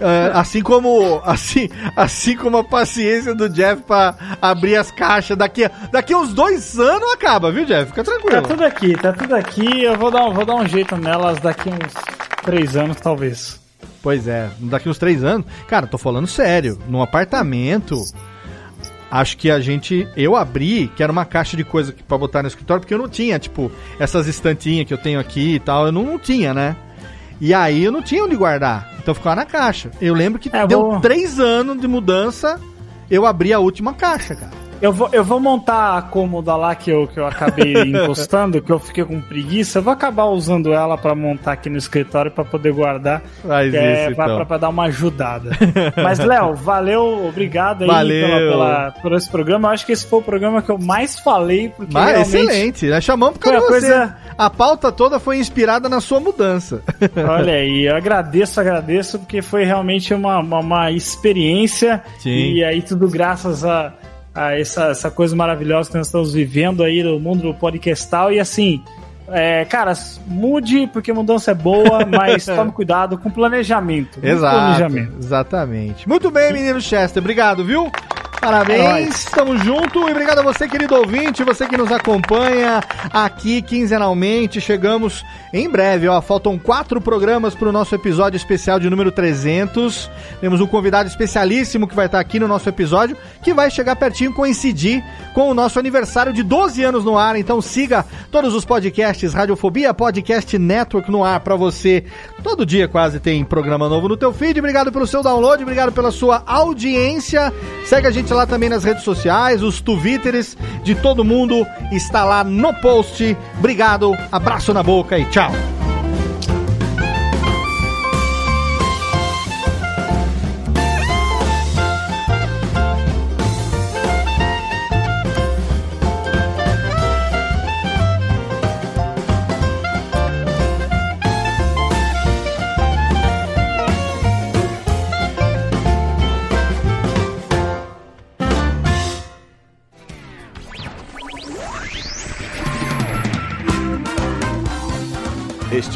É, assim como assim, assim como a paciência do Jeff pra abrir as caixas daqui, daqui uns dois anos acaba, viu, Jeff? Fica Tá tranquilo. tudo aqui, tá tudo aqui. Eu vou dar, um- vou dar um jeito nelas daqui uns três anos, talvez. Pois é, daqui uns três anos. Cara, tô falando sério. Num apartamento, acho que a gente. Eu abri, que era uma caixa de coisa pra botar no escritório, porque eu não tinha, tipo, essas estantinhas que eu tenho aqui e tal. Eu não, não tinha, né? E aí eu não tinha onde guardar. Então ficava na caixa. Eu lembro que É, deu vou- três anos de mudança, eu abri a última caixa, cara. Eu vou, eu vou montar a cômoda lá que eu, que eu acabei encostando, que eu fiquei com preguiça. Eu vou acabar usando ela pra montar aqui no escritório pra poder guardar. Faz é isso, pra, então. pra- pra dar uma ajudada. Mas, Léo, valeu, obrigado aí Valeu. pela, pela- por esse programa. Eu acho que esse foi o programa que eu mais falei, porque Mas realmente... excelente. Nós chamamos por causa coisa- A pauta toda foi inspirada na sua mudança. Olha aí, eu agradeço, agradeço, porque foi realmente uma, uma, uma experiência. Sim. E aí, tudo graças a, a essa, essa coisa maravilhosa que nós estamos vivendo aí no mundo do podcastal. E assim, é, cara, mude, porque mudança é boa, mas tome cuidado com planejamento. Exato. Planejamento. Exatamente. Muito bem, menino Chester. Obrigado, viu? É Parabéns, nóis. estamos juntos e obrigado a você, querido ouvinte, você que nos acompanha aqui quinzenalmente. Chegamos em breve, ó. Faltam quatro programas para o nosso episódio especial de número 300. Temos um convidado especialíssimo que vai estar aqui no nosso episódio, que vai chegar pertinho coincidir com o nosso aniversário de 12 anos no ar. Então siga todos os podcasts Radiofobia Podcast Network no ar para você. Todo dia quase tem programa novo no teu feed. Obrigado pelo seu download, obrigado pela sua audiência. Segue a gente lá também nas redes sociais, os twitters de todo mundo está lá no post. Obrigado, abraço na boca e tchau.